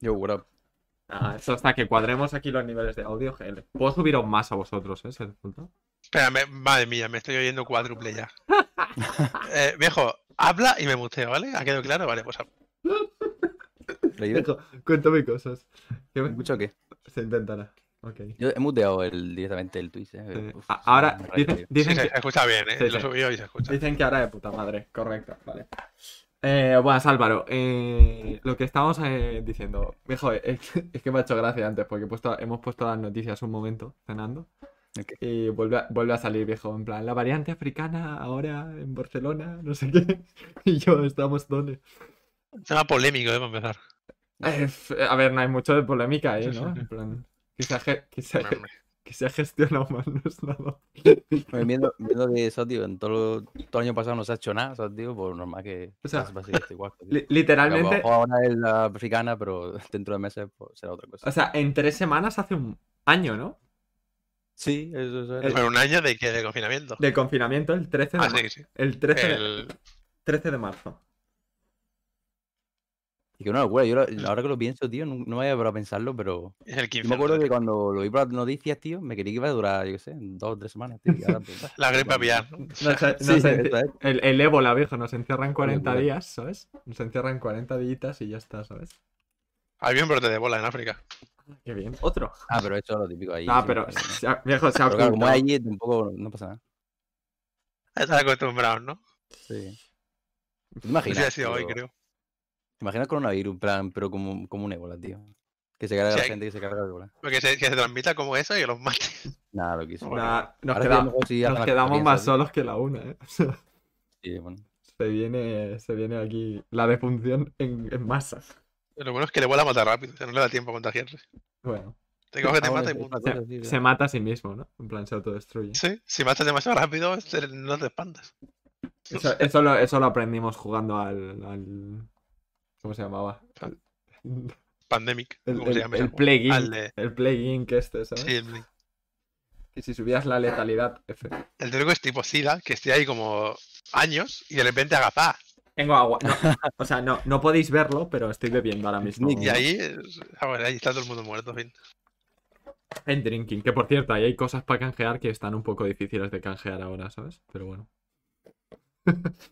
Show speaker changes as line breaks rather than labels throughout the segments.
Yo, what up?
Ah, eso hasta que cuadremos aquí los niveles de audio, GL. Puedo subiros más a vosotros, ¿eh? Si hace falta.
Espera, me- madre mía, me estoy oyendo cuádruple ya. Eh, viejo, habla y me muteo, ¿vale? ¿Ha quedado claro? Vale, pues.
Dejo, Cuéntame cosas. ¿Qué me-
¿Escucho o qué?
Se intentará. Ok.
Yo he muteado el, directamente el Twitch, eh.
Sí.
Uf,
A- Ahora, dicen,
sí,
que,
se escucha bien, ¿eh?
Sí,
Lo subí y se escucha.
dicen que ahora de puta madre. Correcto, vale. Eh, buenas, Álvaro. Eh, lo que estábamos eh, diciendo. Viejo, es, es que me ha hecho gracia antes porque he puesto, hemos puesto las noticias un momento cenando. Y vuelve a, vuelve a salir, viejo. En plan, la variante africana ahora en Barcelona, no sé qué. Y yo, estamos donde.
Tema polémico, ¿eh? Para empezar.
Eh, a ver, no hay mucho de polémica ahí, ¿no? En plan, ha ge- que se, ha gestionado mal no es nada.
Pues viendo, viendo que eso, tío, en todo, todo el año pasado no se ha hecho nada, ¿sabes, tío? Pues normal que
O sea,
pase- igual. tío.
Literalmente,
mejor ahora es la africana, pero dentro de meses pues, será otra cosa.
o sea, en tres semanas hace un año, ¿no?
Sí, eso, eso
el-.
Pero un año de que de confinamiento.
De confinamiento, el 13 de,
Ah,
mar-
sí, sí.
el 13 de-
El...
13 de marzo.
Y que una locura, yo lo- ahora que lo pienso, tío, no, no me había parado a pensarlo, pero
Es el
yo
15.
me acuerdo que cuando lo vi por las noticias, tío, me quería que iba a durar, yo qué sé, dos o tres semanas, tío. ahora, pues,
La gripe
bueno,
aviar, ¿no?
Nos, nos
Sí, es.
el, el ébola, viejo, nos encierran 40
locura.
días, ¿sabes? Nos encierran 40 días y ya está, ¿sabes?
Había un brote de bola en África.
Qué bien. Otro.
Ah, pero eso es lo típico ahí.
Ah, pero,
¿no?
se ha- viejo, se ha
Pero claro, como es allí, tampoco no pasa nada.
Están acostumbrados, ¿no?
Sí. ¿Te imaginas?
ha sido hoy, creo.
¿Te imaginas coronavirus, en plan, pero como, como un ébola, tío? Que se carga
Sí,
la
hay-
gente que se carga el ébola.
Porque se, que se transmita como eso y que los mate.
Nada, lo quiso.
Nah, nos queda-
sí la
quedamos más
tío.
solos que la una, ¿eh? O sea,
Sí, bueno.
se viene, se viene aquí la defunción en, en masa.
Lo bueno es que le vuela a matar rápido, o sea, no le da tiempo a contagiarse.
Bueno,
Te coge, te mata y punto.
se,
sí,
mata a sí mismo, ¿no? En plan, se autodestruye.
Sí, si matas demasiado rápido, no te espantas.
Eso, eso lo, eso lo aprendimos jugando al, al- ¿Cómo se llamaba?
Pandemic,
El,
¿cómo se
el,
llama?
el
de-
El Plague Inc. este, ¿sabes?
Sí, el,
Y si subías la letalidad, F.
el truco es tipo SIDA, que esté ahí como años y de repente haga ¡pa!
Tengo agua. No, o sea, no, no podéis verlo, pero estoy bebiendo ahora mismo.
Y ahí, ah, bueno, ahí está todo el mundo muerto, fin.
En drinking, que por cierto, ahí hay cosas para canjear que están un poco difíciles de canjear ahora, ¿sabes? Pero bueno.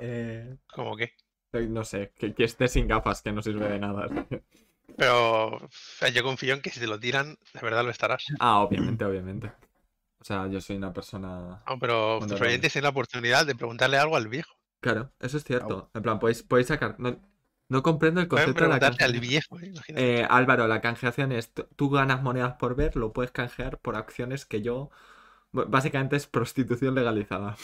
eh,
Como que.
No sé, que, que esté sin gafas, que no sirve de nada.
Pero o sea, yo confío en que si te lo tiran, de verdad lo estarás.
Ah, obviamente, obviamente. O sea, yo soy una persona.
No, pero tus oyentes tienen la oportunidad de preguntarle algo al viejo.
Claro, eso es cierto. En plan, podéis, podéis sacar. No, no comprendo el concepto de la
preguntarle al viejo, ¿eh? Imagínate.
Eh, Álvaro, la canjeación es, tú ganas monedas por ver, lo puedes canjear por acciones que yo... Básicamente es prostitución legalizada.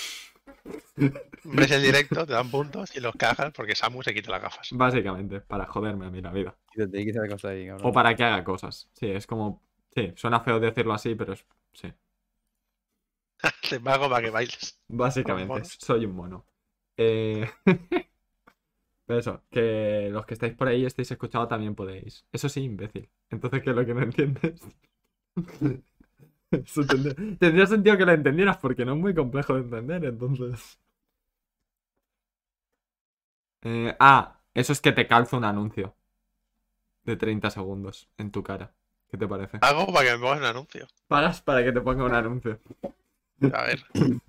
Ves el directo, te dan puntos y los cajas porque Samu se quita las gafas.
Básicamente, para joderme a mí la vida.
Quítate, quítate cosas ahí, cabrón.
O para que haga cosas. Sí, es como... Sí, suena feo decirlo así, pero es... Sí.
Te pago para que bailes.
Básicamente, soy un mono. Eh... pero Eso, que los que estáis por ahí estáis escuchando también podéis. Eso sí, imbécil. Entonces, ¿qué es lo que no entiendes? Tendría, tendría sentido que lo entendieras porque no es muy complejo de entender, entonces. Eh, ah, eso es que te calzo un anuncio de 30 segundos en tu cara. ¿Qué te parece?
Pago para que me pongas un anuncio.
Pagas para que te ponga un anuncio.
A ver,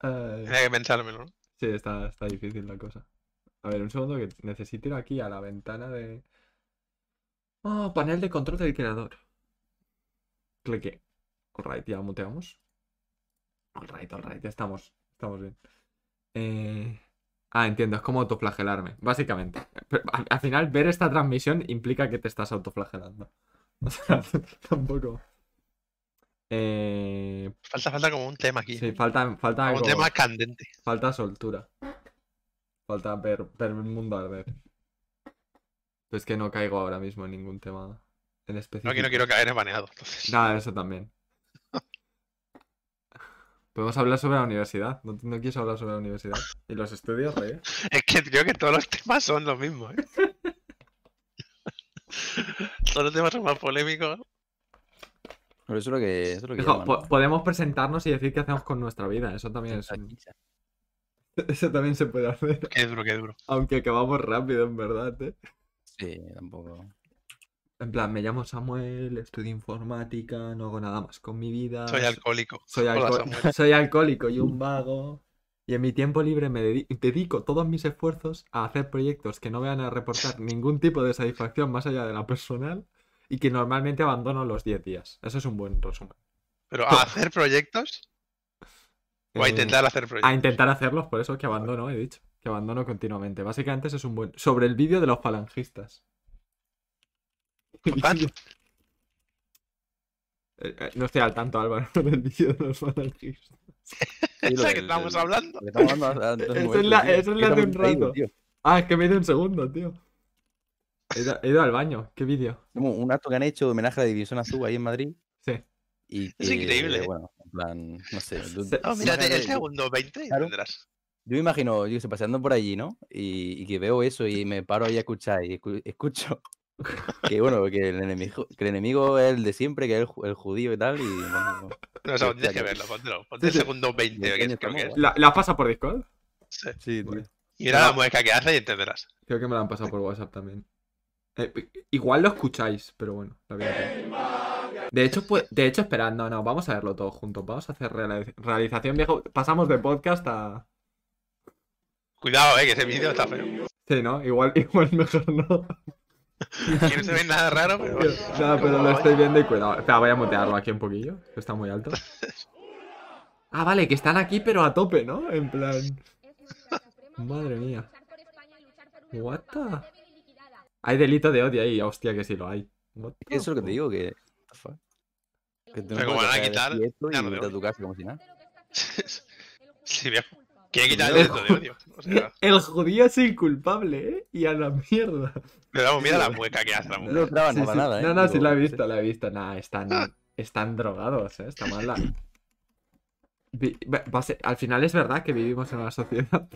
Ay.
tenía que pensármelo, ¿no?
Sí, está, está difícil la cosa. A ver, un segundo que necesito ir aquí a la ventana de... Oh, panel de control del creador. Clique. Alright, ya muteamos. Alright, alright, ya estamos. Estamos bien. Eh... Ah, entiendo, es como autoflagelarme, básicamente. Pero, al, al final, ver esta transmisión implica que te estás autoflagelando. O sea, tampoco. Eh...
Falta, falta como un tema aquí.
Sí, falta, falta
un
algo.
tema candente.
Falta soltura. Falta ver, ver el mundo arder. Pues que no caigo ahora mismo en ningún tema en específico.
No, que no quiero caer en baneado. Entonces.
Nada, eso también. Podemos hablar sobre la universidad. ¿No, no quieres hablar sobre la universidad? ¿Y los estudios, Rey?
Es que creo que todos los temas son los mismos, ¿eh? todos los temas son más polémicos.
Pero eso es lo que, eso es lo que
Hijo,
llaman,
po-
¿no?
podemos presentarnos y decir qué hacemos con nuestra vida. Eso también es un-. Eso también se puede hacer.
Qué duro, qué duro.
Aunque acabamos rápido, en verdad, ¿eh?
Sí, tampoco.
En plan, me llamo Samuel, estudio informática, no hago nada más con mi vida.
Soy alcohólico.
Soy, alco- alcohólico y un vago. Y en mi tiempo libre me dedi- dedico todos mis esfuerzos a hacer proyectos que no vayan a reportar ningún tipo de satisfacción más allá de la personal y que normalmente abandono los 10 días. Eso es un buen resumen.
Pero a hacer proyectos o a
Eh,
intentar hacer proyectos.
A intentar hacerlos, por eso que abandono, he dicho. Que abandono continuamente. Básicamente ese es un buen... Sobre el vídeo de los falangistas. Eh, eh, No estoy al tanto, Álvaro, del vídeo de los falangistas.
Sí, lo
Esa que
del-
estamos hablando.
Esa es la- es
¿Qué
de un rato. Ah, es que me he ido un segundo, tío. He ido, he ido al baño. ¿Qué vídeo?
Como un acto que han hecho de homenaje a la División Azul ahí en Madrid.
Sí.
Y
Es increíble.
Bueno, en plan, no sé.
No,
Sí,
mírate, el segundo 20 y
Claro.
tendrás.
Yo me imagino, yo sé, paseando por allí, ¿no? Y, y que veo eso y me paro ahí a escuchar y escu- escucho que, bueno, que el enemigo, que el enemigo es el de siempre, que es el, el judío y tal. Y bueno,
No, o sea, tienes que verlo, póntelo. Ponte
Sí,
el segundo 20,
¿De
que creo que es.
¿La, la pasa por Discord?
Sí.
sí, tío.
Bueno.
Mira la mueca que hace y entenderás.
Creo que me la han pasado por WhatsApp también. Eh, igual lo escucháis, pero bueno, la voy a ver. De hecho, pues, de hecho, esperad, no, no, vamos a verlo todo juntos. Vamos a hacer reali- realización viejo. Pasamos de podcast a.
Cuidado, eh, que ese vídeo está feo.
Sí, ¿no? Igual, igual mejor no.
Que no se ve nada raro, pero.
Nada, pero lo estoy viendo y cuidado. Espera, voy a mutearlo aquí un poquillo, que está muy alto. Ah, vale, que están aquí, pero a tope, ¿no? En plan. Madre mía. What the- Hay delito de odio ahí, hostia, que sí lo hay. What
Es que eso es lo que
the
te digo, que. Que no
Pero
puedes
van a quitar,
y
no
irte a tu casa como si nada.
sí, viejo. Quiere quitar el
El
dedo de odio. O sea,
El judío es el culpable, ¿eh? Y a la mierda.
Pero vamos, mira la mueca que hace la
No
mujer.
lo esperaba
Sí,
nada,
sí.
nada, ¿eh?
No, no, sí la he visto, la he visto. Nah, están, están drogados, ¿eh? Está mal la... Vi- va- va a ser- Al final es verdad que vivimos en una sociedad.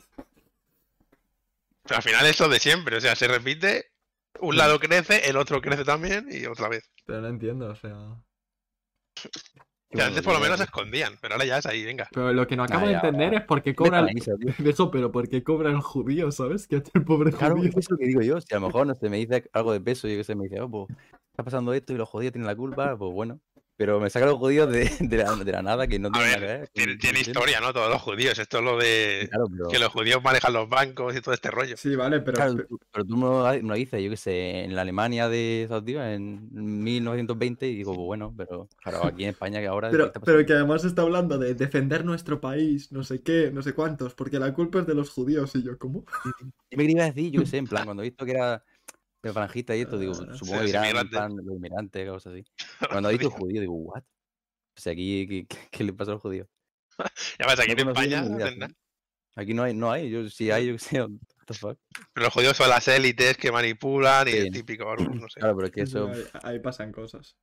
Pero al final es lo de siempre. O sea, se repite. Un lado crece, el otro crece también y otra vez.
Pero no entiendo, o sea...
Que antes por lo menos se escondían, pero ahora ya es ahí, venga.
Pero lo que no acabo
Nah,
de entender
ya.
es por qué
Vete
cobra
a
el...
la misa, tío.
Eso, pero por qué cobra el judío, ¿sabes? Que el pobre
Claro,
judío.
eso es lo que digo yo. Si a lo mejor no sé, me dice algo de peso y yo que sé, me dice, oh, pues está pasando esto y los judíos tienen la culpa, pues bueno. Pero me saca los judíos de, de, la, de la nada que no nada
ver,
que ver.
tiene, tiene historia, ¿no? Todos los judíos. Esto es lo de
Claro, pero,
que los judíos manejan los bancos y todo este rollo.
Sí, vale, pero...
claro, pero tú me lo, dices, yo que sé, en la Alemania de esos tíos, en 1920, y digo, pues bueno, pero claro, aquí en España que ahora. ¿qué
Pero, pero que además está hablando de defender nuestro país, no sé qué, no sé cuántos, porque la culpa es de los judíos. Y yo, ¿cómo?
Yo me quería decir, yo que sé, en plan, cuando he visto que era de franjista y esto, digo,
Ah,
supongo
los
que los inmigrantes, cosas así. Cuando he visto judío, digo, ¿what? O sea, aquí, ¿qué, qué- qué le pasa a los judíos?
Ya ves, aquí
No
en España.
Aquí no hay, no hay, yo si hay, yo que sé, what the fuck.
Pero los judíos son las élites que manipulan y
Sí.
el típico, no sé.
Claro, pero es que
Eso,
eso,
ahí, ahí pasan cosas.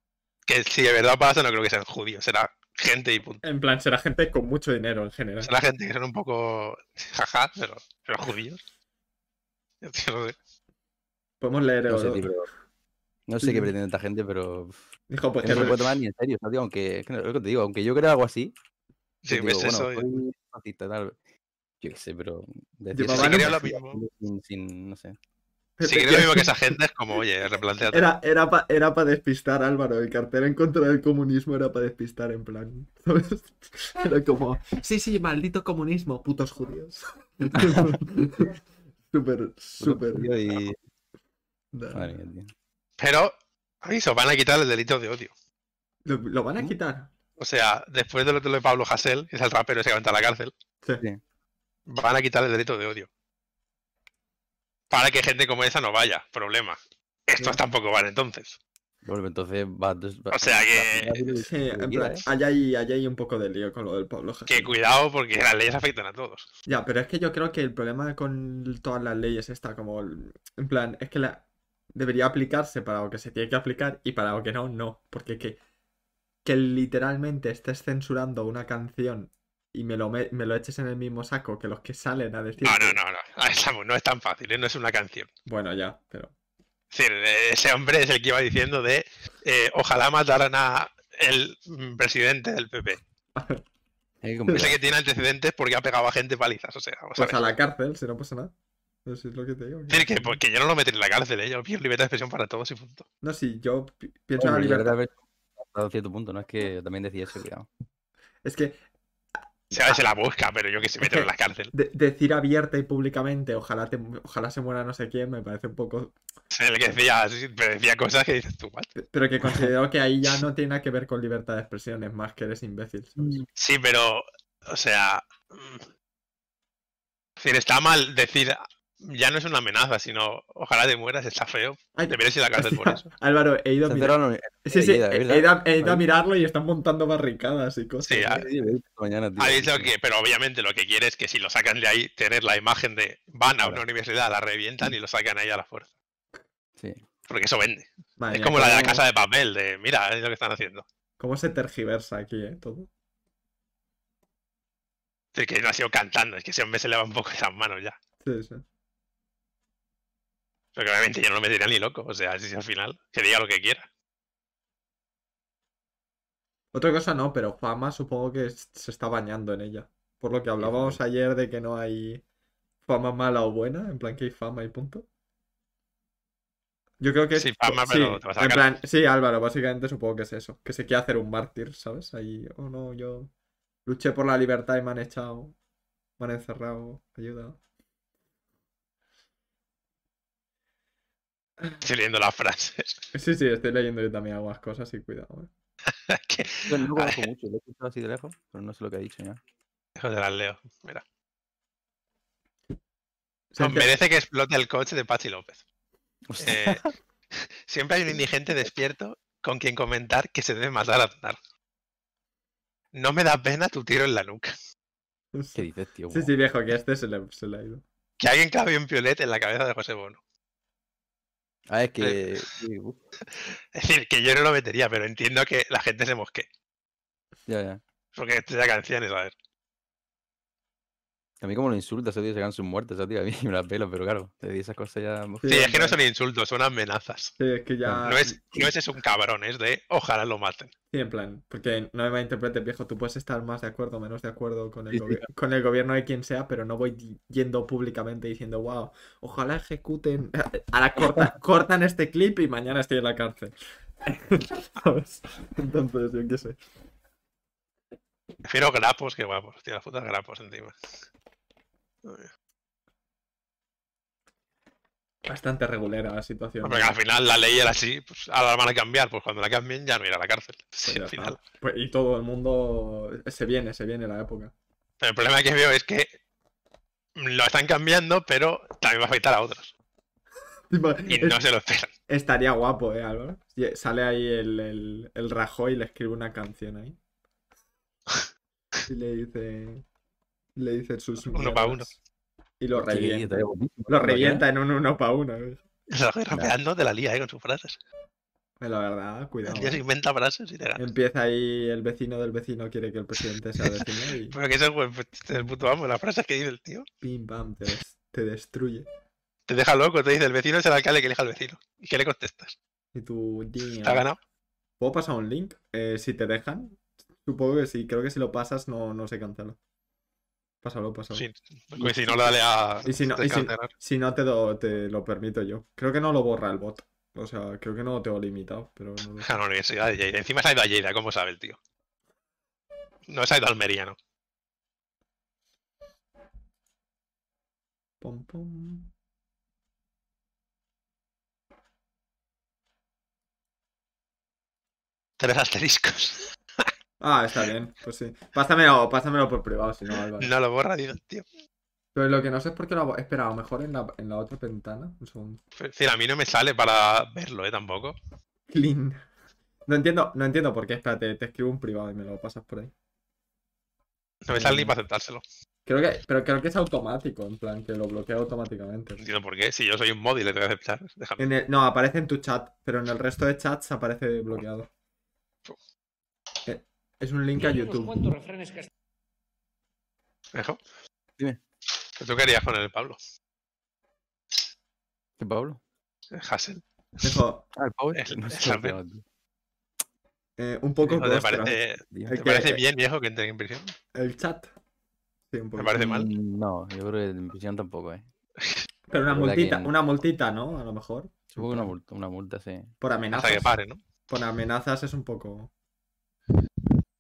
Que si de verdad pasa, no creo que sean judíos, será gente y punto.
En plan, será gente con mucho dinero en general.
Será gente que son un poco jaja, pero, pero judíos. Yo no sé.
Podemos leer
no
el
sé, tío, no sé qué pretende esta gente, pero
Dijo, pues
que no se
re-
puede tomar ni en serio, ¿sabes? Aunque, es que lo que te digo, aunque yo crea algo así,
Sí,
yo
ves
digo,
eso.
bueno,
y-
soy tal. Yo qué sé, pero decir eso
Si creo
un-
lo mismo,
sin, sin, no sé.
si creo lo mismo que esa gente, es como, oye, replanteate.
Era, era para era pa despistar, Álvaro. El cartel en contra del comunismo era para despistar, en plan. ¿sabes? Era como, sí, sí, maldito comunismo, putos judíos. súper, súper.
Tío, y...
da.
Madre mía, tío.
Pero, aviso, van a quitar el delito de odio.
¿Lo, lo van a quitar?
O sea, después de lo de Pablo que es el rapero ese que va a la cárcel,
Sí.
Sí.
van a quitar el delito de odio. Para que gente como esa no vaya. Problema. Estos
Ya.
tampoco van entonces.
Bueno, entonces va, va-
O sea que-
que
Sí, en
quiera,
plan,
¿eh?
allá hay, allá hay un poco de lío con lo del Pablo
Que
Hasél.
cuidado porque las leyes afectan a todos.
Ya, pero es que yo creo que el problema con todas las leyes está como, en plan, es que la debería aplicarse para lo que se tiene que aplicar y para lo que no, no. Porque que, que literalmente estés censurando una canción y me lo, me, me lo eches en el mismo saco que los que salen a decir...
No, no, no, no. Estamos, no es tan fácil, ¿eh? no es una canción.
Bueno, ya, pero...
Es decir, ese hombre es el que iba diciendo de eh, ojalá mataran a el presidente del PP. Ese que tiene antecedentes porque ha pegado a gente palizas. O sea, vamos a
Pues
ver.
a la cárcel, si no pasa nada. Eso es lo que te digo.
Decir, que, pues, que yo no lo metería en la cárcel, ¿eh? Yo pido libertad de expresión para todos y punto.
No, sí, yo pi- pienso en la libertad.
libertad de- hasta cierto punto, ¿no? Es que yo también decía eso, cuidado.
Es que
Se, se la busca, pero yo que se meto en la cárcel.
de- decir abierta y públicamente, ojalá, te, ojalá se muera no sé quién, me parece un poco.
El que decía, sí, pero decía cosas que dices tú, ¿what?
Pero que considero que ahí ya no tiene nada que ver con libertad de expresión, es más que eres imbécil. ¿sabes?
Sí, pero, o sea. mm, Es decir, está mal decir, ya no es una amenaza, sino ojalá te mueras, está feo.
Ay,
Deberías ir a la cárcel por
hostia,
eso.
Álvaro, he ido a
Se
mirar.
cerraron-
Sí, sí, he, ido, a- he ido a mirarlo y están montando barricadas y cosas.
Sí,
¿no?
a-
Sí, lo he visto mañana, tío.
Ha dicho que, pero obviamente lo que quiere es que si lo sacan de ahí, tener la imagen de van a una universidad, la revientan y lo sacan ahí a la fuerza.
Sí.
Porque eso vende. Es como la de la casa de papel, de mira, es lo que están haciendo.
¿Cómo se tergiversa aquí, eh? Todo.
Es que no ha sido cantando, es que ese hombre se le va un poco esas manos ya.
Sí, sí.
Pero que obviamente yo no lo metería ni loco, o sea, si al final, que diga lo que quiera.
Otra cosa no, pero Juanma supongo que se está bañando en ella. Por lo que hablábamos ayer de que no hay fama mala o buena, en plan que hay fama y punto. Yo creo que.
Sí, fama,
sí,
pero te vas a
en plan, sí, Álvaro, básicamente supongo que es eso. Que se quiere hacer un mártir, ¿sabes? Ahí, oh no, yo luché por la libertad y me han echado, me han encerrado, ayuda.
Estoy leyendo las frases.
Sí, sí, estoy leyendo yo también algunas cosas y cuidado, eh.
Yo no lo
A
conozco mucho, lo he escuchado así de lejos, pero no sé lo que ha dicho ya.
hijo de las leo. Mira. No,
ente-
merece que explote el coche de Pachi López. Eh, siempre hay un indigente despierto con quien comentar que se debe matar a Aznar. No me da pena tu tiro en la nuca.
¿Qué dices, tío?
Sí, sí, viejo, que este se le, se le ha ido.
Que alguien clave un piolet en la cabeza de José Bono.
Ah, es que.
Es decir, que yo no lo metería, pero entiendo que la gente se mosque.
ya, ya.
Porque esto ya canciones, a ver.
A mí como lo insultas, esos tíos se ganan sus muertes, tío. A mí me la pelo, pero claro, te di esas cosas ya.
Sí,
Sí, es que no son insultos, son amenazas.
Sí, es que ya.
No es, no es es un cabrón, es de ojalá lo maten.
Sí, en plan, porque no me malinterpretes, viejo, tú puedes estar más de acuerdo o menos de acuerdo con el, con el gobierno de quien sea, pero no voy yendo públicamente diciendo, wow, ojalá ejecuten, ahora corta- cortan este clip y mañana estoy en la cárcel. ¿Sabes? Entonces, yo qué sé.
Prefiero grapos que guapos, tío, las putas grapos encima.
Bastante regulera la situación.
Porque al final la ley era así, pues ahora la van a cambiar, pues cuando la cambien ya no irá a la cárcel.
Pues
Sí,
ya
al
está.
final.
Pues- y todo el mundo se viene, se viene la época.
Pero el problema que veo es que lo están cambiando, pero también va a afectar a otros. Y no se lo esperan.
Estaría guapo, ¿eh, Álvaro? Sale ahí el, el, el Rajoy y le escribe una canción ahí. Y le dice. Le dice sus.
Uno pa' uno.
Y lo revienta. Lo revienta en un uno para uno. ¿eh?
Lo estoy rapeando de la lía, eh, con sus frases.
Eh, La verdad, cuidado.
El tío se
¿eh?
inventa frases y te gana.
Empieza ahí el vecino del vecino quiere que el presidente sea vecino y
Pero que ese es el puto amo, las frases que dice el tío.
pim pam, te, des- te destruye.
Te deja loco, te dice el vecino es el alcalde que elija al vecino. ¿Y qué le contestas?
Y tú,
¿Te ha ganado?
¿Puedo pasar un link? Eh, si te dejan. Supongo que sí. Creo que si lo pasas no, no se cancela. Pásalo, pásalo.
Sí, porque si no, dale a.
Y si no, y si, no te, do- te lo permito yo. Creo que no lo borra el bot. O sea, creo que no lo tengo limitado, pero no lo.
A la universidad de Lleida. Encima se ha ido a Lleida, ¿cómo sabe el tío? No se ha ido a Almería, ¿no?
Pom, pom.
Tres asteriscos.
Ah, está bien, pues sí. Pásamelo, pásamelo por privado, si no, Álvaro.
No lo borra, el tío.
Pero lo que no sé es por qué lo ha esperado. Mejor en la, en la otra ventana. Un segundo.
A mí no me sale para verlo, ¿eh? Tampoco.
Clean. No entiendo, no entiendo por qué. Espérate, te escribo un privado y me lo pasas por ahí.
No me sale ni para aceptárselo.
Creo que, pero creo que es automático, en plan, que lo bloquea automáticamente.
No entiendo por qué. Si yo soy un mod y le tengo que aceptar, déjame.
En el- no, aparece en tu chat, pero en el resto de chats aparece bloqueado. Es un link a YouTube.
¿Dejo?
Dime.
¿Qué tú querías con el Pablo?
¿Qué Pablo?
El Hassel.
Dejo,
Ah, el Pablo.
El-
No sé
eh, un poco
¿No te parece,
Tío.
El
te
que-
parece bien, viejo, que entre en prisión?
El chat. Sí, un poco.
Me parece mal.
Mm, No, yo creo que en prisión tampoco, eh.
Pero una multita,
que-
una multita, ¿no? A lo mejor.
Supongo que una multa, una multa, sí.
Por
Hasta
amenazas.
que pare, ¿no?
Por amenazas es un poco.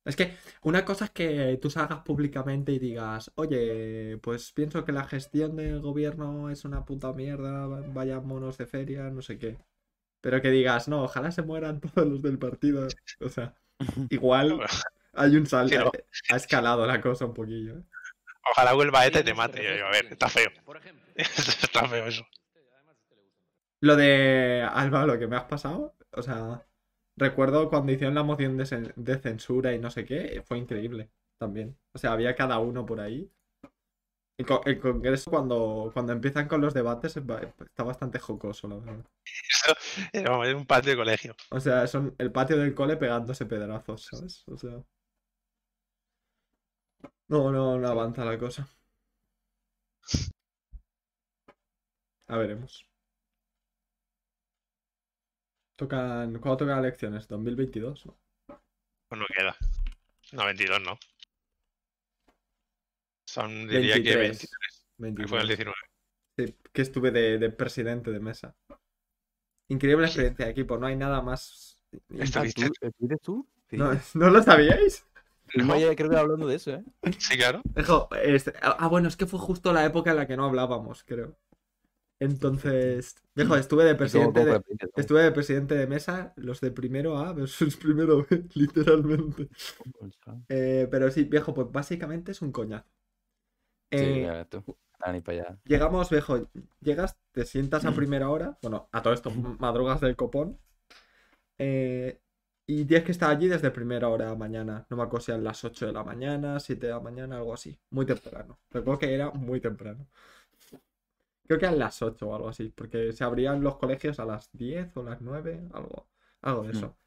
Es que una cosa es que tú salgas públicamente y digas, oye, pues pienso que la gestión del gobierno es una puta mierda, vaya monos de feria, no sé qué. Pero que digas, no, ojalá se mueran todos los del partido. O sea, igual hay un salto.
Sí, no.
Ha escalado la cosa un poquillo. ¿eh?
Ojalá vuelva ETA y te mate. Yo a ver, está feo. está feo eso.
Lo de Alba, lo que me has pasado, o sea, recuerdo cuando hicieron la moción de, de censura y no sé qué, fue increíble también. O sea, había cada uno por ahí. El, co- el Congreso cuando, cuando empiezan con los debates es ba- está bastante jocoso, la verdad.
Eh, Vamos, es un patio de colegio.
O sea, son el patio del cole pegándose pedrazos, ¿sabes? O sea... No, no, no avanza la cosa. A veremos. Tocan... ¿Cuándo tocan elecciones? 2022, ¿no?
Pues no queda. No, 22 no. Son, diría que
23.
23. que Fue el
23.
19.
Sí, que estuve de, de presidente de mesa. Increíble experiencia de equipo, no hay nada más...
Esto
Ah,
viste.
¿tú- ¿Estuviste tú? Sí.
¿No, ¿no lo sabíais?
Ayer, creo que hablando de eso, ¿eh?
Sí, claro.
Dejo, este- ah, bueno, es que fue justo la época en la que no hablábamos, creo. Entonces, dejo, estuve de
¿Y cómo-
presidente de, estuve de presidente de mesa, los de primero A versus primero B, literalmente. Eh, pero sí, viejo, pues básicamente es un coñazo.
Sí,
Eh,
ves tú. Ni para allá.
llegamos, viejo, llegas, te sientas a primera hora, bueno, a todo esto, madrugas del copón, eh, y tienes que estar allí desde primera hora de la mañana. No me acuerdo si eran las 8 de la mañana, 7 de la mañana, algo así. Muy temprano. Recuerdo que era muy temprano. Creo que eran las 8 o algo así, porque se abrían los colegios a las 10 o las 9, algo, algo de eso.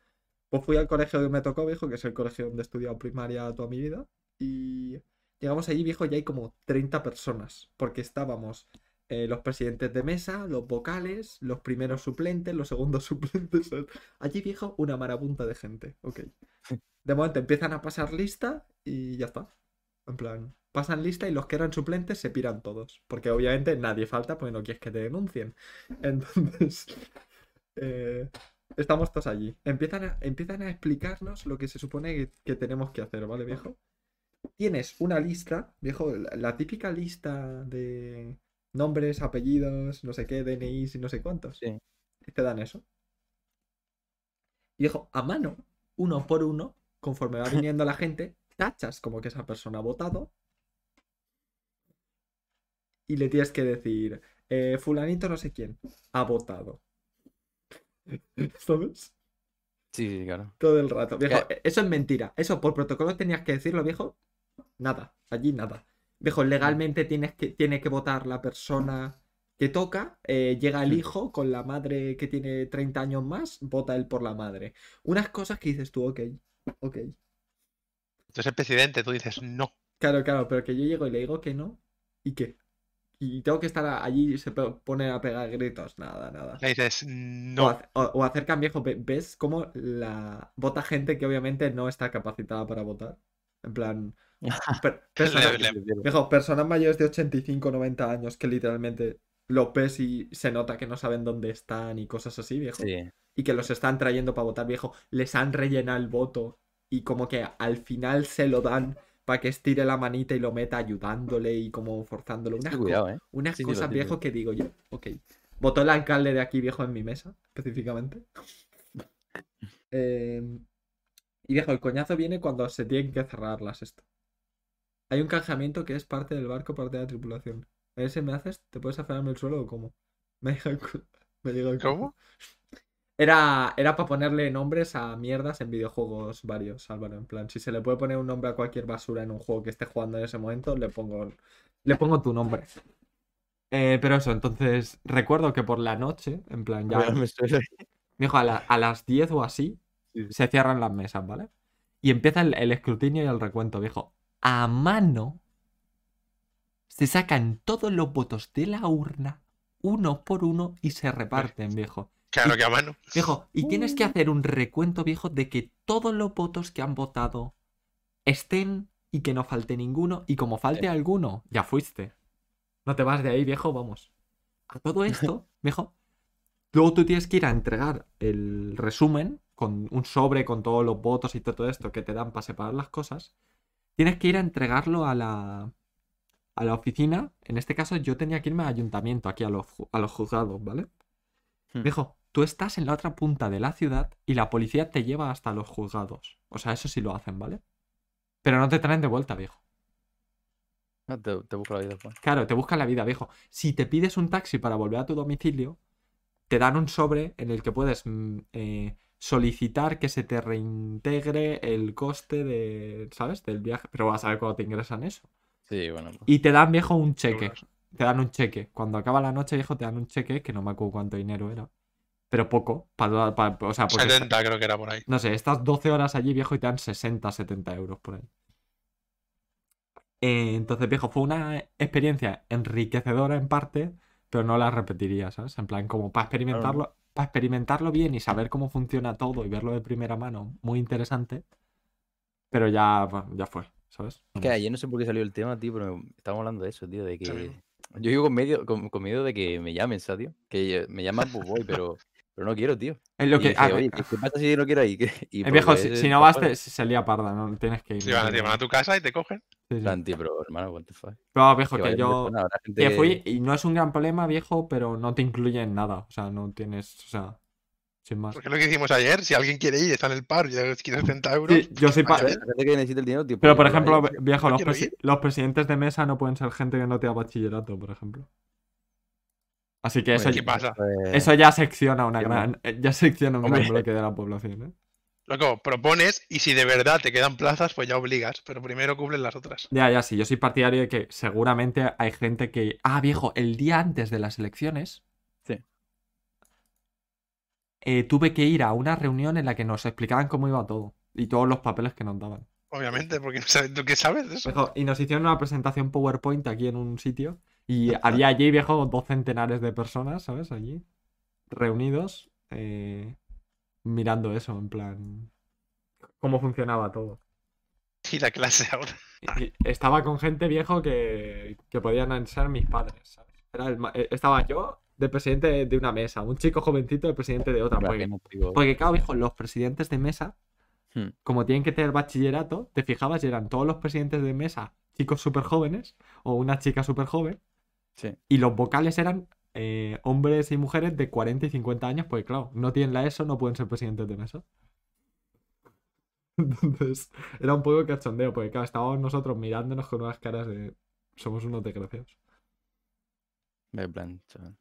Pues fui al colegio que me tocó, viejo, que es el colegio donde he estudiado primaria toda mi vida, y llegamos allí, viejo, y hay como 30 personas, porque estábamos eh, los presidentes de mesa, los vocales, los primeros suplentes, los segundos suplentes. Allí, viejo, una marabunta de gente. Ok. De momento empiezan a pasar lista y ya está. En plan, pasan lista y los que eran suplentes se piran todos. Porque obviamente nadie falta porque no quieres que te denuncien. Entonces, eh, estamos todos allí. Empiezan a, empiezan a explicarnos lo que se supone que, que tenemos que hacer, ¿vale, viejo? Tienes una lista, viejo, la, la típica lista de nombres, apellidos, no sé qué, DNIs y no sé cuántos.
Sí.
Te dan eso. Y viejo, a mano, uno por uno, conforme va viniendo la gente, tachas como que esa persona ha votado. Y le tienes que decir, eh, fulanito no sé quién, ha votado. ¿Sabes?
Sí, sí, claro.
Todo el rato. Viejo,
¿Qué?
eso es mentira. Eso por protocolo tenías que decirlo, viejo. Nada. Allí nada. Viejo, legalmente tienes que, tiene que votar la persona que toca. eh, llega el hijo con la madre que tiene 30 años más, vota él por la madre. Unas cosas que dices tú, ok. Ok.
Entonces el presidente, tú dices no.
Claro, claro, pero que yo llego y le digo que no. ¿Y qué? Y tengo que estar allí y se pone a pegar gritos. Nada, nada.
Le dices
O,
no.
o, o acercan viejo, ve- ves cómo la vota gente que obviamente no está capacitada para votar. En plan, per- personas,
Le- le-
viejo, personas mayores de 85, 90 años que literalmente lo ves y se nota que no saben dónde están y cosas así, viejo.
Sí.
Y que los están trayendo para votar, viejo. Les han rellenado el voto y como que al final se lo dan para que estire la manita y lo meta ayudándole y como forzándolo. Unas, co-
¿eh?
unas
Sí,
cosas,
típico.
viejo, que digo yo. Ok. Votó el alcalde de aquí, viejo, en mi mesa, específicamente. Eh, y viejo, el coñazo viene cuando se tienen que cerrarlas esto. Hay un canjeamiento que es parte del barco, parte de la tripulación. A ver si me haces, ¿te puedes aferrarme el suelo o cómo? Me llega el cu- me llega el cu-
¿Cómo?
Era, era para ponerle nombres a mierdas en videojuegos varios, Álvaro. En plan, si se le puede poner un nombre a cualquier basura en un juego que esté jugando en ese momento, le pongo, le pongo tu nombre. Eh, pero eso, entonces recuerdo que por la noche, en plan, ya,
Me estoy-
Dijo, a, la- a las 10 o así
Sí, sí.
se cierran las mesas, ¿vale? Y empieza el, el escrutinio y el recuento, viejo. A mano se sacan todos los votos de la urna, uno por uno, y se reparten, viejo.
Claro que a mano.
Viejo, y tienes que hacer un recuento, viejo, de que todos los votos que han votado estén y que no falte ninguno. Y como falte
Sí.
alguno, ya fuiste. No te vas de ahí, viejo, vamos. A todo esto, viejo, luego tú tienes que ir a entregar el resumen con un sobre con todos los votos y todo esto que te dan para separar las cosas. Tienes que ir a entregarlo a la, a la oficina. En este caso, yo tenía que irme al ayuntamiento, aquí a los, a los juzgados, ¿vale?
Hmm.
Viejo, tú estás en la otra punta de la ciudad y la policía te lleva hasta los juzgados. O sea, eso sí lo hacen, ¿vale? Pero no te traen de vuelta, viejo.
No, te, te busco la vida, pues.
Claro, te buscan la vida, viejo. Si te pides un taxi para volver a tu domicilio, te dan un sobre en el que puedes mm, eh, solicitar que se te reintegre el coste de, ¿sabes? Del viaje. Pero vas a ver cuando te ingresan eso.
Sí, bueno. pues.
Y te dan, viejo, un cheque. Te dan un cheque. Cuando acaba la noche, viejo, te dan un cheque, que no me acuerdo cuánto dinero era. Pero poco. Para, para- o sea, porque
70 creo que era por ahí.
no sé, estás 12 horas allí, viejo, y te dan 60, 70 euros por ahí. Eh, entonces, viejo, fue una experiencia enriquecedora en parte, pero no la repetiría, ¿sabes? En plan, como para experimentarlo, para experimentarlo bien y saber cómo funciona todo y verlo de primera mano, muy interesante. Pero ya, bueno, ya fue, ¿sabes?
Es que ayer no sé por qué salió el tema, tío, pero estábamos hablando de eso, tío, de que... Yo digo con, medio, con, con miedo de que me llamen, ¿sabes, tío? Que me llaman, pues voy, pero, pero no quiero, tío.
Es lo
Y
que,
dije,
a
oye,
ver,
¿qué, pasa si no quiero ir? Y
eh, viejo,
porque
si,
el
no vas, te- se lía parda, no tienes que ir.
Si
no
van, te a tu casa y te cogen.
sí, sí.
pero hermano, what the fuck.
Pero, viejo,
Que
que yo...
persona, habrá gente
Que fui y no es un gran problema, viejo, pero no te incluye en nada. O sea, no tienes, o sea, sin más.
Porque es lo que hicimos ayer, si alguien quiere ir, está en el paro y quiere 70 euros.
Sí, yo soy pa-
vaya,
La gente que necesita el dinero, tío.
Pero,
pues,
por ejemplo, viejo,
no
los,
quiero
presi-
ir.
los presidentes de mesa no pueden ser gente que no tenga bachillerato, por ejemplo. Así que eso,
Bueno,
¿qué pasa?
pues,
eso ya secciona una gran, eh, ya secciona un gran bloque de la población, ¿eh?
Loco, propones y si de verdad te quedan plazas, pues ya obligas, pero primero cumplen las otras.
Ya, ya, sí, yo soy partidario de que seguramente hay gente que. Ah, viejo, el día antes de las elecciones.
Sí.
eh, tuve que ir a una reunión en la que nos explicaban cómo iba todo. Y todos los papeles que nos daban.
Obviamente, porque ¿tú qué sabes de eso?
Viejo, y nos hicieron una presentación PowerPoint aquí en un sitio. Y había allí, viejo, dos centenares de personas, ¿sabes? Allí. Reunidos. eh, mirando eso, en plan. Cómo funcionaba todo.
Y la clase ahora.
Y- estaba con gente viejo que, que podían ser mis padres, ¿sabes? Era el ma- eh, estaba yo de presidente de una mesa, un chico jovencito de presidente de otra. Porque, porque claro, viejo, los presidentes de mesa,
Hmm.
como tienen que tener bachillerato, te fijabas y eran todos los presidentes de mesa chicos súper jóvenes o una chica súper joven.
Sí.
Y los vocales eran eh, hombres y mujeres de 40 y 50 años, porque claro, no tienen la ESO, no pueden ser presidentes de mesa. Entonces, era un poco cachondeo, porque claro, estábamos nosotros mirándonos con unas caras de somos unos desgraciados.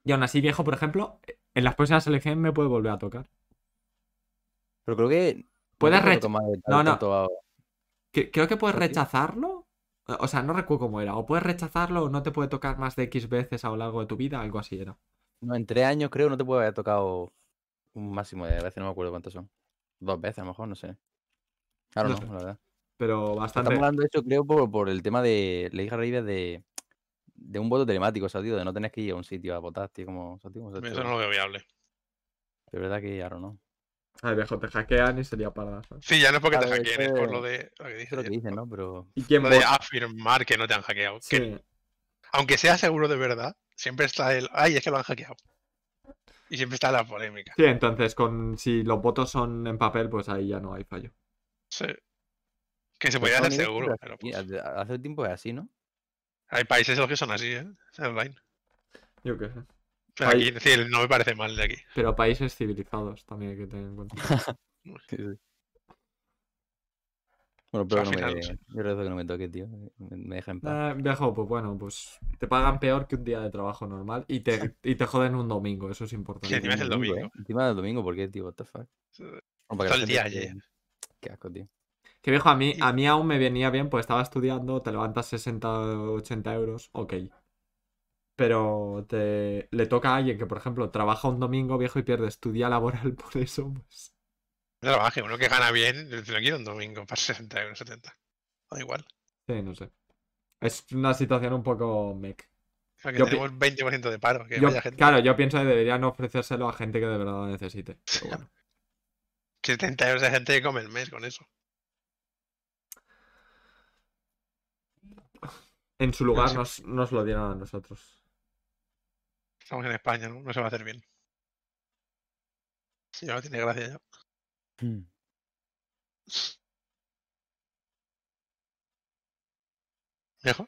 Y aún así, viejo, por ejemplo, en las próximas elecciones me puede volver a tocar.
Pero creo que.
Puedes
te puede
rech-
tomar
No, no. creo que puedes rechazarlo. O sea, no recuerdo cómo era. O puedes rechazarlo o no te puede tocar más de X veces a lo largo de tu vida, algo así era.
No, en tres años creo no te puede haber tocado un máximo de veces, no me acuerdo cuántos son. Dos veces a lo mejor, no sé. Claro,
No
no,
sé.
la verdad.
Pero bastante.
Estamos hablando de eso, creo, por, por el tema de. Le dije a Reyes de. De un voto telemático, o sea, tío, de no tener que ir a un sitio a votar, tío, como. o sea, tío, como
Eso no lo veo viable.
De verdad que ahora no.
Ay, viejo, te hackean y sería para. ¿sabes?
Sí, ya no es porque te hackeen, es por lo de lo que
es lo que dicen, ¿no? Pero.
¿Y quién
Lo de afirmar que no te han hackeado.
Sí.
Que, aunque sea seguro de verdad, siempre está el. Ay, es que lo han hackeado. Y siempre está la polémica.
Sí, entonces, con si los votos son en papel, pues ahí ya no hay fallo.
Sí. Que se
Pero
podría hacer seguro, pero pues,
hace- Hace tiempo es así, ¿no?
hay países en los que son así, ¿eh? Online.
Yo qué sé.
Pero
Ahí-
aquí, es decir, no me parece mal de aquí.
Pero países civilizados también hay que tener en cuenta.
Sí, sí. Bueno, pero no me. Yo rezo que no me toque, tío. Me, me deja en paz.
Eh, viejo, pues bueno, pues te pagan peor que un día de trabajo normal y te, y te joden un domingo, eso es importante.
Sí, encima es el domingo.
¿eh? Encima del domingo, ¿por qué, tío? What the fuck?
Todo el día ayer.
Qué asco, tío.
Que viejo, a mí, a mí aún me venía bien, pues estaba estudiando, te levantas 60 o 80 euros, ok. Pero te, le toca a alguien que, por ejemplo, trabaja un domingo viejo y pierdes tu día laboral por eso, pues.
No trabaje, uno que gana bien, no quiero un domingo para 60 euros, 70. Da igual.
Sí, no sé. Es una situación un poco mec.
Porque
Yo
tenemos 20% de paro. Que
Yo-
vaya gente.
claro, yo pienso que deberían ofrecérselo a gente que de verdad lo necesite. Pero bueno.
Que 70 euros de gente que come el mes con eso.
En su lugar nos, nos lo dieron a nosotros.
Estamos en España, ¿no? No se va a hacer bien. Sí, ya no tiene gracia ya.
Mm.
Viejo.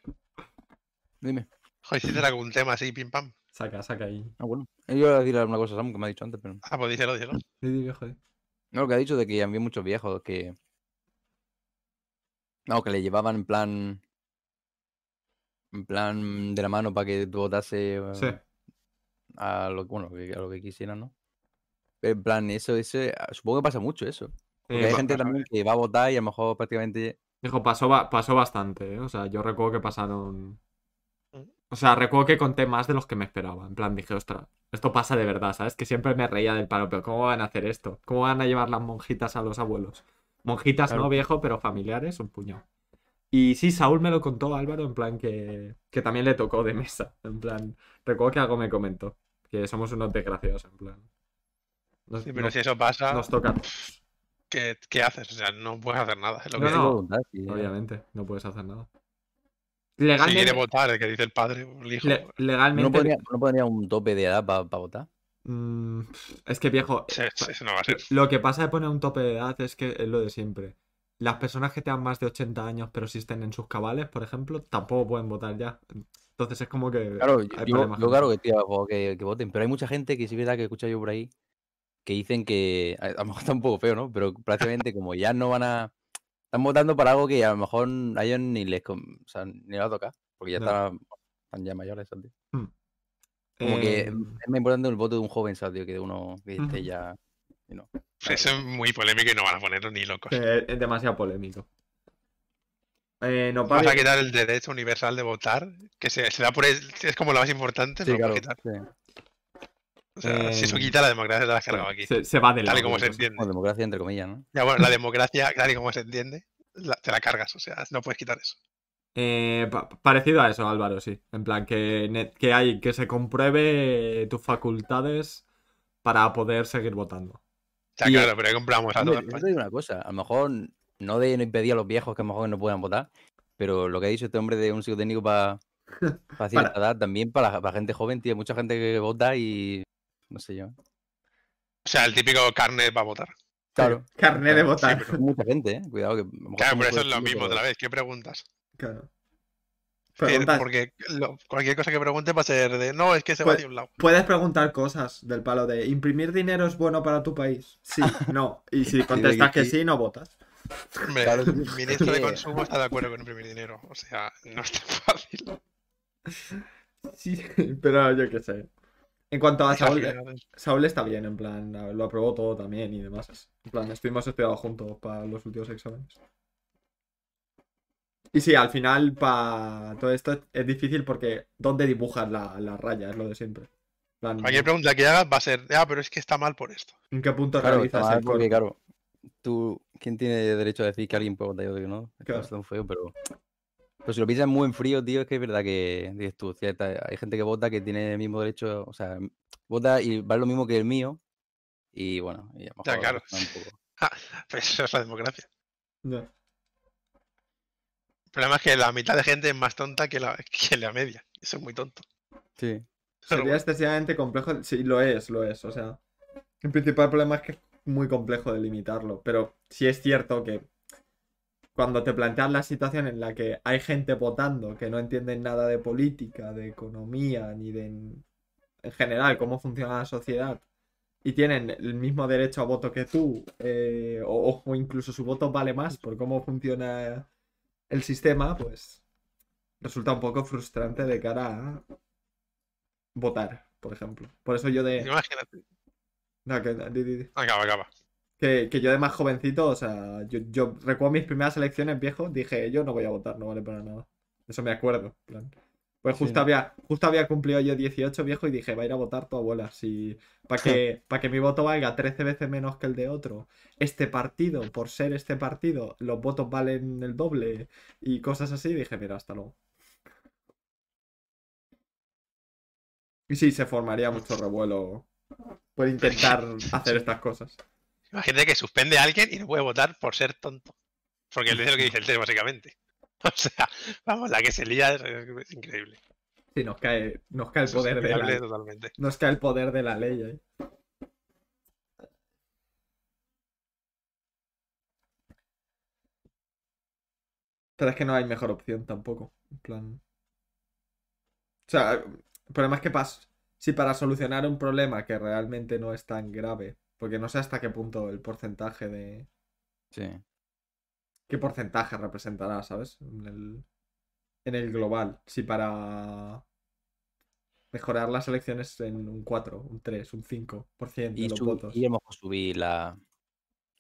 Dime.
Joder, hiciste algún tema así, pim pam.
Saca, saca ahí.
Ah, bueno. Yo iba a decir alguna cosa a Samu que me ha dicho antes, pero.
Ah, pues díselo, díselo.
Di, viejo.
No, lo que ha dicho de que había muchos viejos que. No, que le llevaban en plan. En plan de la mano para que votase
Sí.
A lo, bueno, que- a lo que quisieran, ¿no? Pero en plan, eso, ese, supongo que pasa mucho eso. Porque
Eh,
hay gente
pasa,
también que va a votar y a lo mejor prácticamente.
Hijo, pasó, pasó bastante, ¿eh? O sea, yo recuerdo que pasaron.
Mm.
O sea, recuerdo que conté más de los que me esperaba. En plan, dije, ostras, esto pasa de verdad, ¿sabes? Que siempre me reía del palo, pero ¿cómo van a hacer esto? ¿Cómo van a llevar las monjitas a los abuelos? Monjitas
Claro.
no, viejo, pero familiares, un puñado. Y sí, Saúl me lo contó, Álvaro, en plan que, que también le tocó de mesa. En plan, recuerdo que algo me comentó. Que somos unos desgraciados, en plan. Nos,
Sí, pero
nos-
si eso pasa,
nos toca.
¿qué, qué haces? O sea, no puedes hacer nada. Es lo
No,
que
no.
sí,
Obviamente, no puedes hacer nada.
Si quiere
Legalmente,
votar, el que dice el padre el hijo.
le- legalmente
¿No pondría, no pondría un tope de edad para votar?
Mm, es que viejo,
Sí, no va a ser.
lo que pasa de poner un tope de edad es que es lo de siempre. Las personas que tengan más de 80 años pero si estén en sus cabales, por ejemplo, tampoco pueden votar ya. Entonces es como que
Claro, yo,
hay
yo- claro que estoy a favor que, que voten, pero hay mucha gente que sí es verdad que he escuchado yo por ahí que dicen que, a, lo mejor está un poco feo, ¿no? Pero prácticamente como ya no van a... Están votando para algo que a lo mejor a ellos ni les, com- o sea, ni les va a tocar, porque ya están, están ya mayores, ¿sabes?
Hmm.
Como que
Eh,
es más importante el voto de un joven, ¿sabes? tío, Que de uno que esté ya... y no.
Eso es muy polémico y no van a ponerlo ni locos.
eh, es demasiado polémico. Eh, no,
Vas a quitar el derecho universal de votar, que se, se da por es, es como lo más importante,
Sí, claro.
quitar.
sí.
O sea, si eso
Eh,
quita la democracia, te la has cargado aquí.
se, se va de
Tal y
lado,
como se entiende.
Bueno, democracia entre comillas, ¿no?
Ya bueno, la democracia, tal y como se entiende, la- te la cargas. O sea, no puedes quitar eso.
Eh, pa- parecido a eso, Álvaro, sí. En plan, que, que hay que se compruebe tus facultades para poder seguir votando.
Sea,
Y,
claro, pero ahí compramos a
Hombre, yo te
España.
digo una cosa, a lo mejor no de no impedir a los viejos que a lo mejor no puedan votar, pero lo que ha dicho este hombre de un psicotécnico para edad, también para, la- para gente joven, tío, mucha gente que vota y no sé yo.
O sea, el típico carnet para votar.
Claro,
Carné de
Sí,
votar.
pero-
mucha gente, eh, cuidado que
Claro, pero eso es lo mismo otra vez. ¿Qué preguntas?
Claro. Preguntas-
Porque lo- cualquier cosa que pregunte va a ser de no, es que se va de un lado.
Puedes preguntar cosas del palo de ¿imprimir dinero es bueno para tu país? Sí, no. Y si contestas que
sí.
sí, no votas.
Hombre,
Claro,
el ministro de consumo está de acuerdo con imprimir dinero. O sea, no es tan fácil.
Sí, pero yo qué sé. En cuanto a Saúl. Saúl está bien, en plan, lo aprobó todo también y demás. En plan, estuvimos estudiando juntos para los últimos exámenes. Y sí, al final, para todo esto es difícil porque ¿dónde dibujas la, la raya? Es lo de siempre.
Cualquier pregunta que hagas va a ser, ah, pero es que está mal por esto.
¿En qué punto
Claro, está
realizas
mal
el
porque, claro, tú, ¿quién tiene derecho a decir que alguien puede votar que no?
Claro.
no es tan feo, pero... Pero si lo piensas muy en frío, tío, es que es verdad que dices tú, cierta, hay gente que vota que tiene el mismo derecho, o sea, vota y vale lo mismo que el mío, y bueno, y a lo
Ya, claro.
está un poco-
Pues eso es la democracia.
Ya.
El problema es que la mitad de gente es más tonta que la, que la media. Eso es muy tonto.
Sí.
Pero
Sería
bueno,
excesivamente complejo. Sí, lo es, lo es. O sea, el principal problema es que es muy complejo delimitarlo. Pero sí es cierto que cuando te planteas la situación en la que hay gente votando que no entienden nada de política, de economía, ni de en en general cómo funciona la sociedad, y tienen el mismo derecho a voto que tú, eh, o, o incluso su voto vale más por cómo funciona el sistema, pues resulta un poco frustrante de cara a votar, por ejemplo. Por eso yo de...
imagínate.
no, que, di- di- di.
Acaba, acaba.
Que, que yo de más jovencito, o sea, yo, yo recuerdo mis primeras elecciones, viejo, dije, yo no voy a votar, no vale para nada. Eso me acuerdo. plan. Pues
Sí.
justo había, justo había cumplido yo 18, viejo, y dije, va a ir a votar tu abuela. Si, para que, para que mi voto valga 13 veces menos que el de otro. Este partido, por ser este partido, los votos valen el doble y cosas así, dije, mira, hasta luego. Y sí, se formaría mucho revuelo por intentar hacer estas cosas.
Imagínate que suspende a alguien y no puede votar por ser tonto. Porque él dice lo que dice el test, básicamente. O sea, vamos, la que se lía es, es increíble.
Sí, nos cae, nos cae el
es
poder de la,
totalmente.
nos cae el poder de la ley ahí. Pero es que no hay mejor opción tampoco. En plan. O sea, el problema es que pas si para solucionar un problema que realmente no es tan grave, porque no sé hasta qué punto el porcentaje de.
Sí.
¿Qué porcentaje representará, sabes? En el, en el global. Si para mejorar las elecciones en un 4, un 3, un 5% de
Y,
los
sub-
votos.
y a lo mejor subir la,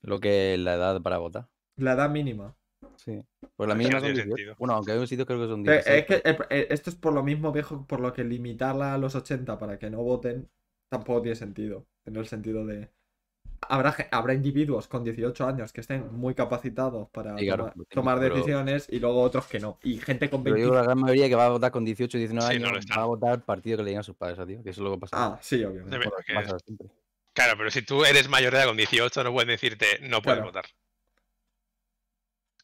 lo que es la edad para votar.
La edad mínima.
Sí. Pues la mínima
no
son
tiene
18.
sentido.
Bueno, aunque hay un sitio creo que son
Pero
16.
es que esto es por lo mismo, viejo, por lo que limitarla a los 80 para que no voten tampoco tiene sentido. En el sentido de. Habrá, habrá individuos con 18 años que estén muy capacitados para
Sí, claro,
tomar,
pero-
decisiones y luego otros que no. Y gente con
Pero
20.
yo creo que la gran mayoría que va a votar con 18 19
Sí, no
años va a votar el partido que le digan a sus padres, tío. Que eso es lo que pasa.
Ah, sí, obviamente.
Pasa.
Claro, pero si tú eres mayor de edad con 18, no pueden decirte no puedes
Claro.
votar.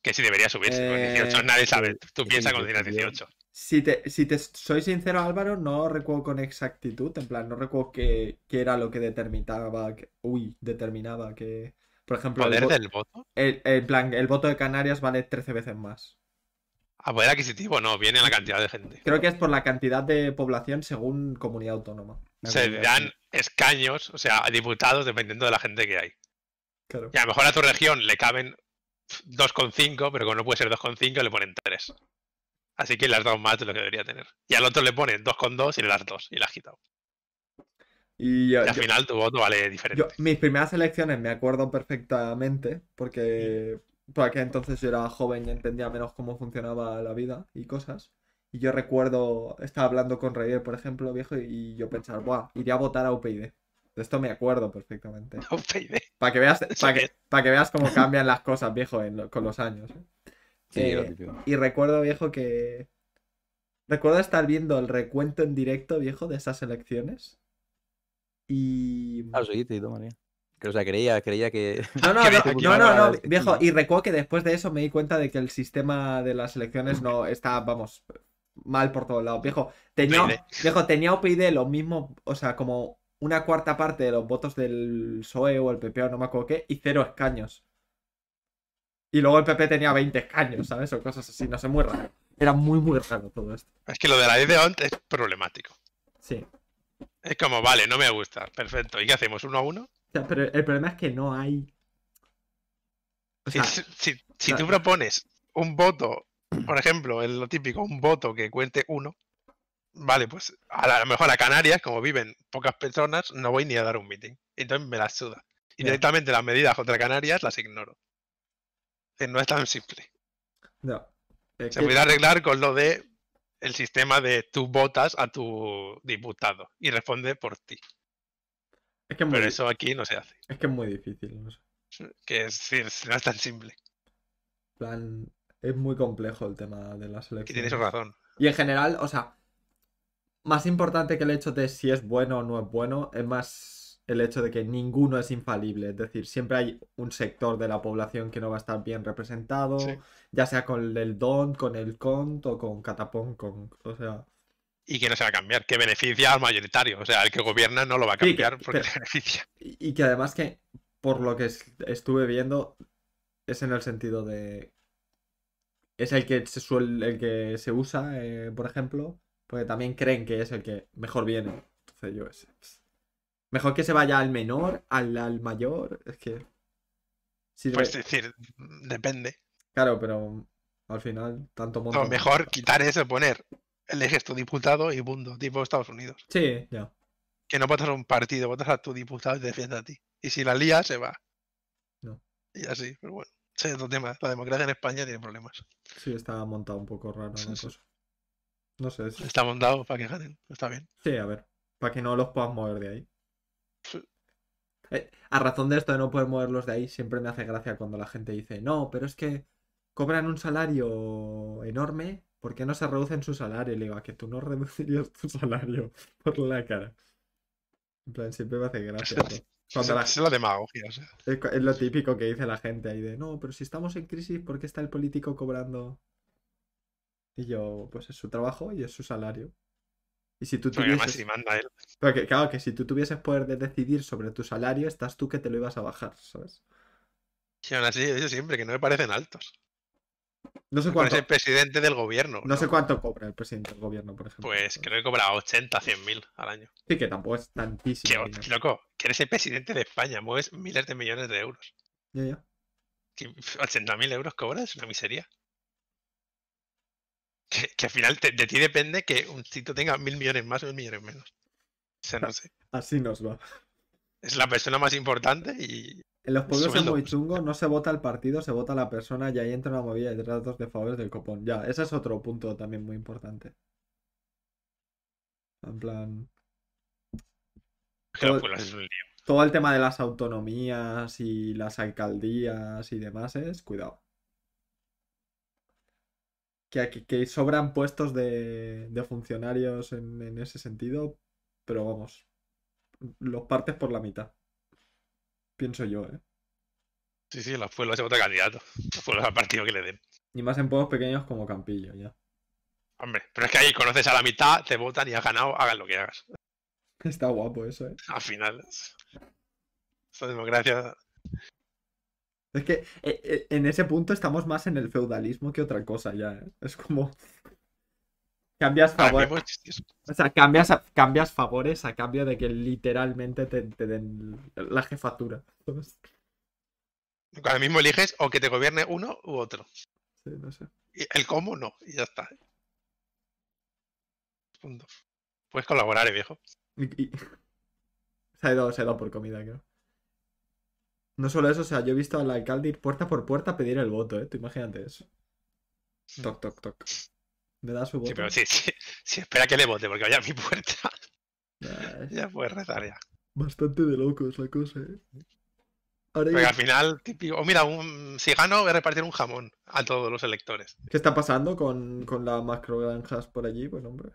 Que si debería subirse. Con
Eh,
18 nadie sabe.
sí,
Tú piensas
sí, sí,
18.
Si te, si te soy sincero, Álvaro, no recuerdo con exactitud. En plan, no recuerdo qué, qué era lo que determinaba. que- uy, determinaba que. Por ejemplo, el,
Poder
vo-
del voto.
el- en plan, el voto de Canarias vale 13 veces más.
A poder adquisitivo no, viene la cantidad de gente.
Creo que es por la cantidad de población según comunidad autónoma.
Se dan escaños, o sea, diputados dependiendo de la gente que hay.
Claro.
Y a lo mejor a tu región le caben 2,5, pero como no puede ser 2,5, le ponen 3. Así que le has dado más de lo que debería tener. Y al otro le ponen 2,2 y le das 2 y le has quitado.
Y yo-
Y al
yo-
final tu voto vale diferente.
yo- mis primeras elecciones me acuerdo perfectamente porque por aquel entonces yo era joven y entendía menos cómo funcionaba la vida y cosas. Y yo recuerdo, estaba hablando con Reyes, por ejemplo, viejo, y yo pensar, buah, iría a votar a UPyD. De esto me acuerdo perfectamente.
UPyD.
Para que veas, para que, para que veas cómo cambian las cosas, viejo, en con los años. ¿eh?
Sí,
Eh. Y recuerdo, viejo, que. Recuerdo estar viendo el recuento en directo, viejo, de esas elecciones. Y.
Ah, lo seguiste y todo, María. Que, o sea, creía, creía que.
No, no,
que
no, no, no, no, viejo. Y recuerdo que después de eso me di cuenta de que el sistema de las elecciones no está, vamos, mal por todos lados. Viejo, tenía, viejo, tenía UPyD lo mismo, o sea, como una cuarta parte de los votos del PSOE o el PP o no me acuerdo qué, y cero escaños. Y luego el PP tenía 20 escaños, ¿sabes? O cosas así, no sé, muy raro. Era muy, muy raro todo esto.
Es que lo de la ley de ONT es problemático.
Sí.
Es como, vale, no me gusta. Perfecto. ¿Y qué hacemos? ¿Uno a uno?
O sea, pero el problema es que no hay. O
Si,
sea,
si, si- si
no-
tú propones un voto, por ejemplo, en lo típico, un voto que cuente uno, vale, pues a, lo mejor a Canarias, como viven pocas personas, no voy ni a dar un meeting. Entonces me las suda. Y directamente las medidas contra Canarias las ignoro. Eh, No es tan simple.
no. Es
Se
que-
puede arreglar con lo de el sistema de tú votas a tu diputado y responde por ti.
es que es muy,
Pero eso aquí no se hace.
es que es muy difícil. No sé.
Que es, no es tan simple.
Plan, es muy complejo el tema de las elecciones.
tienes razón.
Y en general, o sea, más importante que el hecho de si es bueno o no es bueno, es más el hecho de que ninguno es infalible. Es decir, siempre hay un sector de la población que no va a estar bien representado,
Sí.
ya sea con el don, con el cont o con catapón, con, o sea,
Y que no se va a cambiar, que beneficia al mayoritario. O sea, el que gobierna no lo va a
Sí, que-
cambiar porque
que-
le beneficia.
y, que además que, por lo que es- estuve viendo, es en el sentido de... Es el que se suele, el que se usa, eh, por ejemplo, porque también creen que es el que mejor viene. Entonces yo ese. pues, Mejor que se vaya al menor, al, al mayor, es que... sirve-
Pues es decir, depende.
Claro, pero al final, tanto monto...
O mejor quitar eso, poner, eliges tu diputado y punto, tipo Estados Unidos.
Sí, ya.
Que no votas a un partido, votas a tu diputado y te defiende a ti. Y si la lía, se va.
No.
Y así, pero bueno. Ese es otro tema. La democracia en España tiene problemas.
Sí, está montado un poco raro la
Sí, sí.
cosa. No sé. es-
Está montado para que ganen. Está bien.
Sí, a ver. Para que no los puedas mover de ahí. Eh, a razón de esto de no poder moverlos de ahí, siempre me hace gracia cuando la gente dice, no, pero es que cobran un salario enorme, ¿por qué no se reducen su salario? Y le digo, a que tú no reducirías tu salario por la cara. En plan, siempre me hace gracia. ¿no? Cuando la-
es la demagogia. o sea.
es es lo típico que dice la gente ahí de, no, pero si estamos en crisis, ¿por qué está el político cobrando? Y yo, pues es su trabajo y es su salario. Y si tú
Porque además
tuvieses...
si manda él.
Pero que, claro, que si tú tuvieses poder de decidir sobre tu salario, estás tú que te lo ibas a bajar, ¿sabes?
Y aún así, yo siempre que no me parecen altos.
No sé cuánto,
ese presidente del gobierno.
no sé cuánto cobra el presidente del gobierno, por ejemplo.
Pues creo que cobra 80, 100 mil al año.
Sí, que tampoco es tantísimo.
loco, que eres el presidente de España, mueves miles de millones de euros.
Ya, ya.
Que 80 mil euros cobras es una miseria. Que, que al final te- de ti depende que un sitio tenga mil millones más o mil millones menos. O sea, no sé.
Así nos va.
Es la persona más importante y
En los pueblos es muy chungo, no se vota el partido, se vota la persona y ahí entra una movida de tratos de favores del copón. Ya, ese es otro punto también muy importante. En plan, Todo- todo el tema de las autonomías y las alcaldías y demás es, cuidado. Que, aquí- que sobran puestos de, de funcionarios en, en ese sentido, pero vamos, los partes por la mitad. Pienso yo, ¿eh?
Sí, sí, en los pueblos se vota candidato. Los pueblos al partido que le den.
Y más en pueblos pequeños como Campillo, ya.
Hombre, pero es que ahí conoces a la mitad, te votan y has ganado, hagas lo que hagas.
Está guapo eso, ¿eh?
Al final, esta democracia.
Es que eh, eh, en ese punto estamos más en el feudalismo que otra cosa ya, ¿eh? Es como... Cambias
ahora
favores, o sea, cambias, a- cambias favores a cambio de que literalmente te, te den la jefatura. ¿sabes?
Ahora mismo eliges o que te gobierne uno u otro.
Sí, no sé.
El cómo no, y ya está. Punto. Puedes colaborar, eh, viejo.
Y- y- Se ha ido, se ha ido por comida, creo. No solo eso, o sea, yo he visto al alcalde ir puerta por puerta a pedir el voto, ¿eh? Tú imagínate eso. Toc, toc, toc. ¿Me da su voto?
Sí, pero sí, sí, sí, espera que le vote, porque vaya a mi puerta.
Ya, es
ya puedes rezar ya.
Bastante de locos la cosa, ¿eh? Ahora
Porque al final, típico, oh, mira, un, si gano, voy a repartir un jamón a todos los electores.
¿Qué está pasando con, con las macrogranjas por allí? Pues hombre,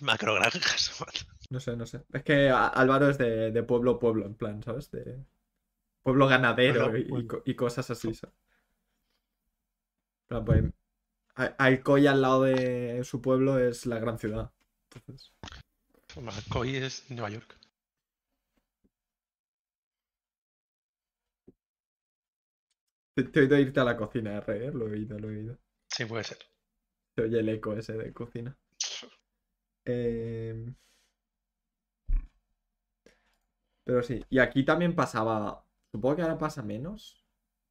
Macrogranjas.
no sé, no sé. Es que Álvaro es de, de pueblo a pueblo, en plan, ¿sabes? De pueblo ganadero y- y, cosas así, ¿sabes? Plan, pues, Alcoy al lado de su pueblo es la gran ciudad. Entonces,
McCoy es Nueva York.
te, te he oído irte a la cocina, R, ¿eh? Lo he oído, lo he oído.
Sí, puede ser.
Se oye el eco ese de cocina. Eh, Pero sí, y aquí también pasaba. Supongo que ahora pasa menos.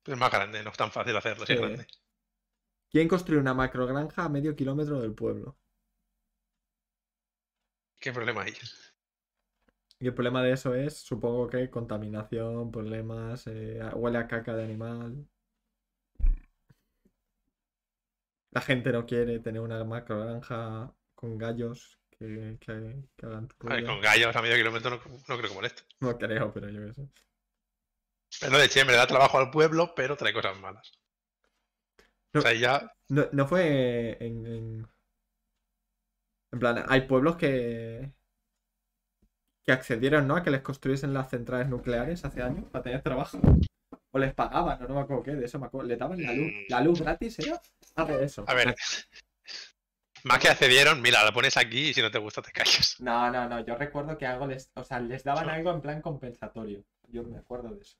Es más grande, no es tan fácil hacerlo si es
Sí.
grande.
¿Quién construye una macrogranja a medio kilómetro del pueblo?
¿Qué problema hay?
Y el problema de eso es, supongo que contaminación, problemas, eh, huele a caca de animal. La gente no quiere tener una macrogranja con gallos que, que, que hagan
A ver,
ruido.
con gallos a medio kilómetro no, no creo que moleste.
No creo, pero yo qué sé.
Pero de siempre da trabajo al pueblo, pero trae cosas malas.
No.
O sea, ya.
No, no fue en, en... En plan, hay pueblos que... que accedieron, ¿no? A que les construyesen las centrales nucleares hace años para tener trabajo. O les pagaban, no, no me acuerdo qué, de eso me acuerdo. Le daban la luz. ¿La luz gratis era? Ah, de eso.
A ver. Más que accedieron, mira, la pones aquí y si no te gusta te callas.
No, no, no, yo recuerdo que algo les... O sea, les daban algo en plan compensatorio. Yo me acuerdo de eso.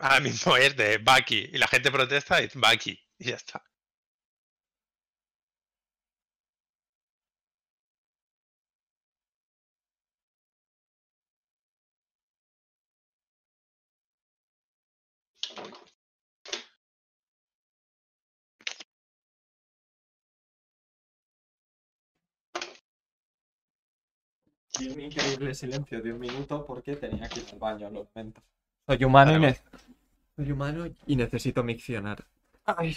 Ahora mismo es de Bucky y la gente protesta y es Bucky y ya está.
Y un increíble silencio de un minuto porque tenía que ir al baño, lo lamento. Soy humano y, ne- Soy humano y necesito miccionar. Ay.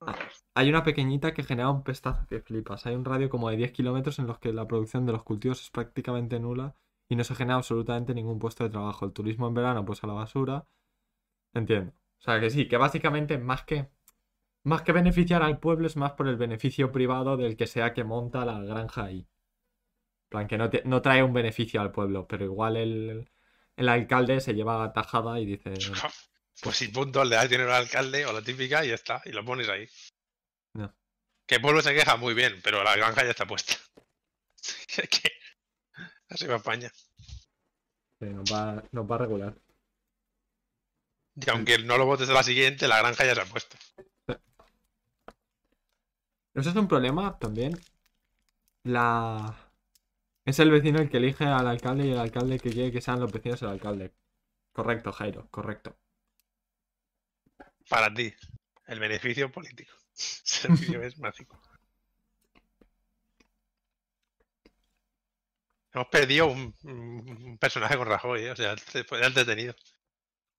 Ah, Hay una pequeñita que genera un pestazo que flipas. Hay un radio como de 10 kilómetros en los que la producción de los cultivos es prácticamente nula y no se genera absolutamente ningún puesto de trabajo. El turismo en verano, pues a la basura. Entiendo. O sea que sí, que básicamente más que más que beneficiar al pueblo es más por el beneficio privado del que sea que monta la granja ahí. En plan, que no, te- no trae un beneficio al pueblo, pero igual el, el alcalde se lleva la tajada y dice.
Pues si punto, le das dinero al alcalde o la típica y ya está, y lo pones ahí.
No,
Que el pueblo se queja muy bien, pero la granja ya está puesta. Que así va España.
Sí, nos va, nos va a regular.
Y aunque no lo votes a la siguiente, la granja ya se ha puesto.
Eso es un problema también. La. Es el vecino el que elige al alcalde y el alcalde que quiere que sean los vecinos el alcalde. Correcto, Jairo, correcto.
Para ti, el beneficio político. Ese vídeo es mágico. Hemos perdido un, un personaje con Rajoy, ¿eh? o sea, se fue entretenido.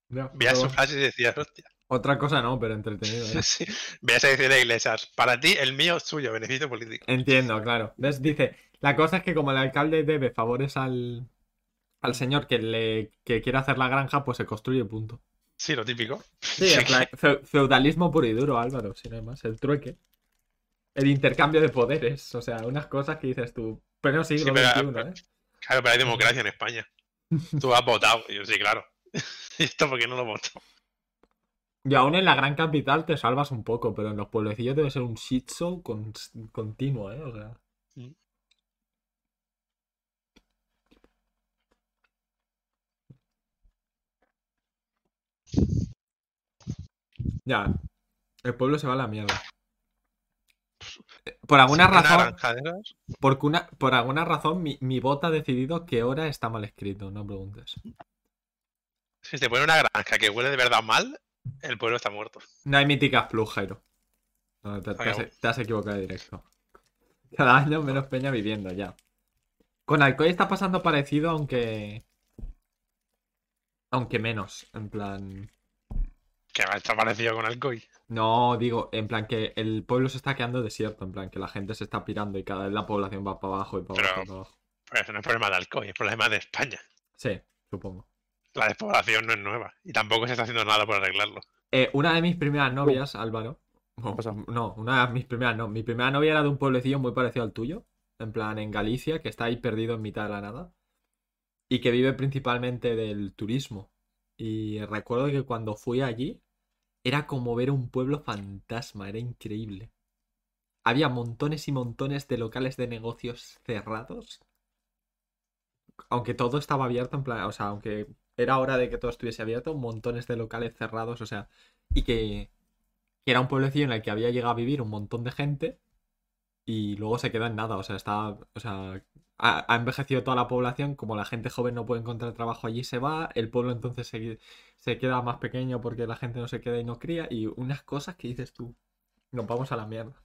Ya,
Veías
pero
su frase y decías, hostia.
Otra cosa no, pero entretenido. ¿eh?
Sí. Veías a decir a Iglesias, para ti, el mío, suyo, beneficio político.
Entiendo, claro. ¿Ves? Dice, la cosa es que como el alcalde debe favores al, al señor que le que quiere hacer la granja, pues se construye punto.
Sí, lo típico.
Sí, fe- feudalismo puro y duro, Álvaro, si no hay más. El trueque. El intercambio de poderes. O sea, unas cosas que dices tú. Pero siglo
Sí, pero-
XXI, ¿eh?
Claro, pero hay democracia en España. Tú has votado. Y yo, sí, claro. ¿Y esto por qué no lo voto?
Y aún en la gran capital te salvas un poco, pero en los pueblecillos debe ser un shit show con- continuo, ¿eh? O sea. Ya. El pueblo se va a la mierda. Por alguna
Una
razón. Porque una, por alguna razón, mi, mi bot ha decidido que hora está mal escrito, no preguntes.
Si te pone una granja que huele de verdad mal, el pueblo está muerto.
No hay míticas plus, Jairo. No, te, te has, te has equivocado de directo. Cada año menos peña viviendo, ya. Con Alcoy está pasando parecido, aunque. Aunque menos. En plan.
Que va a estar parecido con Alcoy.
No, digo, en plan que el pueblo se está quedando desierto, en plan que la gente se está pirando y cada vez la población va para abajo y para
Pero-
abajo y para abajo.
Pero eso no es problema de Alcoy, es problema de España.
Sí, supongo.
La despoblación no es nueva. Y tampoco se está haciendo nada por arreglarlo.
Eh, una de mis primeras novias, Álvaro. No, una de mis primeras no. Mi primera novia era de un pueblecillo muy parecido al tuyo. En plan, en Galicia, que está ahí perdido en mitad de la nada. Y que vive principalmente del turismo. Y recuerdo que cuando fui allí, era como ver un pueblo fantasma, era increíble. Había montones y montones de locales de negocios cerrados. Aunque todo estaba abierto, en plan, o sea, aunque era hora de que todo estuviese abierto, montones de locales cerrados, o sea, y que, que era un pueblecillo en el que había llegado a vivir un montón de gente y luego se quedó en nada, o sea, está, o sea, ha, ha envejecido toda la población, como la gente joven no puede encontrar trabajo allí se va, el pueblo entonces se, se queda más pequeño porque la gente no se queda y no cría y unas cosas que dices tú, nos vamos a la mierda.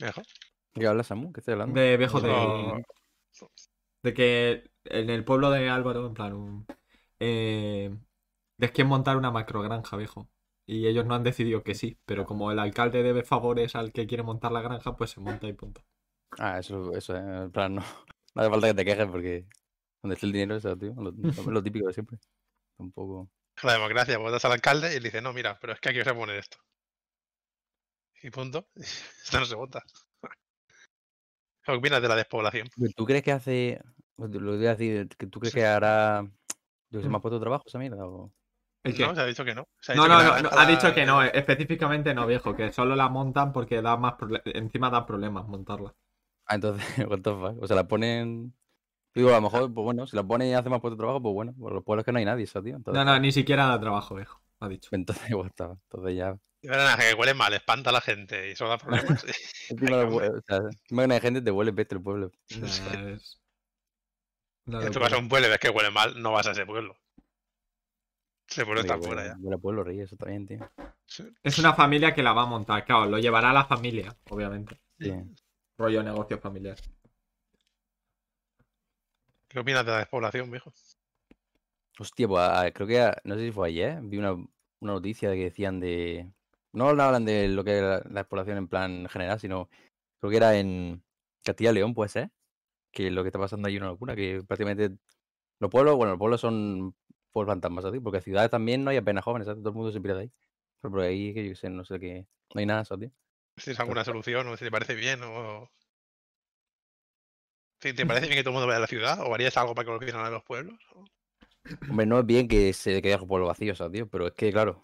Mejor.
¿Qué hablas, Samu? ¿Qué estoy hablando?
De viejo de,
No.
de que en el pueblo de Álvaro, en plan, un, eh, les quieren montar una macrogranja, viejo. Y ellos no han decidido que sí, pero como el alcalde debe favores al que quiere montar la granja, pues se monta y punto.
Ah, eso, eso, eh, en plan, no, no hace falta que te quejes porque donde esté el dinero, eso, tío, lo, lo- típico de siempre. Tampoco.
La democracia, votas al alcalde y le dice, no, mira, pero es que aquí os voy a poner esto. Y punto. Esto no se vota. ¿Qué opinas de la despoblación?
¿Tú crees que hace. Lo que voy a decir, ¿tú crees que hará. Yo que se me ha puesto trabajo esa mierda? O...
¿El qué?
No, se ha dicho que no.
No,
dicho
no,
que
no,
la
no, ha dicho
la-
que no, eh, específicamente no, viejo, que solo la montan porque da más encima da problemas montarla.
Ah, entonces, what the fuck? O sea, la ponen. Digo, a lo mejor, pues bueno, si la ponen y hace más puesto trabajo, pues bueno, por los pueblos que no hay nadie, eso, tío. Entonces,
No, no, ni siquiera da trabajo, viejo, ha dicho.
entonces, what the fuck, entonces ya.
Y que huele mal, espanta a la gente y eso da problemas.
Encima, de o sea, encima que no hay gente, te huele peste el pueblo.
Nah, es... una
en tu
locura.
caso, un pueblo y ves que huele mal, no vas a ese pueblo. Está
Oye,
fuera
huele-
ya.
Huele a pueblo rey, eso también, tío.
Sí.
Es una familia que la va a montar, claro, lo llevará la familia, obviamente.
Sí.
Rollo negocio familiar.
¿Qué opinas de la despoblación, viejo?
Hostia, pues a- creo que, a- no sé si fue ayer, vi una, una noticia de que decían de... No hablan de lo que era la despoblación en plan general, sino creo que era en Castilla y León, puede ser, que lo que está pasando ahí es una locura, que prácticamente los pueblos, bueno, los pueblos son pueblos fantasmas, ¿sabes? Porque ciudades también no hay apenas jóvenes, ¿sabes? Todo el mundo se pira de ahí. Pero por ahí, que yo qué sé, no sé qué, no hay nada, ¿sabes? tío?
Si tienes alguna solución o si te parece bien o... Si te parece bien que todo el mundo vaya a la ciudad o harías algo para que lo quieran a los pueblos. o-
Hombre, no es bien que se quede el pueblo vacío, ¿sabes, tío? Pero es que, claro,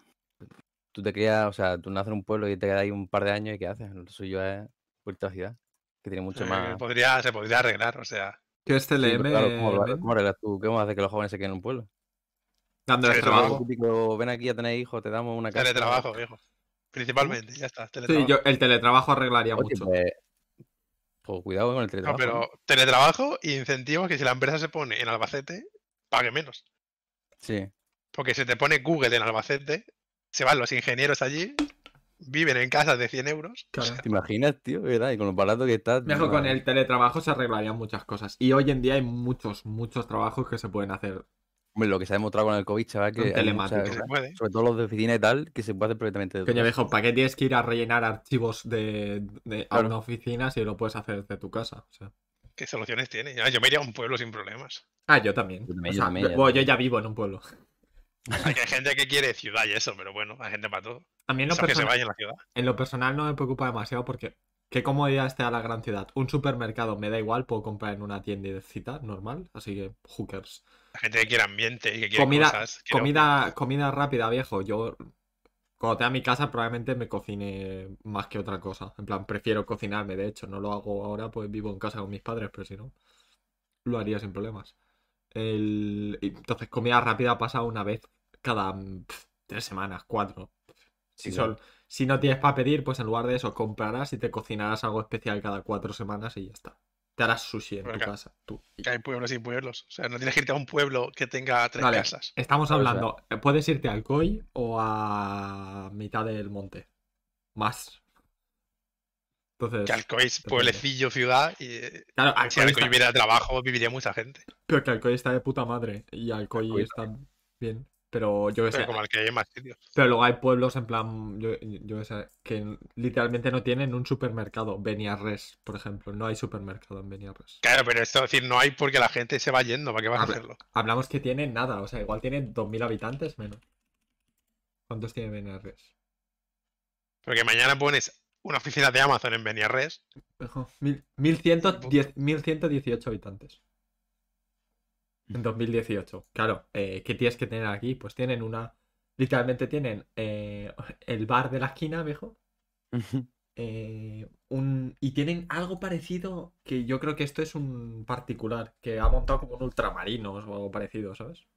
tú te quedas, o sea, tú naces en un pueblo y te quedas ahí un par de años y ¿qué haces? Lo suyo es vuelta a la ciudad, que tiene mucho
Eh,
más...
podría, se podría arreglar, o sea.
¿Qué es
Sí, claro, ¿cómo, cómo arreglas tú? ¿Cómo haces que los jóvenes se queden en un pueblo?
Dándoles
Sí,
trabajo.
Típico, ven aquí a tener hijos, te damos una casa.
Teletrabajo, viejo. Principalmente, ya está.
Sí, yo, el teletrabajo arreglaría
Oye,
mucho.
pues, pues cuidado con el
No,
teletrabajo.
pero
¿no?
teletrabajo y incentivos que si la empresa se pone en Albacete, pague menos.
Sí.
Porque si te pone Google en Albacete, se van los ingenieros allí, viven en casas de 100 euros.
Claro.
¿Te imaginas, tío? ¿Verdad? Y con lo barato que está.
Mejor con el teletrabajo se arreglarían muchas cosas. Y hoy en día hay muchos, muchos trabajos que se pueden hacer.
Hombre, lo que se ha demostrado con el COVID, chaval, que.
Telemático.
muchas-
Que se puede.
sobre todo los de oficina y tal, que se puede hacer perfectamente. de tu
Coño, viejo, ¿para qué tienes que ir a rellenar archivos de, de- a una oficina si lo puedes hacer desde tu casa? O sea.
¿Qué soluciones tiene? Ya, Yo me iría a un pueblo sin problemas.
Ah, yo también.
Yo también,
O
yo
sea,
también,
yo-
ya
bueno, yo
también.
ya vivo en un pueblo.
Hay gente que quiere ciudad y eso, pero bueno, hay gente para todo.
A mí en lo,
Eso que se
personal,
vaya en la ciudad.
en lo personal no me preocupa demasiado porque qué comodidad esté a la gran ciudad. Un supermercado me da igual, puedo comprar en una tiendecita normal, así que hookers.
La gente que quiere ambiente y que quiere
Comida,
cosas.
comida, comida rápida, viejo. Yo cuando tenga mi casa probablemente me cocine más que otra cosa. En plan, prefiero cocinarme, de hecho, no lo hago ahora, pues vivo en casa con mis padres, pero si no, lo haría sin problemas. El... Entonces, comida rápida pasa una vez cada tres semanas, cuatro. Si,
Sí,
son-. Si no tienes para pedir, pues en lugar de eso, comprarás y te cocinarás algo especial cada cuatro semanas y ya está. Te harás sushi en
Pero
tu casa. tú.
Que hay pueblos y pueblos. O sea, no tienes que irte a un pueblo que tenga tres
Vale,
casas.
Estamos hablando, puedes irte al COI o a mitad del monte. Más. Entonces,
Que Alcoy es pueblecillo, ciudad. Y eh,
claro,
si
Alcoy
Alcoy
está,
hubiera trabajo, viviría mucha gente.
pero que Alcoy está de puta madre y Alcoy
Alcoy
está bien. Pero yo que sé,
Pero como al que hay más sitios.
pero luego hay pueblos en plan, yo, yo que sé, que literalmente no tienen un supermercado. Beniarres, por ejemplo, no hay supermercado en Beniarres.
Claro, pero esto es decir, no hay porque la gente se va yendo. ¿Para qué vas a
Habla-
hacerlo?
Hablamos que tienen nada, o sea, igual tienen 2.000 habitantes menos. ¿Cuántos tiene Beniarres?
Porque mañana pones una oficina de Amazon en Beniarres.
Ojo, mil- 1110 1118 habitantes. En 2018. Claro, eh, ¿qué tienes que tener aquí? Pues tienen una. Literalmente tienen eh, el bar de la esquina, viejo. eh, un, y tienen algo parecido que yo creo que esto es un particular, que ha montado como un ultramarinos o algo parecido, ¿sabes?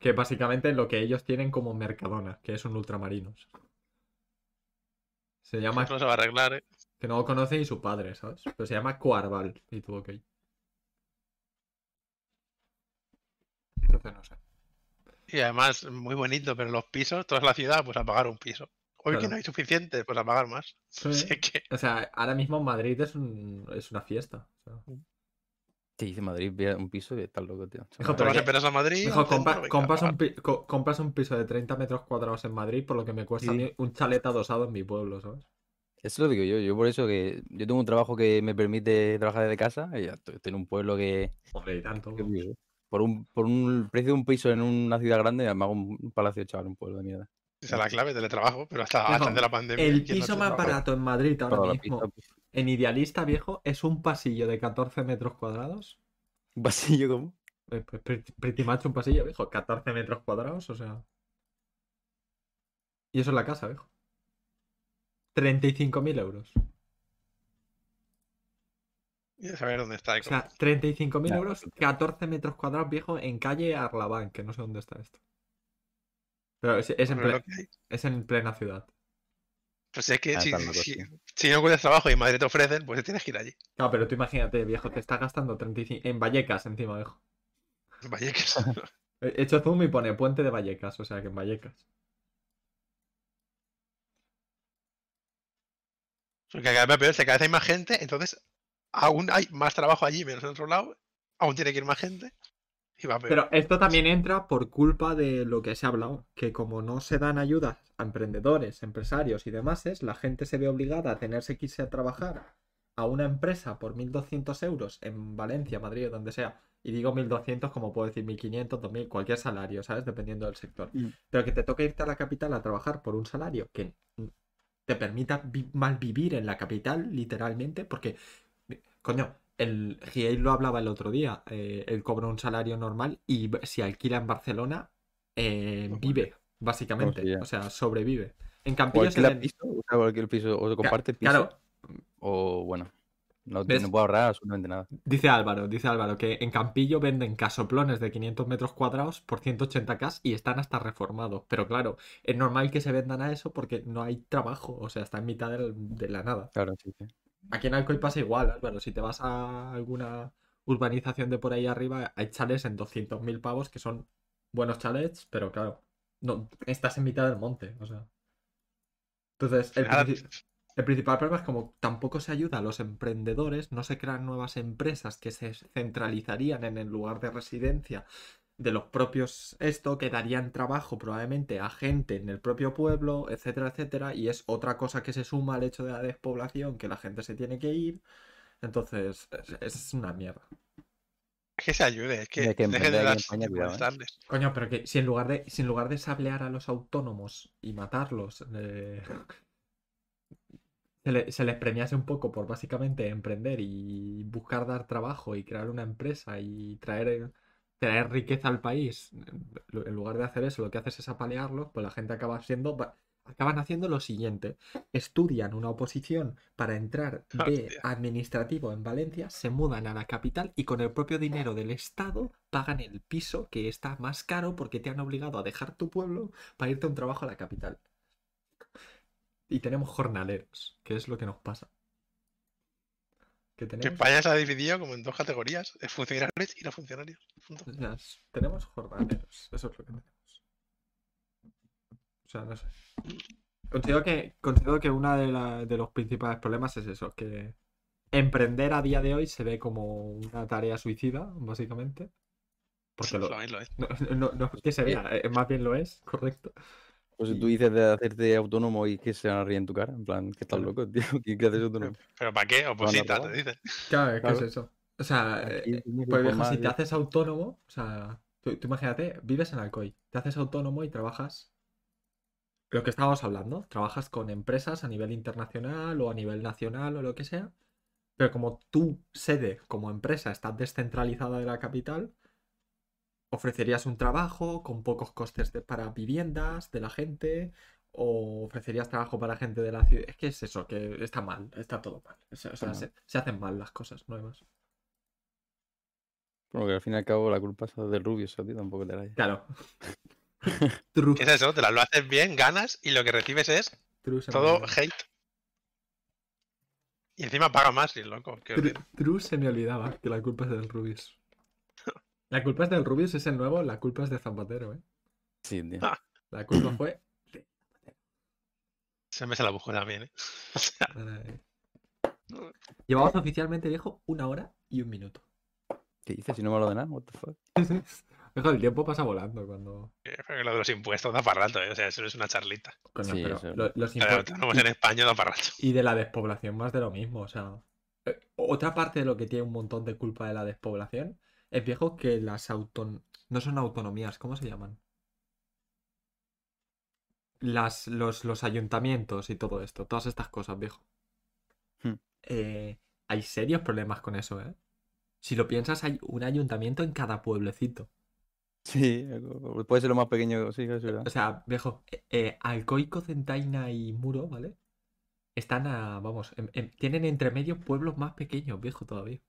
Que básicamente lo que ellos tienen como Mercadona, que es un ultramarinos. Se llama
no se va a arreglar, ¿eh?
que no lo conoce y su padre, ¿sabes? Pero se llama Coarval. Y tú, ok. Entonces no sé.
Y además, muy bonito, pero los pisos, toda la ciudad, pues a pagar un piso. Hoy que no hay suficiente, pues a pagar más.
Sí.
Así que
O sea, ahora mismo Madrid es, un, es una fiesta. o sea.
Te dice Madrid, un piso que estás loco, tío.
Hijo, pero
vas a esperar a Madrid.
Hijo, compa- compras, un pi- co- compras un piso de 30 metros cuadrados en Madrid por lo que me cuesta a
Sí.
mí un chalet adosado en mi pueblo, ¿sabes?
Eso lo digo yo. Yo por eso que yo tengo un trabajo que me permite trabajar desde casa y ya estoy, estoy en un pueblo que,
Hombre, y tanto.
que vivo. Por un por un precio de un piso en una ciudad grande me hago un palacio chaval, un pueblo de mierda.
Esa es la clave, teletrabajo, pero hasta
Hijo,
antes de la pandemia.
El
¿quién no
piso más barato en Madrid ahora mismo,
pista,
en Idealista, viejo, es un pasillo de 14 metros cuadrados.
un pasillo como.
Eh, pues, pretty- Pretty much un pasillo, viejo. 14 metros cuadrados, o sea. Y eso es la casa, viejo. 35.000 euros.
Y a saber dónde está.
O sea, 35.000
Ya,
euros,
hostia.
14 metros cuadrados, viejo, en calle Arlabán, que no sé dónde está esto. Pero es, es en, ple- es en plena ciudad.
Pues es que
Ah,
si, si, no encuentras trabajo y en Madrid te ofrecen, pues tienes que ir allí.
Claro, pero tú imagínate, viejo, te está gastando 35... En Vallecas, encima, viejo.
Vallecas.
He hecho zoom y pone puente de Vallecas, o sea que en Vallecas.
Porque cada vez peor, se cada vez hay más gente, entonces aún hay más trabajo allí, menos en otro lado. Aún tiene que ir más gente. Y va peor.
Pero esto también entra por culpa de lo que se ha hablado, que como no se dan ayudas a emprendedores, empresarios y demás, es, la gente se ve obligada a tenerse que irse a trabajar a una empresa por 1.200 euros en Valencia, Madrid o donde sea. Y digo 1.200 como puedo decir 1.500, 2.000, cualquier salario, ¿sabes? Dependiendo del sector.
Mm.
Pero que te toque irte a la capital a trabajar por un salario que te permita vi- malvivir en la capital, literalmente, porque, coño, el GA lo hablaba el otro día, eh, él cobra un salario normal y si alquila en Barcelona, eh, vive, básicamente. O sea, sobrevive. En Campillo se ven-
piso, o sea, alquila piso, o se comparte piso,
Claro,
o bueno, no, no puedo ahorrar absolutamente nada.
dice Álvaro, dice Álvaro que en Campillo venden casoplones de 500 metros cuadrados por 180k y están hasta reformados. Pero claro, es normal que se vendan a eso porque no hay trabajo, o sea, está en mitad de la nada.
Claro, sí, sí.
Aquí en Alcoy pasa igual, Álvaro. Si te vas a alguna urbanización de por ahí arriba, hay chalets en 200.000 pavos que son buenos chalets, pero claro, no, estás en mitad del monte, o sea. Entonces, el, principal problema es como tampoco se ayuda a los emprendedores, no se crean nuevas empresas que se centralizarían en el lugar de residencia de los propios esto, que darían trabajo probablemente a gente en el propio pueblo, etcétera, etcétera, y es otra cosa que se suma al hecho de la despoblación, que la gente se tiene que ir, entonces es, es una mierda.
Es que se ayude, es que,
que
dejen
emprender
de dar
¿eh?
Coño, pero que si en lugar de, si en lugar de sablear a los autónomos y matarlos, eh, se, le- se les premiase un poco por básicamente emprender y buscar dar trabajo y crear una empresa y traer, traer riqueza al país, en lugar de hacer eso, lo que haces es apalearlos, pues la gente acaba siendo, acaban haciendo lo siguiente, estudian una oposición para entrar de
Hostia.
administrativo en Valencia, se mudan a la capital y con el propio dinero del Estado pagan el piso que está más caro porque te han obligado a dejar tu pueblo para irte a un trabajo a la capital. Y tenemos jornaleros, que es lo que nos pasa. Que
España se ha dividido como en dos categorías, eh, funcionarios y no funcionarios.
Tenemos jornaleros, eso es lo que tenemos. O sea, no sé. Considero que, considero que uno de, la- de los principales problemas es eso, que emprender a día de hoy se ve como una tarea suicida, básicamente. Porque lo,
Lo es, lo es.
no, no, no es que se vea, eh, más bien lo es, correcto.
Pues si
Y-
tú dices de hacerte autónomo y que se van a reír en tu cara, en plan, que estás
Claro.
loco, tío, ¿qué, haces autónomo?
¿Pero para qué? Oposita, te dicen.
Claro, es que es
Claro.
eso. O sea, eh, pues viejo, si te haces autónomo, o sea, tú, tú imagínate, vives en Alcoy, te haces autónomo y trabajas lo que estábamos hablando, trabajas con empresas a nivel internacional o a nivel nacional o lo que sea, pero como tu sede como empresa está descentralizada de la capital, ofrecerías un trabajo con pocos costes de- para viviendas de la gente o ofrecerías trabajo para gente de la ciudad. Es que es eso, que está mal, está todo mal. O sea, o sea, se, se hacen mal las cosas, no hay más.
Bueno, que al fin y al cabo la culpa es del rubio, eso, tío, tampoco te rayes.
Claro. True,
¿Qué es eso? Te la lo haces bien, ganas y lo que recibes es
true
todo hate. Y encima paga más, y loco.
True se me olvidaba que la culpa es del Rubius. La culpa es del Rubius, es el nuevo, la culpa es de Zapatero, ¿eh?
Sí, tío.
Ah.
La culpa fue.
Se me se la busco también, ¿eh? O sea,
eh, Llevamos oficialmente, viejo, una hora y un minuto.
¿Qué dices? Si no me hablo de nada, what the fuck.
Viejo, el tiempo pasa volando cuando.
que lo de los impuestos da para rato, ¿eh? O sea, eso es una charlita.
Coño,
Sí,
pero
eso.
lo- los
Pero
impuestos.
en España da para rato.
Y de la despoblación más de lo mismo, o sea. eh, Otra parte de lo que tiene un montón de culpa de la despoblación es viejo que las auton... no son autonomías, ¿cómo se llaman? Las, los, los ayuntamientos y todo esto, todas estas cosas, viejo.
Hmm.
Eh, hay serios problemas con eso, ¿eh? Si lo piensas, hay un ayuntamiento en cada pueblecito.
Sí, puede ser lo más pequeño, sí, es verdad.
O sea, viejo, eh, eh, Alcoico, Centaina y Muro, ¿vale? Están a, vamos, em- em- tienen entre medio pueblos más pequeños, viejo, todavía.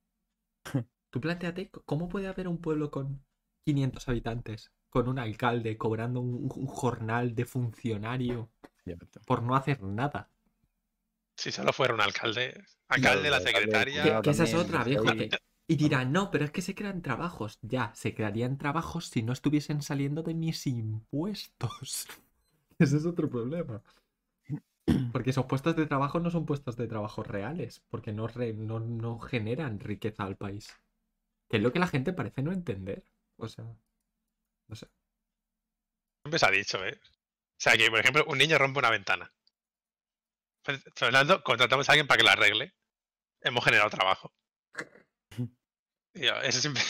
Tú planteate, ¿cómo puede haber un pueblo con 500 habitantes, con un alcalde cobrando un, un jornal de funcionario
Cierto.
por no hacer nada?
Si solo fuera un alcalde, alcalde, la secretaria.
Que, esa es otra, viejo. que- y dirán, no, pero es que se crean trabajos. Ya, se crearían trabajos si no estuviesen saliendo de mis impuestos. Ese es otro problema. Porque esos puestos de trabajo no son puestos de trabajo reales, porque no, re- no, no generan riqueza al país. Que es lo que la gente parece no entender. O sea, no sé.
Siempre se ha dicho, ¿eh? O sea, que por ejemplo, un niño rompe una ventana. Fernando, contratamos a alguien para que la arregle. Hemos generado trabajo. Y eso siempre,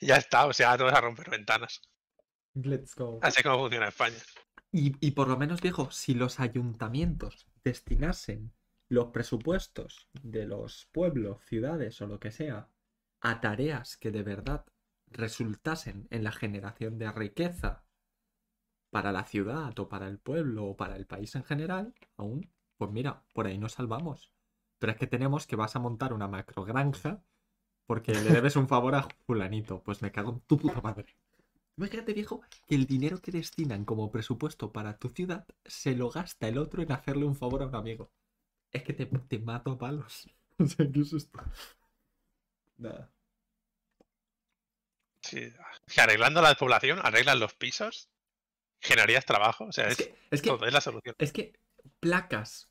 ya está, o sea, todos a romper ventanas.
Let's go.
Así es como funciona España.
Y, y por lo menos, viejo, si los ayuntamientos destinasen los presupuestos de los pueblos, ciudades o lo que sea a tareas que de verdad resultasen en la generación de riqueza para la ciudad o para el pueblo o para el país en general, aún, pues mira, por ahí nos salvamos. Pero es que tenemos que vas a montar una macro granja porque le debes un favor a fulanito. Pues me cago en tu puta madre. Imagínate, viejo, que el dinero que destinan como presupuesto para tu ciudad se lo gasta el otro en hacerle un favor a un amigo. Es que te, te mato a palos. O sea, ¿qué es esto? Nada.
Sí. Que arreglando la población, arreglan los pisos, generarías trabajo. O sea,
Es
es,
que, es que,
todo, es la solución.
es que placas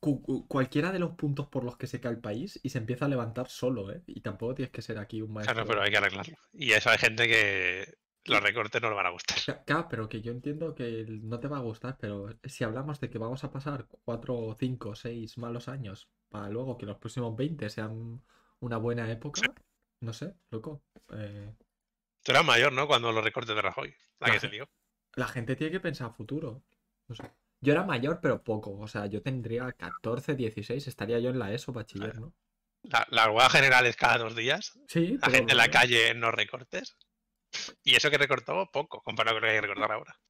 cu- cu- cualquiera de los puntos por los que se cae el país y se empieza a levantar solo, ¿eh? Y tampoco tienes que ser aquí un maestro.
Claro, pero hay que arreglarlo. Y eso hay gente que los recortes no le van a gustar.
Claro, pero que yo entiendo que no te va a gustar, pero si hablamos de que vamos a pasar 4, 5, 6 malos años para luego que los próximos 20 sean una buena época, no sé, loco. eh,
Tú eras mayor, ¿no? Cuando los recortes de Rajoy. La que
Ajá.
se lió.
la gente tiene que pensar a futuro. No sé. Yo era mayor, pero poco. O sea, yo tendría 14, 16, estaría yo en la ESO bachiller, ¿no?
La, la huelga general es cada dos días.
Sí,
La gente en la calle en los recortes. Y eso que recortó poco, comparado con lo que hay que recortar ahora.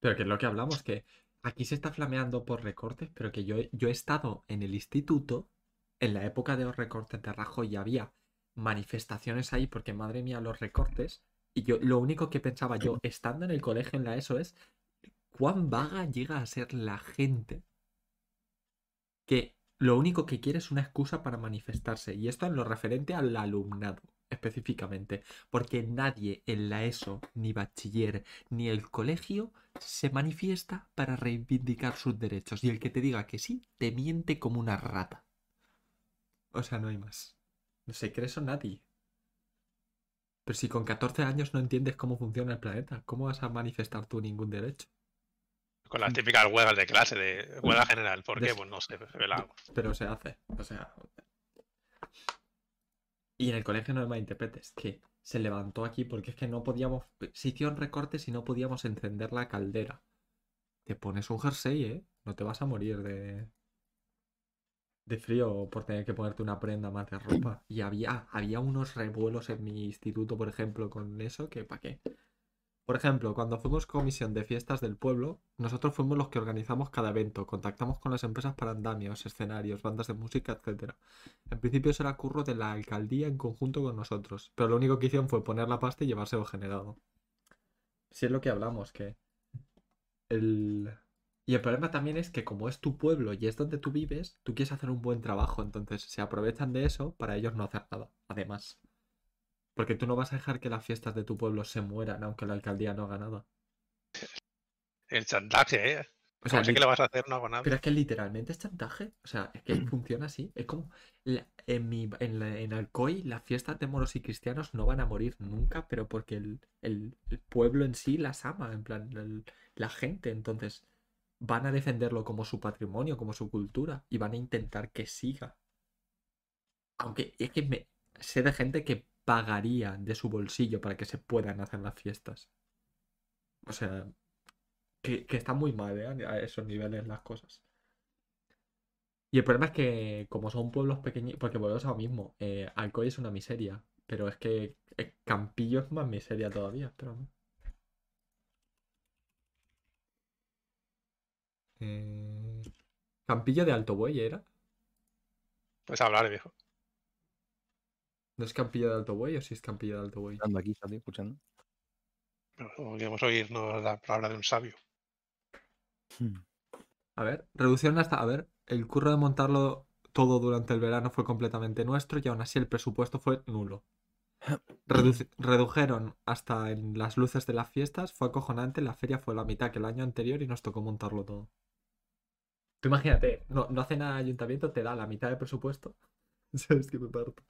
Pero que es lo que hablamos, que aquí se está flameando por recortes, pero que yo, yo he estado en el instituto en la época de los recortes de Rajoy había manifestaciones ahí porque madre mía los recortes. Y yo lo único que pensaba yo estando en el colegio en la ESO es cuán vaga llega a ser la gente que lo único que quiere es una excusa para manifestarse. Y esto en lo referente al alumnado específicamente. Porque nadie en la ESO ni bachiller ni el colegio se manifiesta para reivindicar sus derechos. Y el que te diga que sí te miente como una rata o sea no hay más no se cree eso nadie pero si con 14 años no entiendes cómo funciona el planeta, ¿cómo vas a manifestar tú ningún derecho?
Con las típicas huelgas de clase, de huelga general. ¿Por qué? Pues no sé, se ve la-
Pero se hace, o sea. Y en el colegio no me malinterpretes, que se levantó aquí porque es que no podíamos. Se hicieron recortes y no podíamos encender la caldera. Te pones un jersey, ¿eh? No te vas a morir de. De frío por tener que ponerte una prenda más de ropa. Y había, había unos revuelos en mi instituto, por ejemplo, con eso, que ¿para qué? Por ejemplo, cuando fuimos comisión de fiestas del pueblo, nosotros fuimos los que organizamos cada evento, contactamos con las empresas para andamios, escenarios, bandas de música, etc. En principio eso era curro de la alcaldía en conjunto con nosotros, pero lo único que hicieron fue poner la pasta y llevárselo generado. Si es lo que hablamos, que el... Y el problema también es que como es tu pueblo y es donde tú vives, tú quieres hacer un buen trabajo, entonces se aprovechan de eso para ellos no hacer nada, además. Porque tú no vas a dejar que las fiestas de tu pueblo se mueran aunque la alcaldía no haga nada.
El chantaje, ¿eh?
O sea,
sé que lo vas a hacer, no hago nada.
pero es que literalmente es chantaje. O sea, es que funciona así. Es como la- en, mi, en, la- en Alcoy las fiestas de moros y cristianos no van a morir nunca, pero porque el, el- el pueblo en sí las ama, en plan, el- la gente. Entonces van a defenderlo como su patrimonio, como su cultura, y van a intentar que siga. Aunque es que me sé de gente que pagaría de su bolsillo para que se puedan hacer las fiestas. O sea, que, está muy mal, ¿eh? A esos niveles las cosas. Y el problema es que, como son pueblos pequeños, porque volvemos a lo mismo, eh, Alcoy es una miseria, pero es que eh, Campillo es más miseria todavía. Eh, Campillo de Alto Buey era.
Puedes hablar, viejo.
¿No es Campillo de Alto Buey o si es Campillo de Alto Buey?
Estando aquí, ¿sabes? Escuchando.
Queremos oírnos la palabra de un sabio.
Hmm.
A ver, reducción hasta. A ver, el curro de montarlo todo durante el verano fue completamente nuestro y aún así el presupuesto fue nulo. Reduci- redujeron hasta en las luces de las fiestas, fue acojonante, la feria fue la mitad que el año anterior y nos tocó montarlo todo. Tú imagínate, no, no hace nada el ayuntamiento, te da la mitad de presupuesto. ¿Sabes que me parto?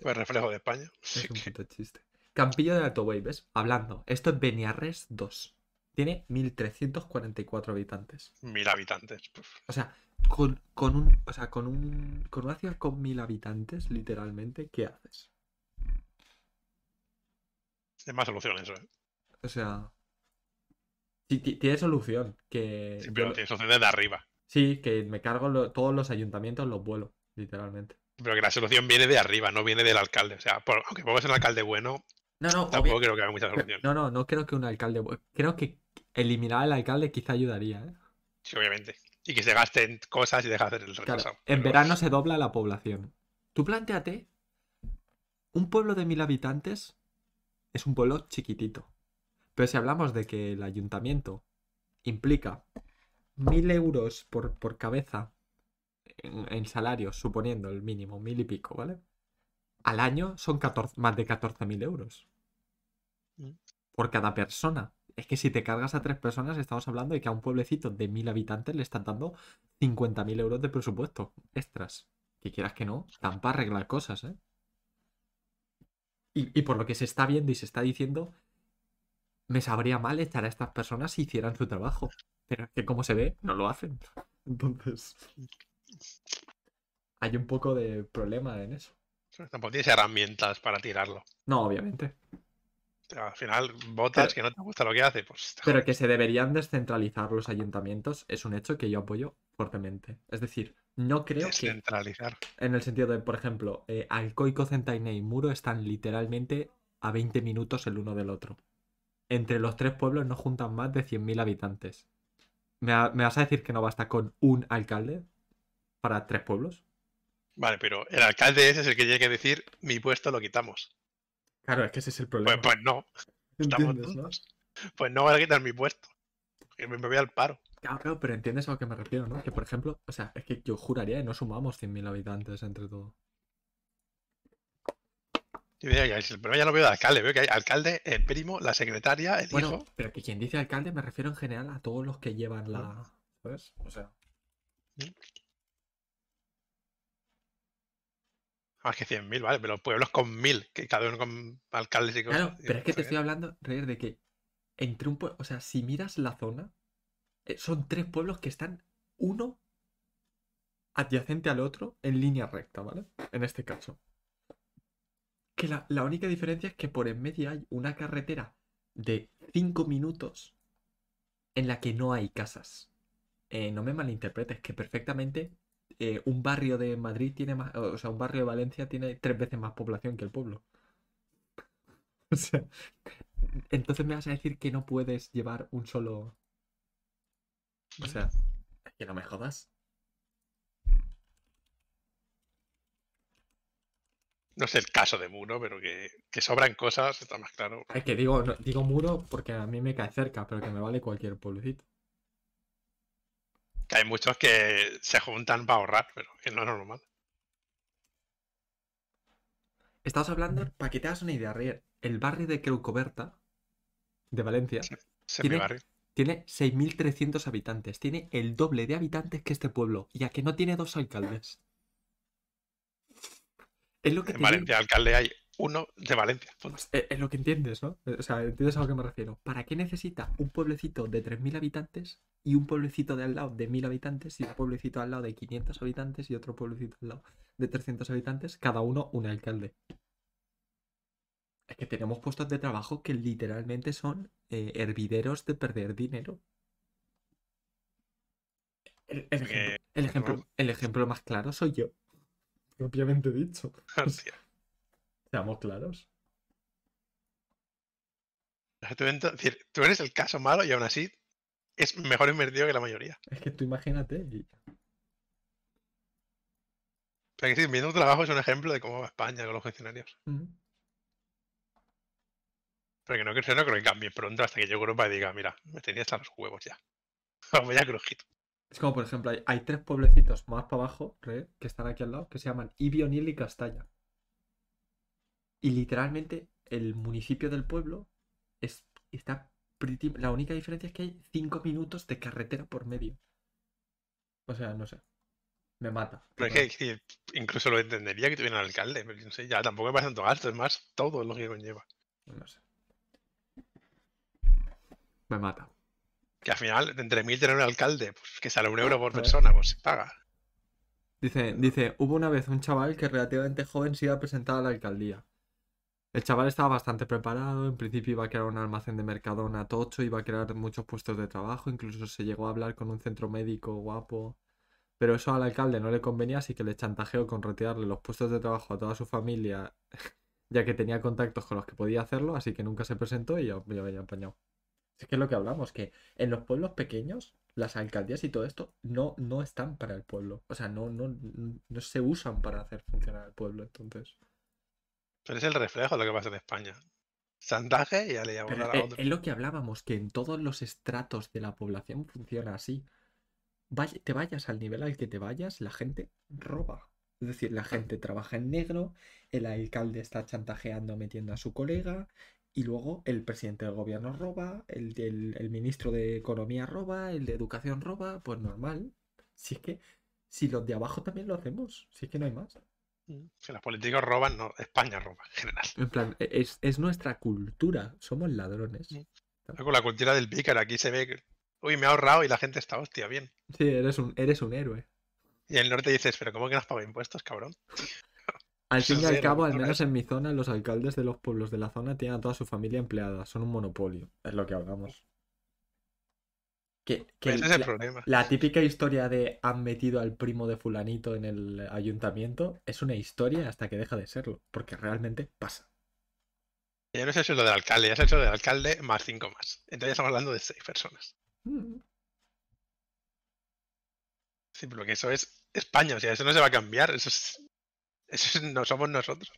Pues reflejo de España.
Es un puto chiste. Campillo de Alto Buey, ¿ves? Hablando. Esto es Beniarres 2. Tiene 1344 habitantes.
mil habitantes. Puf.
O sea, con, con un. O sea, con un. Con una ciudad con mil habitantes, literalmente, ¿qué haces?
Es más solución eso, ¿eh?
O sea. Tiene solución. Que.
Sí, pero tiene solución de arriba.
Sí, que me cargo lo- todos los ayuntamientos, los vuelo, literalmente.
Pero que la solución viene de arriba, no viene del alcalde. O sea, por- aunque pongas un alcalde bueno,
No, no,
tampoco creo que haya mucha solución.
No, no, no creo que un alcalde. Creo que eliminar al alcalde quizá ayudaría, ¿eh?
Sí, obviamente. Y que se gasten cosas y deja de hacer el
Claro,
retrasado.
en
Pero-
verano se dobla la población. Tú planteate, un pueblo de mil habitantes es un pueblo chiquitito. Pero si hablamos de que el ayuntamiento implica mil euros por, por cabeza en, en salarios, suponiendo el mínimo, mil y pico, ¿vale? Al año son 14 más de 14.000 euros.
Mm.
Por cada persona. Es que si te cargas a tres personas, estamos hablando de que a un pueblecito de mil habitantes le están dando 50.000 euros de presupuesto extras. Que quieras que no, dan para arreglar cosas, ¿eh? Y, y por lo que se está viendo y se está diciendo, me sabría mal echar a estas personas si hicieran su trabajo. Pero es que como se ve, no lo hacen. Entonces, hay un poco de problema en eso.
Tampoco tienes herramientas para tirarlo.
No, obviamente.
O sea, al final, votas
Pero-
que no te gusta lo que hace, pues
Pero que se deberían descentralizar los ayuntamientos es un hecho que yo apoyo fuertemente. Es decir, no creo que
descentralizar.
en el sentido de, por ejemplo, eh, Alcoico, Centaine y Muro están literalmente a 20 minutos el uno del otro. Entre los tres pueblos no juntan más de 100.000 habitantes. ¿Me, va- me vas a decir que no basta con un alcalde para tres pueblos?
Vale, pero el alcalde ese es el que tiene que decir, mi puesto lo quitamos.
Claro, es que ese es el
Pues,
problema.
pues no, estamos. Pues no van a quitar mi puesto. Me me voy al paro.
Claro, claro, pero entiendes a lo que me refiero, ¿no? Que por ejemplo, o sea, es que yo juraría que no sumamos 100.000 habitantes entre todo.
Y mira, ya, si el problema ya no veo de alcalde, veo que hay alcalde, el primo, la secretaria, el
Bueno,
hijo.
pero que quien dice alcalde me refiero en general a todos los que llevan la. ¿Sabes? O sea.
Más que 100.000, vale, pero pueblos con 1.000, que cada uno con alcaldes y cosas.
Claro, pero es que te estoy hablando, Reir, de que entre un pueblo. O sea, si miras la zona, eh, son tres pueblos que están uno adyacente al otro en línea recta, ¿vale? En este caso. Que la, la única diferencia es que por en medio hay una carretera de 5 minutos en la que no hay casas. Eh, no me malinterpretes, que perfectamente eh, un barrio de Madrid tiene más, o sea, un barrio de Valencia tiene tres veces más población que el pueblo. O sea, entonces me vas a decir que no puedes llevar un solo. O sea, que no me jodas.
No sé el caso de Muro, pero que, que sobran cosas, está más claro.
Es que digo, digo muro porque a mí me cae cerca, pero que me vale cualquier pueblecito.
Que hay muchos que se juntan para ahorrar, pero que no es normal.
Estamos hablando, para que te hagas una idea, Rier, el barrio de Creucoberta, de Valencia,
es
Tiene- tiene 6.300 habitantes. Tiene el doble de habitantes que este pueblo. Y a que no tiene dos alcaldes. Es lo que
En
digo.
Valencia, alcalde hay uno de Valencia.
Pues, eh, es lo que entiendes, ¿no? O sea, entiendes a lo que me refiero. ¿Para qué necesita un pueblecito de 3.000 habitantes y un pueblecito de al lado de 1.000 habitantes y un pueblecito al lado de 500 habitantes y otro pueblecito al lado de 300 habitantes? Cada uno un alcalde. Es que tenemos puestos de trabajo que literalmente son eh, hervideros de perder dinero. El, el
Que-
ejemplo, el, ejemplo, el ejemplo más claro soy yo. Propiamente dicho.
Hostia.
Seamos claros.
Tú, eres el caso malo y aún así es mejor invertido que la mayoría.
Es que tú imagínate. y-
Pero que sí, viendo tu trabajo es un ejemplo de cómo va España con los funcionarios.
Mm.
Pero que no, creo- no creo que cambie pronto hasta que llegue Europa y diga, mira, me tenía hasta los huevos ya. Vamos ya crujito.
Es como, por ejemplo, hay, hay tres pueblecitos más para abajo, re, que están aquí al lado, que se llaman Ibionil y Castalla. Y literalmente el municipio del pueblo es, está pretty- La única diferencia es que hay cinco minutos de carretera por medio. O sea, no sé. Me mata.
Pero es que, que incluso lo entendería que tuviera un alcalde. Pero no sé, ya tampoco me parece tanto gasto, es más todo lo que conlleva.
No sé. Me mata.
Que al final, entre mil tener un alcalde, pues que sale un euro por persona, pues se paga.
Dice, dice, hubo una vez un chaval que relativamente joven se iba a presentar a la alcaldía. El chaval estaba bastante preparado, en principio iba a crear un almacén de Mercadona tocho, iba a crear muchos puestos de trabajo, incluso se llegó a hablar con un centro médico guapo. Pero eso al alcalde no le convenía, así que le chantajeó con retirarle los puestos de trabajo a toda su familia, ya que tenía contactos con los que podía hacerlo, así que nunca se presentó y ya, ya había apañado. Es que es lo que hablamos, que en los pueblos pequeños, las alcaldías y todo esto no, no están para el pueblo. O sea, no, no, no se usan para hacer funcionar el pueblo, entonces.
Pero es el reflejo de lo que pasa en España. Santaje y ya le llamamos
Pero
a la
es,
otra.
es lo que hablábamos, que en todos los estratos de la población funciona así. Vaya- te vayas al nivel al que te vayas, la gente roba. Es decir, la gente trabaja en negro, el alcalde está chantajeando metiendo a su colega, y luego el presidente del gobierno roba, el, el ministro de Economía roba, el de Educación roba, pues normal. Si es que, si los de abajo también lo hacemos, si es que no hay más.
Mm, Si los políticos roban, no, España roba en general.
En plan, e- es, es nuestra cultura, somos ladrones.
Mm. Con la cultura del pícaro, aquí se ve que, uy, me he ahorrado y la gente está, hostia, bien.
Sí, eres un, eres un héroe.
Y en el norte dices, pero ¿cómo que no has pagado impuestos, cabrón?
Al
Eso
fin y al cabo, al
no
menos en mi zona, los alcaldes de los pueblos de la zona tienen a toda su familia empleada. Son un monopolio. Es lo que hablamos. Que, que
Ese es el
la,
problema.
la típica historia de han metido al primo de fulanito en el ayuntamiento es una historia hasta que deja de serlo. Porque realmente pasa.
Ya no es el sueldo del alcalde, ya es sueldo del alcalde más cinco más. Entonces ya estamos hablando de seis personas.
Mm.
Sí, pero que eso es España, o sea, eso no se va a cambiar, eso es, eso es- no somos nosotros.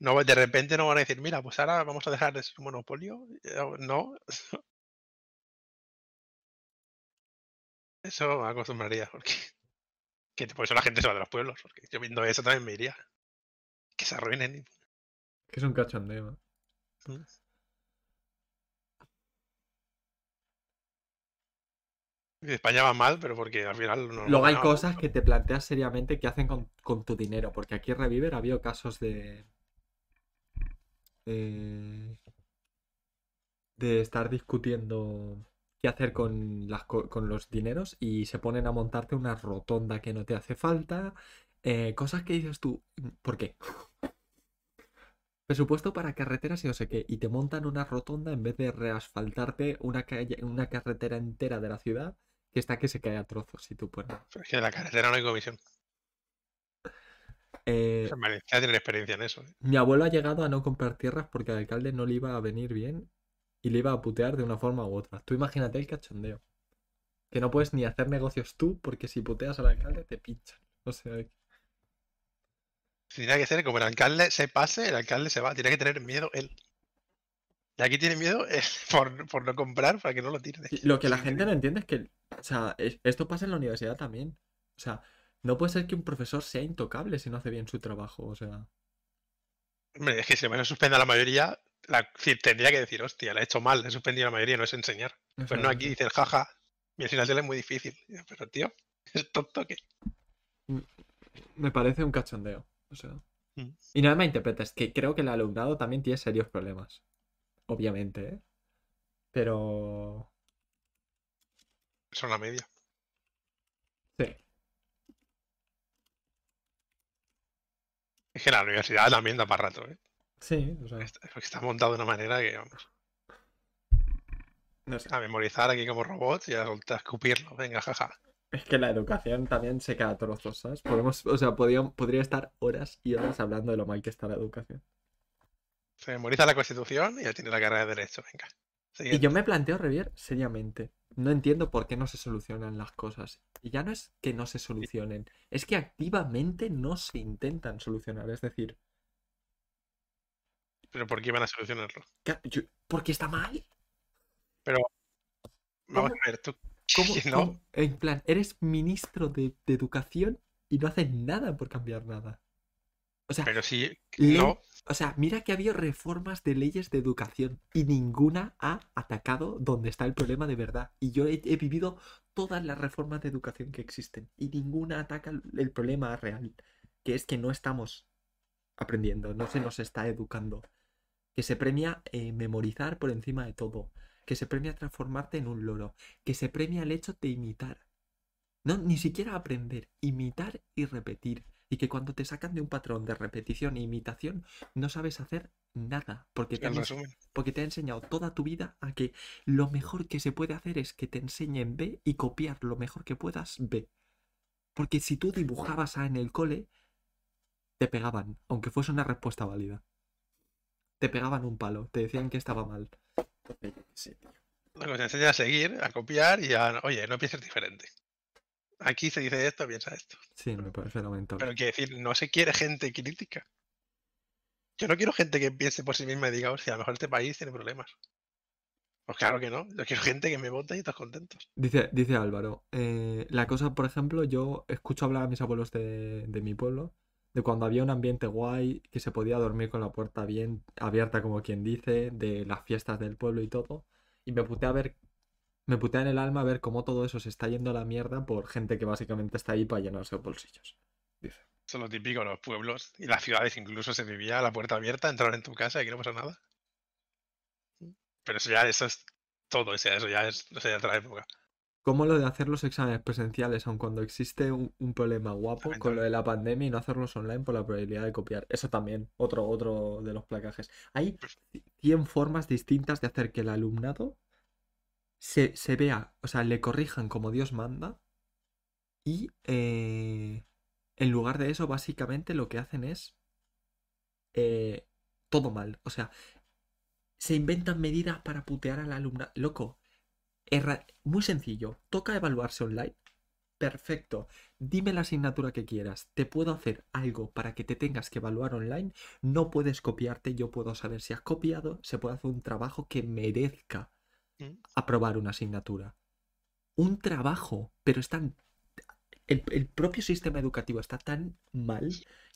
No, de repente no van a decir, mira, pues ahora vamos a dejar de ser un monopolio. Eh, No. Eso me acostumbraría, porque que por eso la gente se va de los pueblos, porque yo viendo eso también me iría. Que se arruinen.
Que es un cachondeo.
y España va mal, pero porque al final no.
Luego hay
no-
cosas que te planteas seriamente qué hacen con, con tu dinero. Porque aquí en Reviver ha habido casos de. eh, de estar discutiendo qué hacer con, las, co- con los dineros y se ponen a montarte una rotonda que no te hace falta. eh, cosas que dices tú, ¿por qué? Presupuesto para carreteras y no sé qué. Y te montan una rotonda en vez de reasfaltarte una, calle, una carretera entera de la ciudad que está que se cae a trozos. Y tú,
pero es que en la carretera no hay comisión.
Eh,
Valencia tienen experiencia en eso. ¿eh?
Mi abuelo ha llegado a no comprar tierras porque al alcalde no le iba a venir bien y le iba a putear de una forma u otra. Tú imagínate el cachondeo. Que no puedes ni hacer negocios tú porque si puteas al alcalde te pinchan. O sea,
Tiene que ser como el alcalde se pase, el alcalde se va. Tiene que tener miedo él. Y aquí tiene miedo eh, por, por no comprar para que no lo tiren.
lo que la gente no entiende es que, o sea, es- esto pasa en la universidad también. O sea, no puede ser que un profesor sea intocable si no hace bien su trabajo. O sea,
Hombre, es que si me lo suspende a la mayoría, la, tendría que decir, hostia, la he hecho mal, he suspendido a la mayoría, no es enseñar.
o
Pues no, aquí dicen, jaja, mi asignación es muy difícil. Pero tío, es tonto que.
me parece un cachondeo. O sea.
Mm.
Y no me interpretes, que creo que el alumnado también tiene serios problemas. Obviamente, ¿eh? Pero.
Son la media.
Sí.
Es que la universidad también da para rato, ¿eh?
Sí, o sea.
Está, montado de una manera que, vamos,
No sé.
a memorizar aquí como robots y a a escupirlo. Venga, jaja.
Es que la educación también se queda a trozos, ¿sabes? Podemos, o sea, podría, podría estar horas y horas hablando de lo mal que está la educación.
Se memoriza la constitución y ya tiene la carrera de derecho. Venga.
Y yo me planteo, Revier, seriamente. No entiendo por qué no se solucionan las cosas. Y ya no es que no se solucionen, es que activamente no se intentan solucionar. Es decir,
Pero ¿por qué iban a solucionarlo?
yo- porque está mal.
Vamos
¿Cómo?
a ver, tú.
¿Cómo,
no?
cómo? En plan, eres ministro de, de educación y no haces nada por cambiar nada. O sea,
Pero sí, no.
O sea, mira que ha habido reformas de leyes de educación y ninguna ha atacado donde está el problema de verdad. Y yo he, he vivido todas las reformas de educación que existen y ninguna ataca el- el problema real, que es que no estamos aprendiendo, no se nos está educando. Que se premia eh, memorizar por encima de todo, que se premia transformarte en un loro, que se premia el hecho de imitar. No, ni siquiera aprender, imitar y repetir. Y que cuando te sacan de un patrón de repetición e imitación, no sabes hacer nada. Porque te, han, porque te ha enseñado toda tu vida a que lo mejor que se puede hacer es que te enseñen B y copiar lo mejor que puedas B. Porque si tú dibujabas A en el cole, te pegaban, aunque fuese una respuesta válida. Te pegaban un palo, te decían que estaba mal. Tío.
Lo que te enseña a seguir, a copiar y a, oye, no pienses diferente. Aquí se dice esto, piensa esto.
Sí, me parece lamentable.
Pero quiere decir, no se quiere gente crítica. Yo no quiero gente que piense por sí misma y diga, hostia, a lo mejor este país tiene problemas. Pues claro que no. Yo quiero gente que me vote y todos contentos.
Dice, dice Álvaro, eh, la cosa, por ejemplo, yo escucho hablar a mis abuelos de, de mi pueblo, de cuando había un ambiente guay, que se podía dormir con la puerta bien abierta, como quien dice, de las fiestas del pueblo y todo. Y me putea a ver, me putea en el alma ver cómo todo eso se está yendo a la mierda por gente que básicamente está ahí para llenarse los bolsillos. Dice.
Eso es lo típico, los pueblos y las ciudades incluso se vivía a la puerta abierta, entrar en tu casa y aquí no pasa nada. Pero eso ya, eso es todo, eso ya es, no sé, de otra época.
¿Cómo lo de hacer los exámenes presenciales, aun cuando existe un, un problema guapo con lo de la pandemia y no hacerlos online por la probabilidad de copiar? Eso también, otro, otro de los placajes. Hay 100 formas distintas de hacer que el alumnado se, se vea, o sea, le corrijan como Dios manda y eh, en lugar de eso, básicamente lo que hacen es eh, todo mal. O sea, se inventan medidas para putear al alumnado. Loco, erra- muy sencillo. Toca evaluarse online. Perfecto. Dime la asignatura que quieras. Te puedo hacer algo para que te tengas que evaluar online. No puedes copiarte. Yo puedo saber si has copiado. Se puede hacer un trabajo que merezca. Aprobar una asignatura. Un trabajo, pero están. El, el propio sistema educativo está tan mal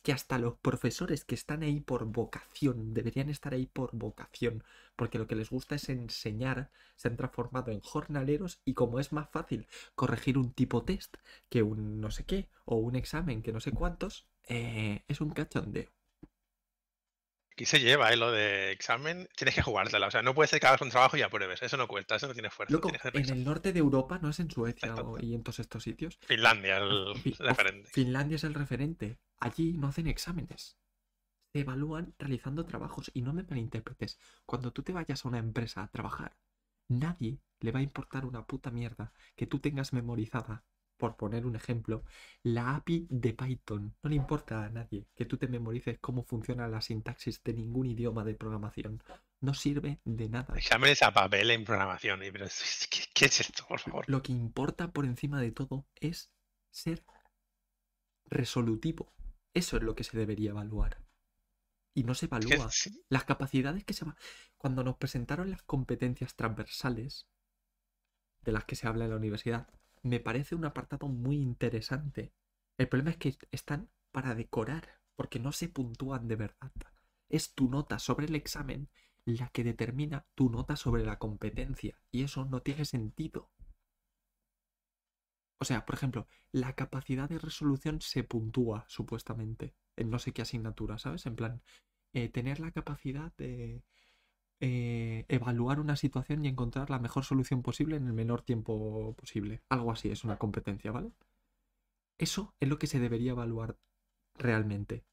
que hasta los profesores que están ahí por vocación, deberían estar ahí por vocación, porque lo que les gusta es enseñar, se han transformado en jornaleros y como es más fácil corregir un tipo test que un no sé qué, o un examen que no sé cuántos, eh, es un cachondeo.
Aquí se lleva, ¿eh? Lo de examen, tienes que jugártela. O sea, no puede ser que hagas un trabajo y apruebes. Eso no cuesta, eso no tiene fuerza.
Loco, en
pensar.
el norte de Europa, no es en Suecia o- y en todos estos sitios,
Finlandia, el referente.
Finlandia es el referente. Allí no hacen exámenes. Se evalúan realizando trabajos. Y no me malinterpretes. Cuando tú te vayas a una empresa a trabajar, nadie le va a importar una puta mierda que tú tengas memorizada, por poner un ejemplo, la API de Python. No le importa a nadie que tú te memorices cómo funciona la sintaxis de ningún idioma de programación. No sirve de nada.
Exámenes a papel en programación. Pero, ¿qué, qué es esto, por favor?
Lo que importa por encima de todo es ser resolutivo. Eso es lo que se debería evaluar. Y no se evalúa.
sí,
Las capacidades que se va. Cuando nos presentaron las competencias transversales, de las que se habla en la universidad, me parece un apartado muy interesante. El problema es que están para decorar, porque no se puntúan de verdad. Es tu nota sobre el examen la que determina tu nota sobre la competencia, y eso no tiene sentido. O sea, por ejemplo, la capacidad de resolución se puntúa supuestamente en no sé qué asignatura, ¿sabes? En plan, eh, tener la capacidad de eh, evaluar una situación y encontrar la mejor solución posible en el menor tiempo posible. Algo así es una competencia, ¿vale? Eso es lo que se debería evaluar realmente.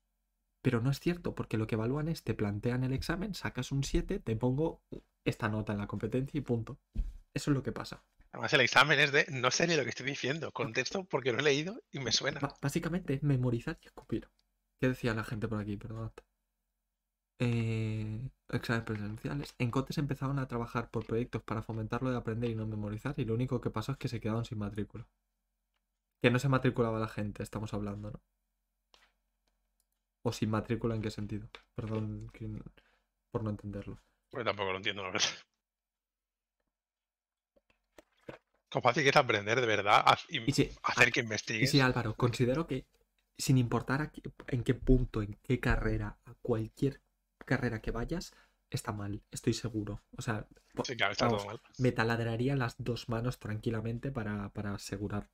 Pero no es cierto, porque lo que evalúan es, te plantean el examen, sacas un 7, te pongo esta nota en la competencia y punto. Eso es lo que pasa.
Además, el examen es de no sé ni lo que estoy diciendo. Contesto porque lo he leído y me suena.
Básicamente es memorizar y escupir. ¿Qué decía la gente por aquí? Perdón. Eh, exámenes presenciales. En Cotes empezaron a trabajar por proyectos para fomentar lo de aprender y no memorizar. Y lo único que pasó es que se quedaron sin matrícula. Que no se matriculaba la gente, estamos hablando, ¿no? O sin matrícula, ¿en qué sentido? Perdón por no entenderlo.
Porque tampoco lo entiendo, la verdad. Como fácil que es aprender de verdad y
si,
hacer que
y
investigues.
sí, Álvaro, considero que sin importar a qué- en qué punto, en qué carrera, a cualquier carrera que vayas, está mal, estoy seguro. O sea, po-
Sí, claro, está
vamos,
todo mal.
me taladraría las dos manos tranquilamente para, para asegurar.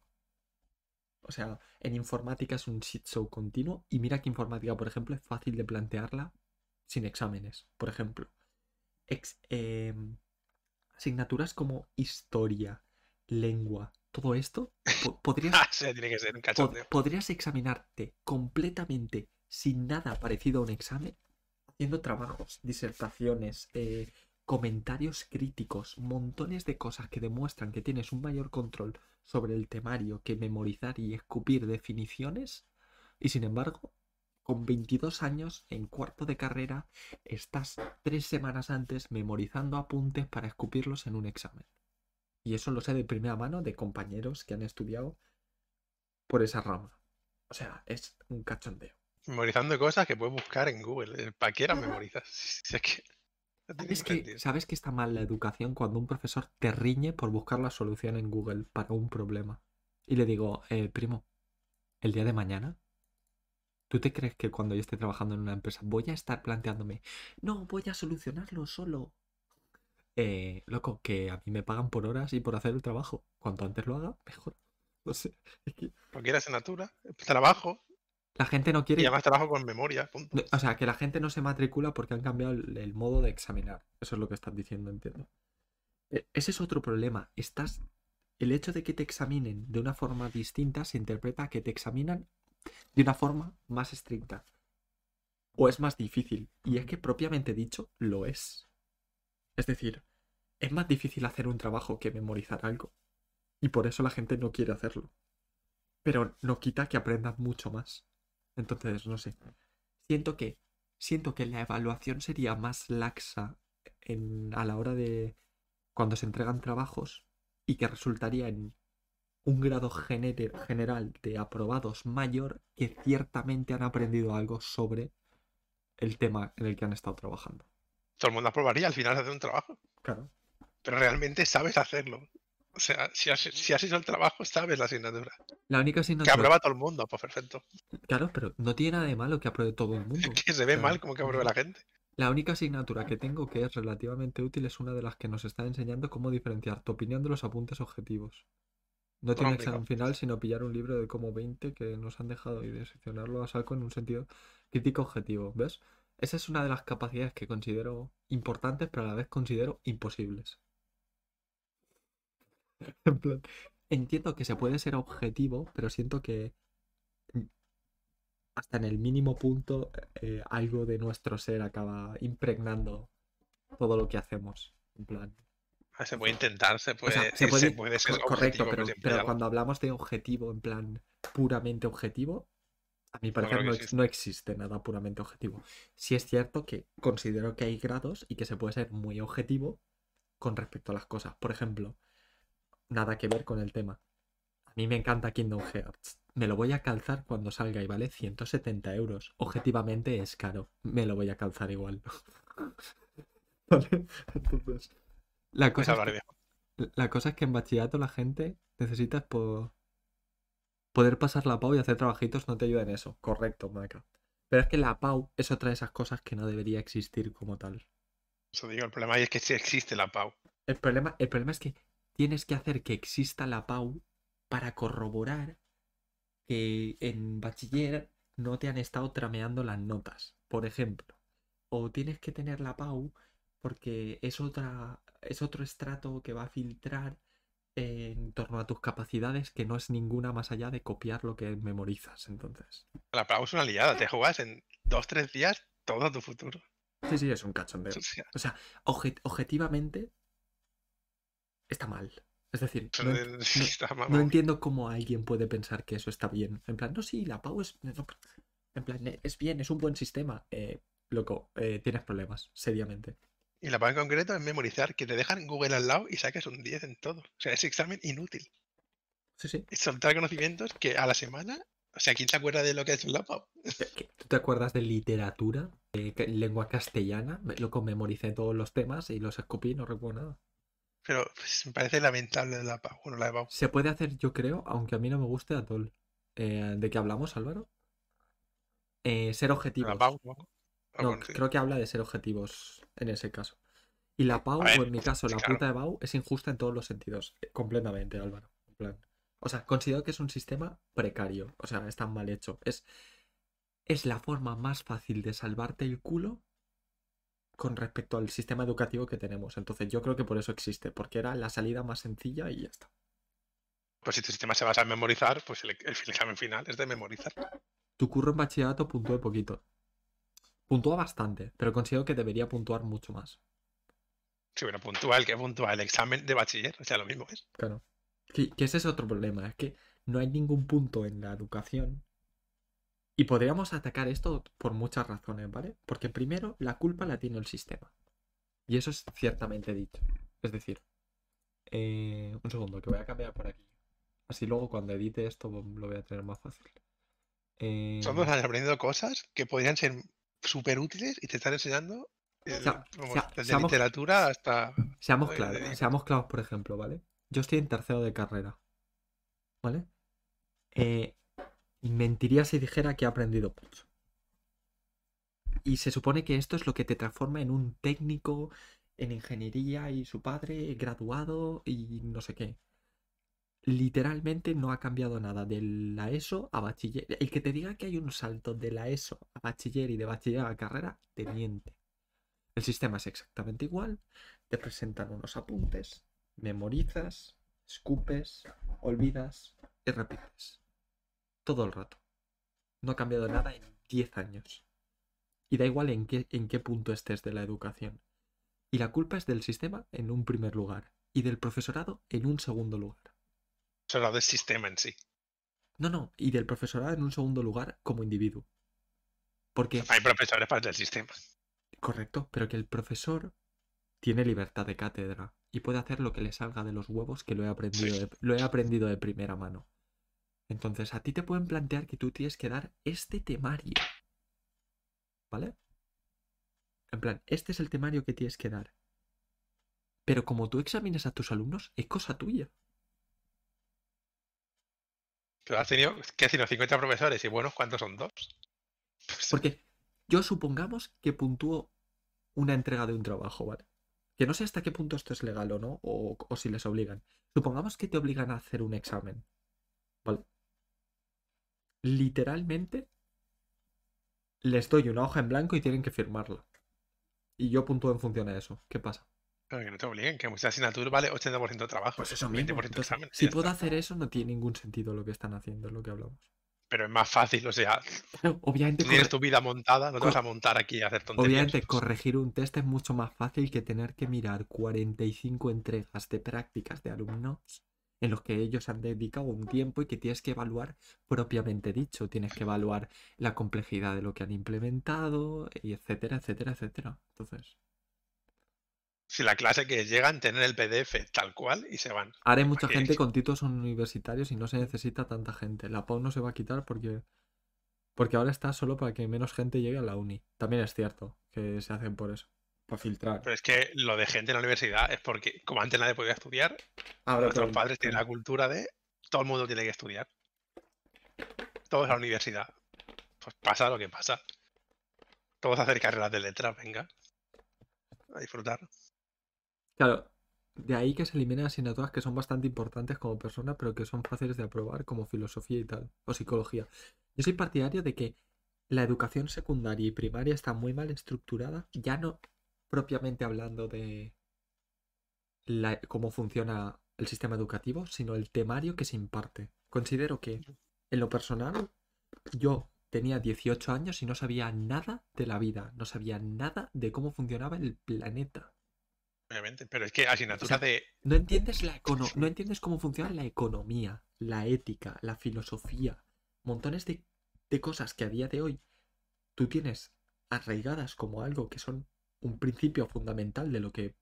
O sea, en informática es un shit show continuo y mira que informática, por ejemplo, es fácil de plantearla sin exámenes, por ejemplo. Ex- em, asignaturas como historia, lengua, todo esto, po- podrías,
Ah, sí, tiene que ser un
pod- podrías examinarte completamente sin nada parecido a un examen, haciendo trabajos, disertaciones, eh, comentarios críticos, montones de cosas que demuestran que tienes un mayor control sobre el temario que memorizar y escupir definiciones, y sin embargo, con 22 años, en cuarto de carrera, estás tres semanas antes memorizando apuntes para escupirlos en un examen. Y eso lo sé de primera mano de compañeros que han estudiado por esa rama. O sea, es un cachondeo.
Memorizando cosas que puedes buscar en Google. ¿Para qué las memorizas? Si es que.
¿Sabes que,
sentido.
¿Sabes que está mal la educación cuando un profesor te riñe por buscar la solución en Google para un problema? Y le digo, eh, primo, el día de mañana, ¿tú te crees que cuando yo esté trabajando en una empresa voy a estar planteándome, no, voy a solucionarlo solo? Eh, loco, que a mí me pagan por horas y por hacer el trabajo. Cuanto antes lo haga, mejor. No sé.
Cualquier asignatura, trabajo,
la gente no
y
quiere.
además trabajo con memoria, punto.
O sea, que la gente no se matricula porque han cambiado el, el modo de examinar. Eso es lo que estás diciendo, entiendo. E- Ese es otro problema. Estás. El hecho de que te examinen de una forma distinta se interpreta que te examinan de una forma más estricta. O es más difícil. Y es que propiamente dicho, lo es. Es decir, es más difícil hacer un trabajo que memorizar algo. Y por eso la gente no quiere hacerlo. Pero no quita que aprendas mucho más. Entonces, no sé. Siento que. Siento que la evaluación sería más laxa en, a la hora de. cuando se entregan trabajos. Y que resultaría en un grado general de aprobados mayor que ciertamente han aprendido algo sobre el tema en el que han estado trabajando.
Todo el mundo aprobaría al final de hacer un trabajo.
Claro.
Pero realmente sabes hacerlo. O sea, si has, si has hecho el trabajo, sabes la asignatura.
La única
Que
asignatura.
aprueba todo el mundo, pues perfecto.
Claro, pero no tiene nada de malo que apruebe todo el mundo.
Que se ve
Claro.
mal como que apruebe la gente.
La única asignatura que tengo que es relativamente útil es una de las que nos está enseñando cómo diferenciar tu opinión de los apuntes objetivos. No tiene examen final, sino pillar un libro de como 20 que nos han dejado y diseccionarlo a saco en un sentido crítico objetivo. ¿Ves? Esa es una de las capacidades que considero importantes, pero a la vez considero imposibles. En plan, entiendo que se puede ser objetivo, pero siento que hasta en el mínimo punto eh, algo de nuestro ser acaba impregnando todo lo que hacemos. En plan.
Se puede intentar, se
O
puede,
se
ser
co- correcto,
objetivo,
pero, cuando hablamos de objetivo, en plan puramente objetivo, a mi parecer no,
existe.
no existe nada puramente objetivo. Sí es cierto que considero que hay grados y que se puede ser muy objetivo con respecto a las cosas. Por ejemplo, nada que ver con el tema. A mí me encanta Kingdom Hearts. Me lo voy a calzar cuando salga y vale 170 euros. Objetivamente es caro. Me lo voy a calzar igual. Vale, entonces. La
Pues
cosa, es que, la cosa es que en bachillerato la gente necesita po- poder pasar la PAU y hacer trabajitos no te ayuda en eso. Correcto, Maca. Pero es que la PAU es otra de esas cosas que no debería existir como tal.
Eso digo, el problema ahí es que sí existe la PAU.
El problema, el problema es que tienes que hacer que exista la PAU para corroborar que en bachiller no te han estado trameando las notas, por ejemplo. O tienes que tener la PAU porque es otra, es otro estrato que va a filtrar en torno a tus capacidades que no es ninguna más allá de copiar lo que memorizas. Entonces,
La PAU es una liada, te juegas en dos, tres días todo tu futuro.
sí, sí, es un cachondeo.
O sea,
objetivamente está mal. Es decir, no,
de-
entiendo cómo alguien puede pensar que eso está bien. En plan, no, sí, la PAU es. en plan, eh, es bien, es un buen sistema. Eh, loco, eh, tienes problemas, seriamente.
Y la PAU en concreto es memorizar, que te dejan Google al lado y saques un 10 en todo. O sea, ese examen inútil.
Sí, sí.
Es soltar conocimientos que a la semana. O sea, ¿quién se acuerda de lo que es la PAU?
¿Qué- qué- ¿Tú te acuerdas de literatura? Que- lengua castellana. Loco, memoricé todos los temas y los escupí, no recuerdo nada.
Pero pues, me parece lamentable la PAU. Bueno, la de PAU.
Se puede hacer, yo creo, aunque a mí no me guste Atol. Eh, ¿De qué hablamos, Álvaro? Eh, ser objetivos.
La PAU. Ah,
No,
sí.
creo que habla de ser objetivos en ese caso. Y la PAU,
ver,
o en mi caso, la
claro.
puta de PAU, es injusta en todos los sentidos. eh, Completamente, Álvaro. en plan. O sea, considero que es un sistema precario. O sea, está mal hecho. Es, es la forma más fácil de salvarte el culo con respecto al sistema educativo que tenemos. Entonces, yo creo que por eso existe, porque era la salida más sencilla y ya está.
Pues si tu sistema se basa en memorizar, pues el, el examen final es de memorizar.
Tu curro en bachillerato puntué poquito. Puntúa bastante, pero considero que debería puntuar mucho más.
Sí, bueno, puntúa el que puntúa el examen de bachiller. O sea, lo mismo es.
Claro. Que, que ese es otro problema, es que no hay ningún punto en la educación Y podríamos atacar esto por muchas razones, ¿vale? Porque primero, la culpa la tiene el sistema. Y eso es ciertamente dicho. Es decir, eh, un segundo, que voy a cambiar por aquí. Así luego cuando edite esto lo voy a tener más fácil. Eh,
Somos aprendiendo cosas que podrían ser súper útiles y te están enseñando eh,
sea-
vamos,
sea-
desde
seamos-
literatura hasta...
Seamos claros,
de-
seamos claros, por ejemplo, ¿vale? Yo estoy en tercero de carrera, ¿vale? Eh, y mentiría si dijera que he aprendido mucho. Y se supone que esto es lo que te transforma en un técnico en ingeniería y su padre graduado y no sé qué. Literalmente no ha cambiado nada de la ESO a bachiller. El que te diga que hay un salto de la ESO a bachiller y de bachiller a carrera, te miente. El sistema es exactamente igual, te presentan unos apuntes, memorizas, escupes, olvidas y repites. Todo el rato. No ha cambiado nada en 10 años. Y da igual en qué, en qué punto estés de la educación. Y la culpa es del sistema en un primer lugar y del profesorado en un segundo lugar.
Solo del sistema en sí.
No, no, y del profesorado en un segundo lugar como individuo. Porque
Hay profesores para el sistema.
Correcto, pero que el profesor tiene libertad de cátedra y puede hacer lo que le salga de los huevos que lo he aprendido,
Sí.
de, lo he aprendido de primera mano. Entonces, a ti te pueden plantear que tú tienes que dar este temario. ¿Vale? En plan, este es el temario que tienes que dar. Pero como tú examines a tus alumnos, es cosa tuya.
Pero has tenido, ¿qué has tenido? 50 profesores y buenos, ¿cuántos son? ¿Dos?
Porque yo supongamos que puntúo una entrega de un trabajo, ¿vale? Que no sé hasta qué punto esto es legal o no, o, o si les obligan. Supongamos que te obligan a hacer un examen, ¿vale? Literalmente les doy una hoja en blanco y tienen que firmarla. Y yo puntúo en función a eso. ¿Qué pasa?
Pero que no te obliguen, que mucha asignatura vale 80% de trabajo.
Pues eso
20%
mismo.
de
Entonces,
examen.
si puedo
está.
hacer eso, no tiene ningún sentido lo que están haciendo, es lo que hablamos.
Pero es más fácil, o sea,
Claro, obviamente,
tú tienes
corre-
tu vida montada, no te vas a montar aquí a hacer tonterías.
Obviamente, corregir un test es mucho más fácil que tener que mirar 45 entregas de prácticas de alumnos en los que ellos han dedicado un tiempo y que tienes que evaluar propiamente dicho. Tienes que evaluar la complejidad de lo que han implementado, y etcétera, etcétera, etcétera. Entonces,
Si la clase que llegan, tener el PDF tal cual y se van.
ahora hay mucha gente con títulos universitarios y no se necesita tanta gente. La PAU no se va a quitar porque, porque ahora está solo para que menos gente llegue a la uni. También es cierto que se hacen por eso. Para filtrar.
Pero es que lo de gente en la universidad es porque, como antes nadie podía estudiar,
Ahora
nuestros
todo-
padres tienen la cultura de todo el mundo tiene que estudiar. Todos a la universidad. Pues pasa lo que pasa. Todos a hacer carreras de letras, venga. A disfrutar.
Claro, de ahí que se eliminen asignaturas que son bastante importantes como persona, pero que son fáciles de aprobar, como filosofía y tal, o psicología. Yo soy partidario de que la educación secundaria y primaria está muy mal estructurada, ya no propiamente hablando de la- cómo funciona el sistema educativo, sino el temario que se imparte. Considero que, en lo personal, yo tenía 18 años y no sabía nada de la vida, no sabía nada de cómo funcionaba el planeta.
Obviamente. Pero es que asignaturas de.
No entiendes la econo- no entiendes cómo funciona la economía, la ética, la filosofía, montones de, de cosas que a día de hoy tú tienes arraigadas como algo que son un principio fundamental de lo que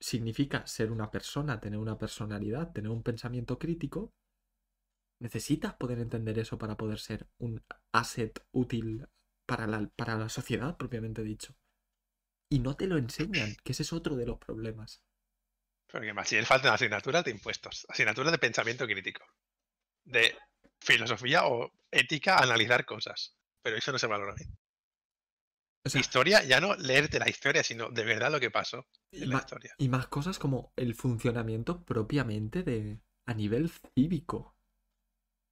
significa ser una persona, tener una personalidad, tener un pensamiento crítico. Necesitas poder entender eso para poder ser un asset útil para la, para la sociedad, propiamente dicho. Y no te lo enseñan, que ese es otro de los problemas.
Pero que más si faltan asignaturas de impuestos. Asignaturas de pensamiento crítico. De filosofía o ética, analizar cosas. Pero eso no se valora bien.
O sea,
Historia, ya no leerte la historia, sino de verdad lo que pasó
y,
en la
ma-
historia.
y más cosas como el funcionamiento propiamente de a nivel cívico.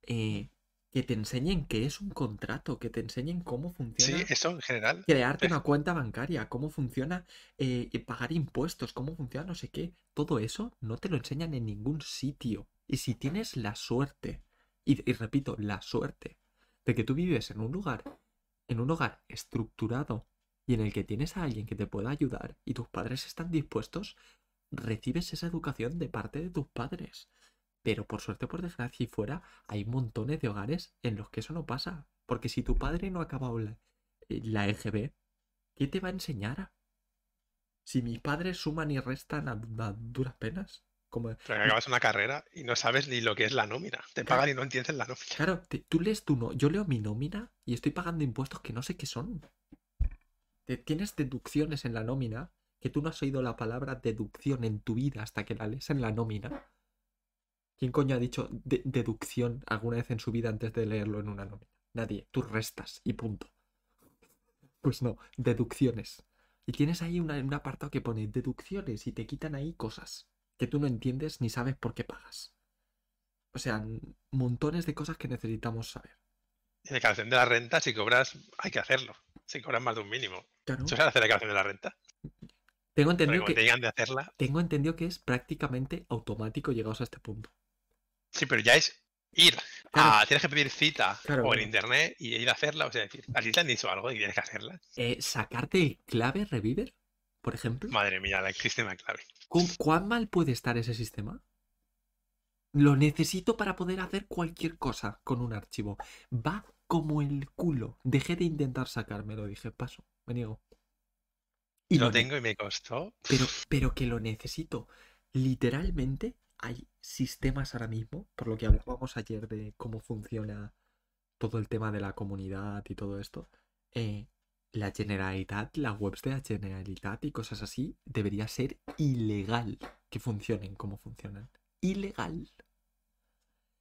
Eh, que te enseñen qué es un contrato, que te enseñen cómo
Sí,
funciona
eso en general.
crearte
es-
una cuenta bancaria, cómo funciona eh, pagar impuestos, cómo funciona no sé qué. Todo eso no te lo enseñan en ningún sitio. Y si tienes la suerte, y, y repito, la suerte, de que tú vives en un lugar, en un hogar estructurado y en el que tienes a alguien que te pueda ayudar y tus padres están dispuestos, recibes esa educación de parte de tus padres. Pero por suerte, por desgracia y fuera, hay montones de hogares en los que eso no pasa. Porque si tu padre no ha acabado la, eh, la EGB, ¿qué te va a enseñar? Si mis padres suman y restan a, a duras penas. Como,
Pero que acabas una carrera y no sabes ni lo que es la nómina. Te
Claro.
pagan y no entiendes la nómina.
Claro, te- tú lees tu no, yo leo mi nómina y estoy pagando impuestos que no sé qué son. Te- tienes deducciones en la nómina que tú no has oído la palabra deducción en tu vida hasta que la lees en la nómina. ¿Quién coño ha dicho de- deducción alguna vez en su vida antes de leerlo en una nómina? Nadie. Tú restas y punto. Pues no, deducciones. Y tienes ahí una- un apartado que pone deducciones y te quitan ahí cosas que tú no entiendes ni sabes por qué pagas. O sea, montones de cosas que necesitamos saber.
Y declaración de la renta, si cobras, hay que hacerlo. Si cobras más de un mínimo.
Claro.
¿Tú sabes hacer declaración de la renta?
Tengo entendido
te
que,
de hacerla,
tengo entendido que es prácticamente automático llegados a este punto.
sí, pero ya es ir.
Claro.
a- tienes que pedir cita
Claro,
o en internet y ir a hacerla. O sea, decir, a ti te han dicho algo y tienes que hacerla.
Eh, sacarte el clave Reviver, por ejemplo.
Madre mía, el sistema clave.
¿Cu- ¿Cuán mal puede estar ese sistema? Lo necesito para poder hacer cualquier cosa con un archivo. Va como el culo. Dejé de intentar sacármelo, dije, paso, me niego. Y
lo tengo y me costó.
Pero, pero que lo necesito. Literalmente hay sistemas ahora mismo, por lo que hablábamos ayer de cómo funciona todo el tema de la comunidad y todo esto. eh, la Generalitat, las webs de la Generalitat y cosas así, debería ser ilegal que funcionen como funcionan. Ilegal.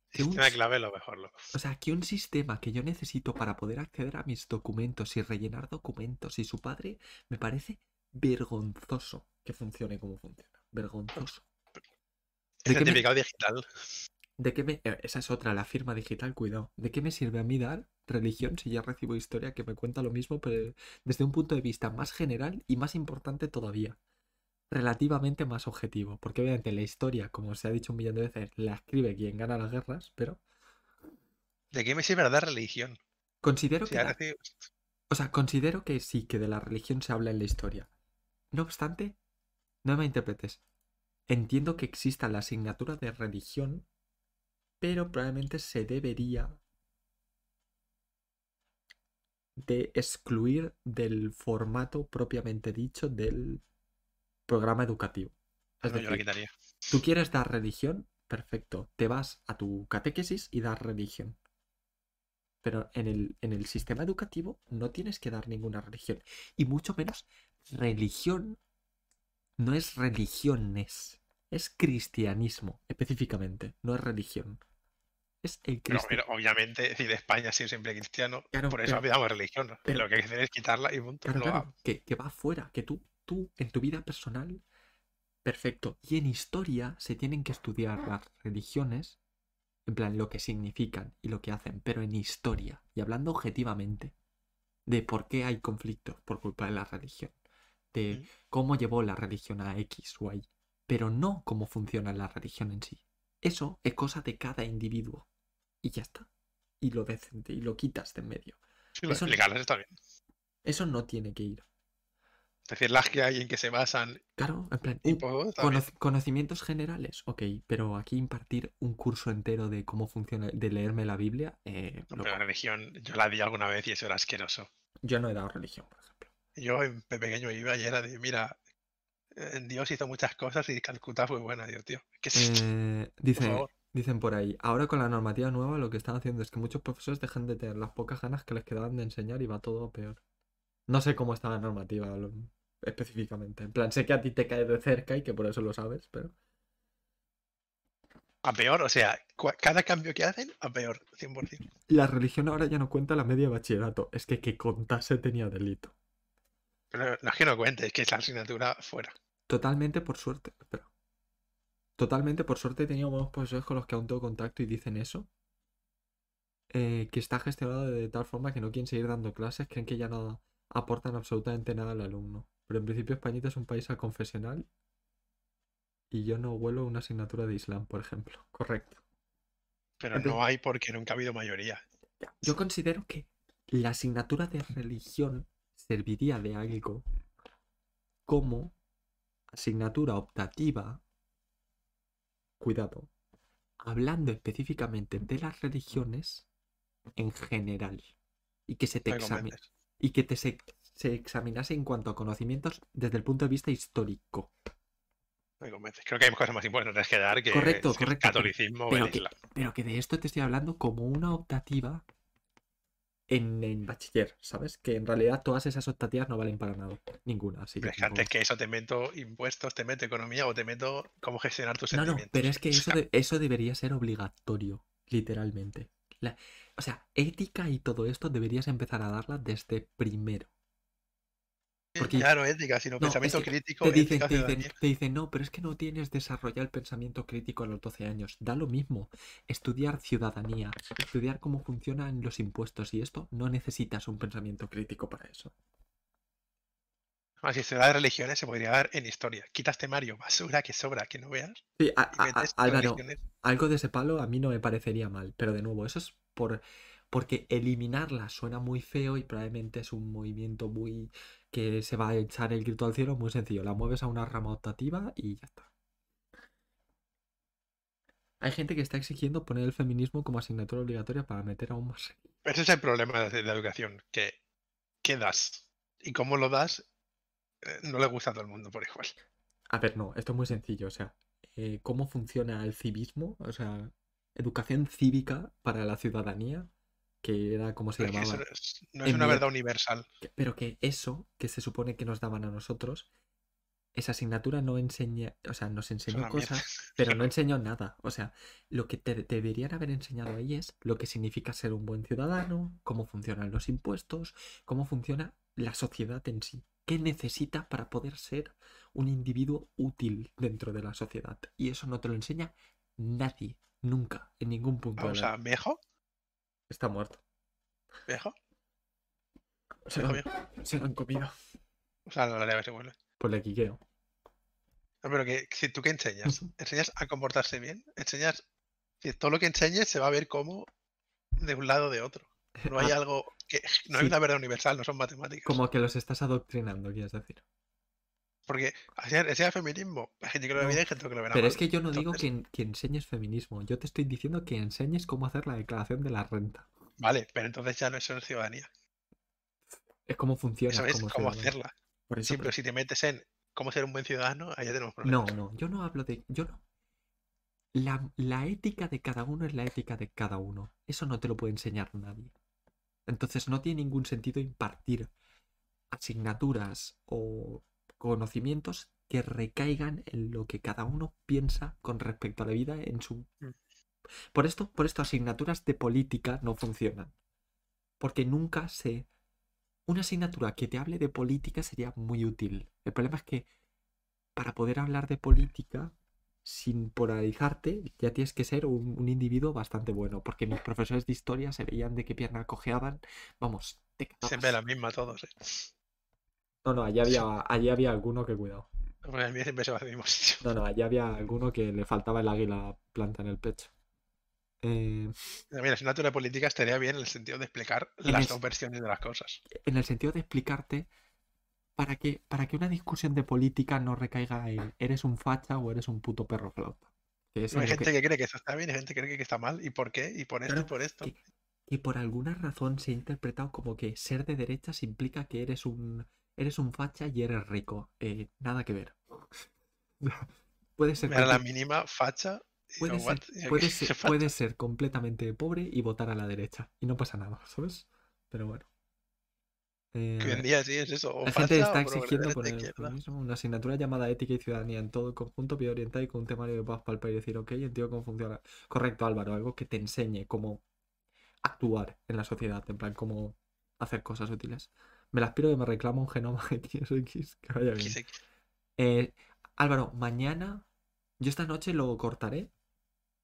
que un
Sistema
s-
clave lo mejor. Lo...
O sea, que un sistema que yo necesito para poder acceder a mis documentos y rellenar documentos y su padre, me parece vergonzoso que funcione como funciona. Vergonzoso. ¿De
Es
me-
certificado digital.
¿De qué me... eh, Esa es otra, la firma digital, cuidado. ¿De qué me sirve a mí dar religión si ya recibo historia que me cuenta lo mismo, pero desde un punto de vista más general y más importante todavía? Relativamente más objetivo. Porque obviamente la historia, como se ha dicho un millón de veces, la escribe quien gana las guerras, pero
¿De qué me sirve la religión?
considero
Si
que... O sea, considero que sí, que de la religión se habla en la historia. No obstante, no me interpretes. Entiendo que exista la asignatura de religión, pero probablemente se debería de excluir del formato propiamente dicho del programa educativo. Es
no, yo la quitaría.
Tú quieres dar religión, perfecto. Te vas a tu catequesis y das religión. Pero en el, en el sistema educativo no tienes que dar ninguna religión. Y mucho menos religión no es religiones. Es cristianismo, específicamente. No es religión. Es el cristianismo.
pero obviamente, es decir, España ha sido siempre cristiano.
Claro,
por eso olvidamos religión. ¿no?
pero-
lo que hay que hacer es quitarla y punto.
Claro,
No
que, que va afuera, que tú, tú, en tu vida personal, perfecto. Y en historia se tienen que estudiar las religiones, en plan, lo que significan y lo que hacen, pero en historia, y hablando objetivamente, de por qué hay conflictos por culpa de la religión, de cómo llevó la religión a X o Y, pero no cómo funciona la religión en sí. Eso es cosa de cada individuo. Y ya está. Y lo decente, y lo quitas de en medio.
Sí,
Eso-
explicarlas está bien.
Eso no tiene que ir.
Decir las que hay en que se basan
Claro, en plan,
y pues, bien.
Conocimientos generales, ok, pero aquí impartir un curso entero de cómo funciona, de leerme la Biblia, eh,
No, pero la religión, yo la di alguna vez y eso era asqueroso.
yo no he dado religión, por ejemplo.
Yo en pequeño iba y era de, mira, Dios hizo muchas cosas y Calcuta fue buena, digo, tío. ¿Qué es esto?
Eh,
Por
dicen por ahí, ahora con la normativa nueva lo que están haciendo es que muchos profesores dejan de tener las pocas ganas que les quedaban de enseñar y va todo a peor. No sé cómo está la normativa lo- específicamente. En plan, sé que a ti te cae de cerca y que por eso lo sabes, pero...
A peor, o sea, cada cambio que hacen, a peor, 100%.
La religión ahora ya no cuenta la media de bachillerato, es que que contase tenía delito.
Pero no es que no cuente, es que es la asignatura fuera.
Totalmente por suerte. Espera. Totalmente por suerte he tenido buenos profesores con los que aún tengo contacto y dicen eso. eh, que está gestionado de tal forma que no quieren seguir dando clases, creen que ya no aportan absolutamente nada al alumno. Pero en principio Españita es un país confesional y yo no vuelo una asignatura de Islam, por ejemplo. Correcto.
Pero no hay porque nunca ha habido mayoría.
Yo considero que la asignatura de religión serviría de algo como asignatura optativa, cuidado, hablando específicamente de las religiones en general. Y que se te examine. Y que te se, se examinase en cuanto a conocimientos desde el punto de vista histórico.
Me. Creo que hay cosas más importantes que dar que
Correcto,
el
correcto,
catolicismo
pero que-. Pero que de esto te estoy hablando como una optativa en, en bachiller, ¿sabes? Que en realidad todas esas optativas no valen para nada. Ninguna, así que
es antes que eso te meto impuestos, te meto economía o te meto cómo gestionar tus
No, no, pero es que eso, de- eso debería ser obligatorio, literalmente. La- o sea, ética y todo esto deberías empezar a darla desde primero. Porque-
Ya no ética, sino
No,
pensamiento
es que
crítico,
Te dicen, te, dicen,
ciudadanía.
te dicen, no, pero es que no tienes desarrollado el pensamiento crítico a los 12 años. Da lo mismo. Estudiar ciudadanía, estudiar cómo funcionan los impuestos y esto, no necesitas un pensamiento crítico para eso.
Si se da de religiones, se podría dar en historia. Quitas temario, basura que sobra, que no veas.
Sí, a-
Y
a- a-
metes
Álvaro,
religiones.
algo de ese palo a mí no me parecería mal, pero de nuevo, eso es por porque eliminarla suena muy feo y probablemente es un movimiento muy que se va a echar el grito al cielo muy sencillo. La mueves a una rama optativa y ya está. Hay gente que está exigiendo poner el feminismo como asignatura obligatoria para meter aún más.
Ese es el problema de la educación, que ¿qué das? Y cómo lo das, eh, no le gusta a todo el mundo por igual.
A ver, no, esto es muy sencillo. O sea, eh, ¿cómo funciona el civismo? O sea, educación cívica para la ciudadanía, que era como se llamaba.
no es, no es
en
una
mi-
verdad universal.
Pero que eso que se supone que nos daban a nosotros, esa asignatura no enseña, o sea, nos enseñó cosas, pero no enseñó nada. O sea, lo que te deberían haber enseñado ahí es lo que significa ser un buen ciudadano, cómo funcionan los impuestos, cómo funciona la sociedad en sí. ¿Qué necesita para poder ser un individuo útil dentro de la sociedad? Y eso no te lo enseña nadie, nunca, en ningún punto. de
Vamos
la-
a viejo,
Está muerto.
viejo,
Se lo, se lo han comido.
O sea, la leve se vuelve.
Pues le quiqueo.
No, pero que si tú qué enseñas, enseñas a comportarse bien, enseñas, si todo lo que enseñes se va a ver como de un lado o de otro. No hay
Ah,
algo que no hay
sí.
una verdad universal, no son matemáticas.
Como que los estás adoctrinando, quieres decir.
Porque enseñar, enseñar feminismo, hay gente que lo ve
No,
bien, hay gente que lo verá
Pero
mal.
es que yo no digo que, en- que enseñes feminismo. Yo te estoy diciendo que enseñes cómo hacer la declaración de la renta.
Vale, pero entonces ya no eso es ciudadanía.
Es cómo funciona.
Eso es cómo hacerla.
Por eso,
Sí, pero si te metes en cómo ser un buen ciudadano, ahí ya tenemos
No,
problemas.
no, yo no hablo de. Yo no. La, la ética de cada uno es la ética de cada uno. Eso no te lo puede enseñar nadie. Entonces no tiene ningún sentido impartir asignaturas o conocimientos que recaigan en lo que cada uno piensa con respecto a la vida en su.
Mm.
Por esto, por esto, asignaturas de política no funcionan. Porque nunca se. Una asignatura que te hable de política sería muy útil. El problema es que para poder hablar de política sin polarizarte, ya tienes que ser un, un individuo bastante bueno. Porque mis profesores de historia se veían de qué pierna cojeaban. Vamos, te
Siempre la misma todos, ¿eh?
No, no, allí había, allí había alguno que cuidado.
A mí siempre se va al mismo sitio.
No, no, allí había alguno que le faltaba el águila planta en el pecho. Eh,
Mira, asignatura de política estaría bien en el sentido de explicar
En
las
el-
dos versiones de las cosas.
en el sentido de explicarte para que, para que una discusión de política no recaiga en eres un facha o eres un puto perro flauta. Que es
hay gente
que-
que... cree que eso está bien y gente que cree que está mal. ¿Y por qué? Y por esto y por esto.
que- que por alguna razón se ha interpretado como que ser de derechas implica que eres un eres un facha y eres rico. Eh, nada que ver. Puede ser,
Me da la mínima facha.
puede ser,
"What?". Y yo,
puede
"¿Qué
ser-
facha?".
puede ser completamente pobre y votar a la derecha. Y no pasa nada, ¿sabes? Pero bueno. Eh,
Que hoy en día sí es eso. O
la gente está exigiendo el feminismo, una asignatura llamada ética y ciudadanía en todo el conjunto, bien orientada y con un temario de paz para el país. Decir, ok, entiendo cómo funciona. Correcto, Álvaro, algo que te enseñe cómo actuar en la sociedad, en plan, cómo hacer cosas útiles. Me las piro que me reclama un genoma XX, que vaya bien. Eh, Álvaro, mañana, yo esta noche lo cortaré,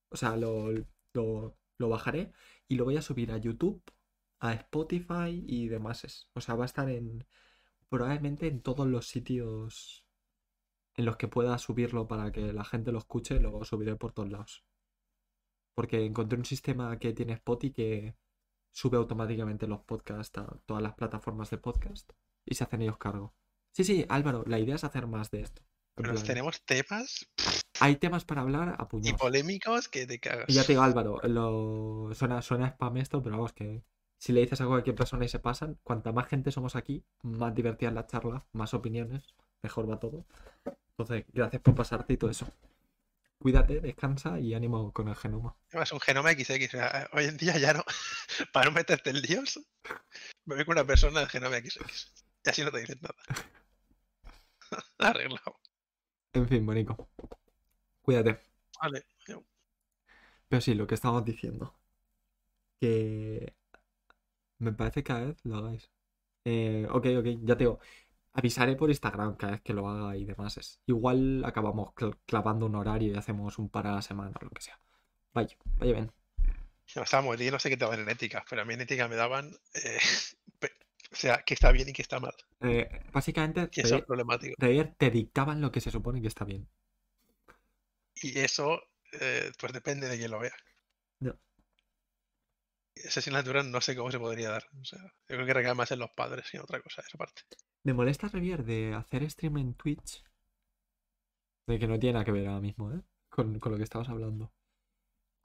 o sea, lo, lo, lo bajaré y lo voy a subir a YouTube, a Spotify y demás. O sea, va a estar en probablemente en todos los sitios en los que pueda subirlo para que la gente lo escuche, lo subiré por todos lados. Porque encontré un sistema que tiene Spotify que sube automáticamente los podcasts a todas las plataformas de podcast y se hacen ellos cargo. Sí, sí, Álvaro, la idea es hacer más de esto.
Pero tenemos temas.
hay temas para hablar a
Y polémicos que te cagas.
Y ya te digo, Álvaro, lo... suena, suena spam esto, pero vamos, que si le dices a cualquier persona y se pasan, cuanta más gente somos aquí, más divertida es la charla, más opiniones, mejor va todo. Entonces, gracias por pasarte y todo eso. Cuídate, descansa y ánimo con el genoma.
Además, un genoma XX. Hoy en día ya no. Para no meterte el dios, me voy con una persona de genoma XX. Y así no te dicen nada. Arreglado.
En fin, Bonico. Cuídate.
Vale.
Pero sí, lo que estábamos diciendo. Que me parece que cada vez lo hagáis. Eh, ok, ok, ya te digo. Avisaré por Instagram cada vez que lo haga y demás. Es. Igual acabamos cl- clavando un horario y hacemos un par a la semana o lo que sea. Vaya, vaya bien.
No, Samuel, yo no sé qué te daban en ética, pero a mí en ética me daban. eh, o sea, que está bien y que está mal.
Eh, básicamente,
Y eso es problemático.
Reyer te dictaban lo que se supone que está bien.
Y eso, eh, pues depende de quién lo vea.
No.
Esa asignatura no sé cómo se podría dar. O sea, yo creo que recae más en los padres que en otra cosa, esa parte.
Me molesta Revier de hacer stream en Twitch. De que no tiene nada que ver ahora mismo, ¿eh? Con, con lo que estabas hablando.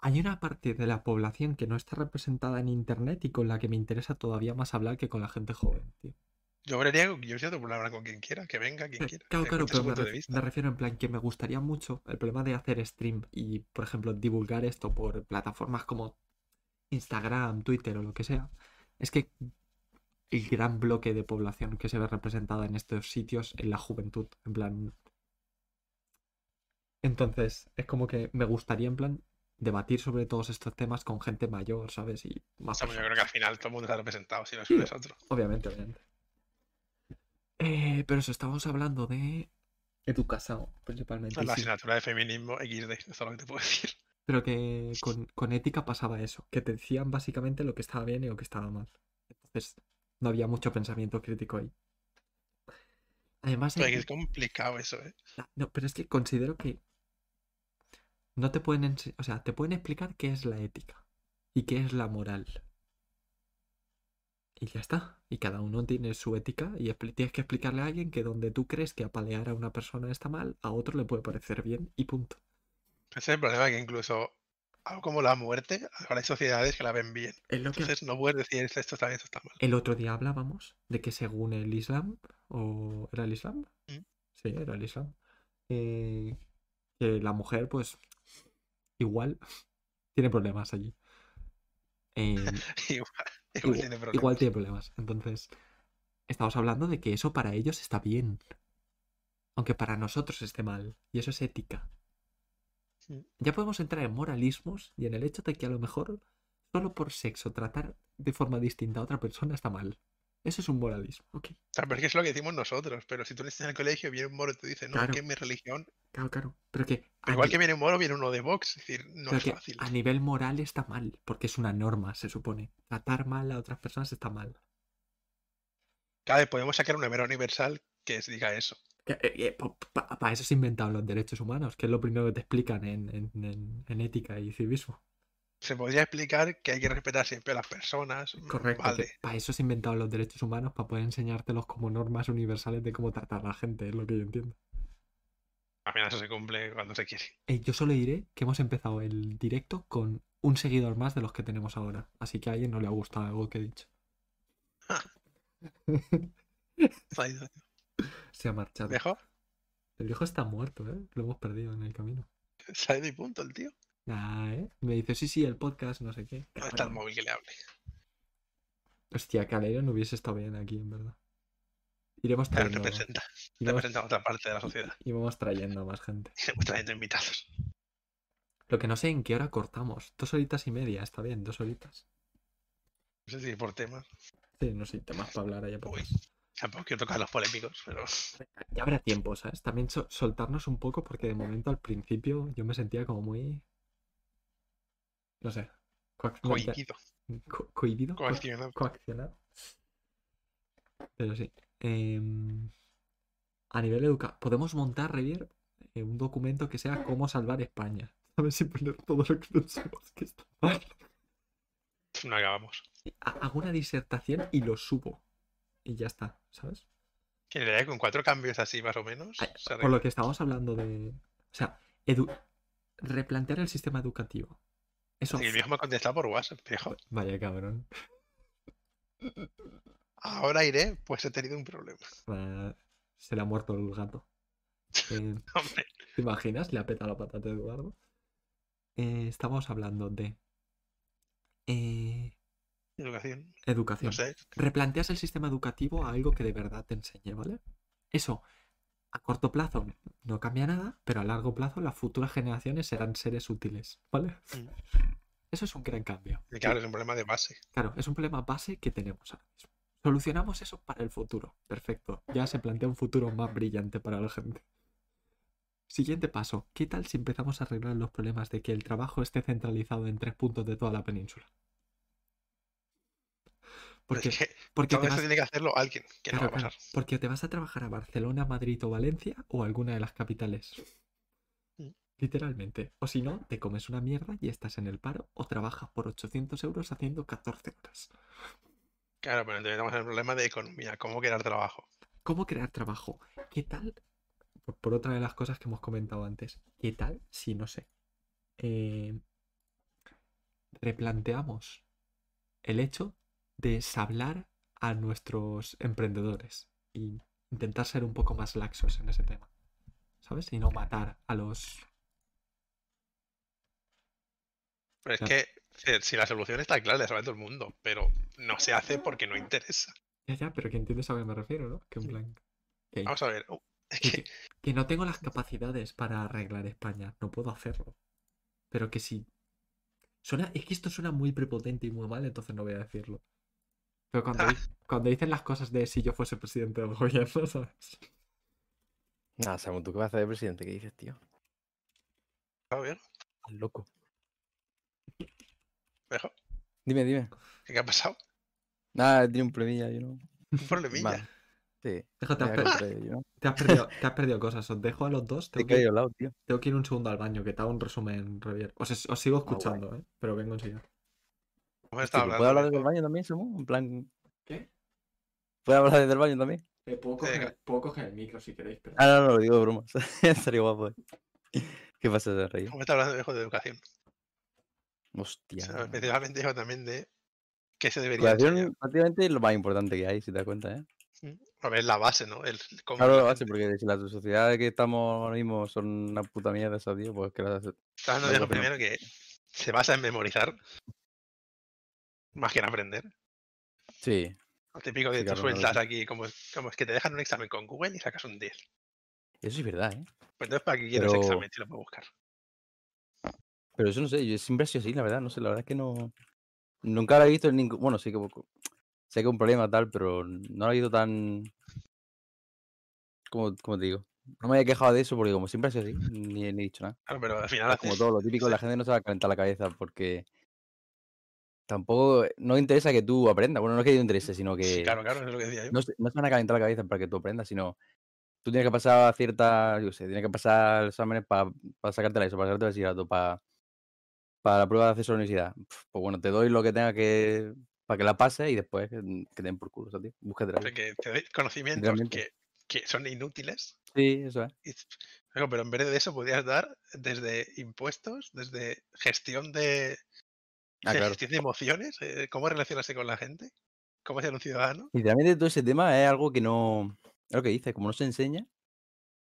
Hay una parte de la población que no está representada en internet y con la que me interesa todavía más hablar que con la gente joven, tío.
Yo hablaría, yo siento por hablar con quien quiera, que venga quien
Eh,
quiera.
Claro, claro, pero ref- me refiero en plan que me gustaría mucho el problema de hacer stream y, por ejemplo, divulgar esto por plataformas como Instagram, Twitter o lo que sea, es que el gran bloque de población que se ve representada en estos sitios en la juventud, en plan... Entonces, es como que me gustaría, en plan, debatir sobre todos estos temas con gente mayor, ¿sabes? Y más
O sea, pues yo creo que al final todo el mundo está representado, si no
Sí.
es otro.
Obviamente, obviamente. Eh, pero eso, estábamos hablando de educación, principalmente.
La
sí,
asignatura de feminismo XD, eso es lo que te puedo decir.
pero que con, con ética pasaba eso, que te decían básicamente lo que estaba bien y lo que estaba mal. Entonces, no había mucho pensamiento crítico ahí. Además,
Pero
hay-
que es complicado eso, ¿eh?
Ah, No, pero es que considero que no te pueden o sea, te pueden explicar qué es la ética y qué es la moral. Y ya está. Y cada uno tiene su ética y tienes que explicarle a alguien que donde tú crees que apalear a una persona está mal, a otro le puede parecer bien y punto.
Ese es el problema, que incluso algo como la muerte, ahora hay sociedades que la ven bien.
Que
Entonces no puedes decir esto está bien, esto está mal.
el otro día hablábamos de que según el Islam, o ¿era el Islam?
Mm.
Sí, era el Islam. eh, que la mujer, pues, igual tiene problemas allí. Em,
igual, igual
Igual,
tiene problemas.
igual tiene problemas. Entonces, estamos hablando de que eso para ellos está bien. Aunque para nosotros esté mal. Y eso es ética. Ya podemos entrar en moralismos y en el hecho de que a lo mejor solo por sexo tratar de forma distinta a otra persona está mal. Eso es un moralismo. Ok.
O sea, pero es que es lo que decimos nosotros, pero si tú le estás en el colegio, viene un moro y te dice, no,
Claro.
que es mi religión.
Claro, claro. Pero que
Pero igual
ni-
que viene un moro, viene uno de Vox. Es decir, no
pero
es
que
fácil.
a nivel moral está mal. Porque es una norma, se supone. Tratar mal a otras personas está mal.
Cada vez podemos sacar una mera universal que se diga eso.
Para eso se inventaron los derechos humanos, que es lo primero que te explican en, en- en- en ética y civismo.
Se podría explicar que hay que respetar siempre a las personas. mm,
Correcto.
Vale.
Para eso se inventaron los derechos humanos, para poder enseñártelos como normas universales de cómo tratar a la gente, es lo que yo entiendo.
Al final eso se cumple cuando se quiere.
Eh, yo solo diré que hemos empezado el directo con un seguidor más de los que tenemos ahora. Así que a alguien no le ha gustado algo que he dicho. Se ha marchado.
¿Dejo?
El viejo está muerto, ¿eh? Lo hemos perdido en el camino.
Ido y punto el tío.
Nah, ¿eh? Me dice, sí, sí, el podcast, no sé qué.
¿Dónde está el móvil que le hable?
Hostia, Calero no hubiese estado bien aquí, en verdad. Iremos trayendo,
representa,
iremos,
representa otra parte de la sociedad.
iremos trayendo a más gente.
Y estamos trayendo invitados.
Lo que no sé en qué hora cortamos. Dos horitas y media, está bien, dos horitas.
No sé si por temas.
Sí, no sé, temas para hablar allá por
Uy. Tampoco quiero tocar los polémicos, pero
Ya habrá tiempo, ¿sabes? También so- soltarnos un poco porque de momento al principio yo me sentía como muy... No sé.
cohibido,
co- cohibido, co-
coaccionado.
coaccionado. Pero sí. em, a nivel educativo, podemos montar, Revier, eh, un documento que sea cómo salvar España. ¿Sabes? Si poner todo lo que pensamos que está mal.
No acabamos.
Ha- Hago una disertación y lo subo. Y ya está, ¿sabes?
Que en realidad con cuatro cambios así más o menos.
Ay, Por
arregla.
lo que estamos hablando de. O sea, Edu- replantear el sistema educativo. Eso.
Y el viejo me ha contestado por WhatsApp, viejo.
Vaya cabrón.
Ahora iré, pues he tenido un problema.
Va- Se le ha muerto el gato. Eh,
Hombre,
¿Te imaginas? Le ha petado la patata a Eduardo. Eh, estamos hablando de eh,
educación,
educación.
no sé.
Replanteas el sistema educativo a algo que de verdad te enseñe, ¿vale? Eso, a corto plazo no cambia nada, pero a largo plazo las futuras generaciones serán seres útiles, ¿vale?
Mm.
Eso es un gran cambio.
Y claro, es un problema de base.
Claro, es un problema base que tenemos ahora mismo. Solucionamos eso para el futuro. Perfecto. Ya se plantea un futuro más brillante para la gente. Siguiente paso. ¿Qué tal si empezamos a arreglar los problemas de que el trabajo esté centralizado en tres puntos de toda la península? Porque,
es que
porque,
todo
te
eso
vas,
tiene que hacerlo alguien, que no
claro,
va a
claro,
pasar.
porque te vas a trabajar a Barcelona, Madrid o Valencia o alguna de las capitales.
Mm.
Literalmente. O si no, te comes una mierda y estás en el paro o trabajas por 800 euros haciendo 14 horas.
Claro, pero entonces tenemos el problema de economía, cómo crear trabajo.
¿Cómo crear trabajo? ¿Qué tal? Por, por otra de las cosas que hemos comentado antes. ¿Qué tal si, no sé, eh, replanteamos el hecho de sablar a nuestros emprendedores y intentar ser un poco más laxos en ese tema? ¿Sabes? Y no matar a los...
Pero es que si la solución está clara, la sabe todo el mundo, pero no se hace porque no interesa.
Ya, ya, pero que entiendes a que me refiero, ¿no? Que en plan...
Vamos a ver. uh, es
que,
que
que- que no tengo las capacidades para arreglar España, no puedo hacerlo. Pero que sí. Suena, es que esto suena muy prepotente y muy mal, entonces no voy a decirlo. Pero cuando,
Ah.
cuando dicen las cosas de si yo fuese presidente del gobierno, ¿sabes?
Nada, Samu, ¿tú qué vas a hacer de presidente? ¿Qué dices, tío?
a ver,
Estás loco.
viejo,
Dime, dime.
¿qué ha pasado?
Nada, tiene un problemilla, yo no.
Un problemilla.
Vale. Sí.
Has,
no.
te has perdido, te has perdido cosas. Os dejo a los dos.
Te he
Tengo que,
caído al lado, tío.
tengo que ir un segundo al baño, que te hago un resumen, Javier. Os, os sigo escuchando, ¿eh? Pero vengo enseguida.
¿Pero
hablando.
¿Puedo hablar
de-
desde el baño también, Samu? En plan,
¿Qué?
¿puedo hablar desde el baño también?
puedo,
coger-
coger, el micro si queréis, pero...
Ah, no, no, lo digo de broma. Estaría guapo. eh. ¿Qué pasa, de reír?
Hemos estado hablando viejo, de educación. O
Hostia.
sea, especialmente dijo también de qué se debería
Educación
enseñar.
prácticamente es lo más importante que hay, si te das cuenta, ¿eh?
A ver, la base, ¿no? El, cómo
Claro,
la
base,
gente-
porque si las sociedades que estamos ahora mismo son una puta mierda, esa, tío, pues que las...
Está hablando
la
viejo
educación.
primero que se basa en memorizar más que en aprender.
Sí,
Lo típico de
Sí,
tú
claro,
sueltas aquí, como, como es que te dejan un examen con Google y sacas un 10.
eso es verdad, ¿eh?
Pues entonces, ¿para qué ese
Pero-
examen si lo puedo buscar?
Pero eso no sé, yo siempre ha sido así, la verdad, no sé, la verdad es que no... Nunca lo he visto en ningún... Bueno, sí que... Sé que es un problema tal, pero no lo he visto tan... ¿Cómo, cómo te digo? No me había quejado de eso porque como siempre ha sido así, ni, he- ni he dicho nada.
Claro, pero al final
Es como
haces-
todo, lo típico,
sí.
la gente no se va a calentar la cabeza porque tampoco no interesa que tú aprendas. Bueno, no es que te interese, sino que
claro, claro, es lo que decía yo.
no, no se van a calentar la cabeza para que tú aprendas, sino tú tienes que pasar ciertas, yo sé, tienes que pasar exámenes para sacarte la ESO, para sacarte el bachillerato, para, para la prueba de acceso a la universidad. Pues bueno, te doy lo que tenga que para que la pases y después que, que te den por culo, ¿sabes? Búscate la vida.
Porque te doy conocimientos que, que son inútiles.
Sí, eso es.
y- pero en vez de eso podrías dar desde impuestos, desde gestión de,
Ah, claro.
de emociones, eh, cómo relacionarse con la gente, cómo ser un ciudadano.
Literalmente todo ese tema es algo que no. Es lo que dices, como no se enseña,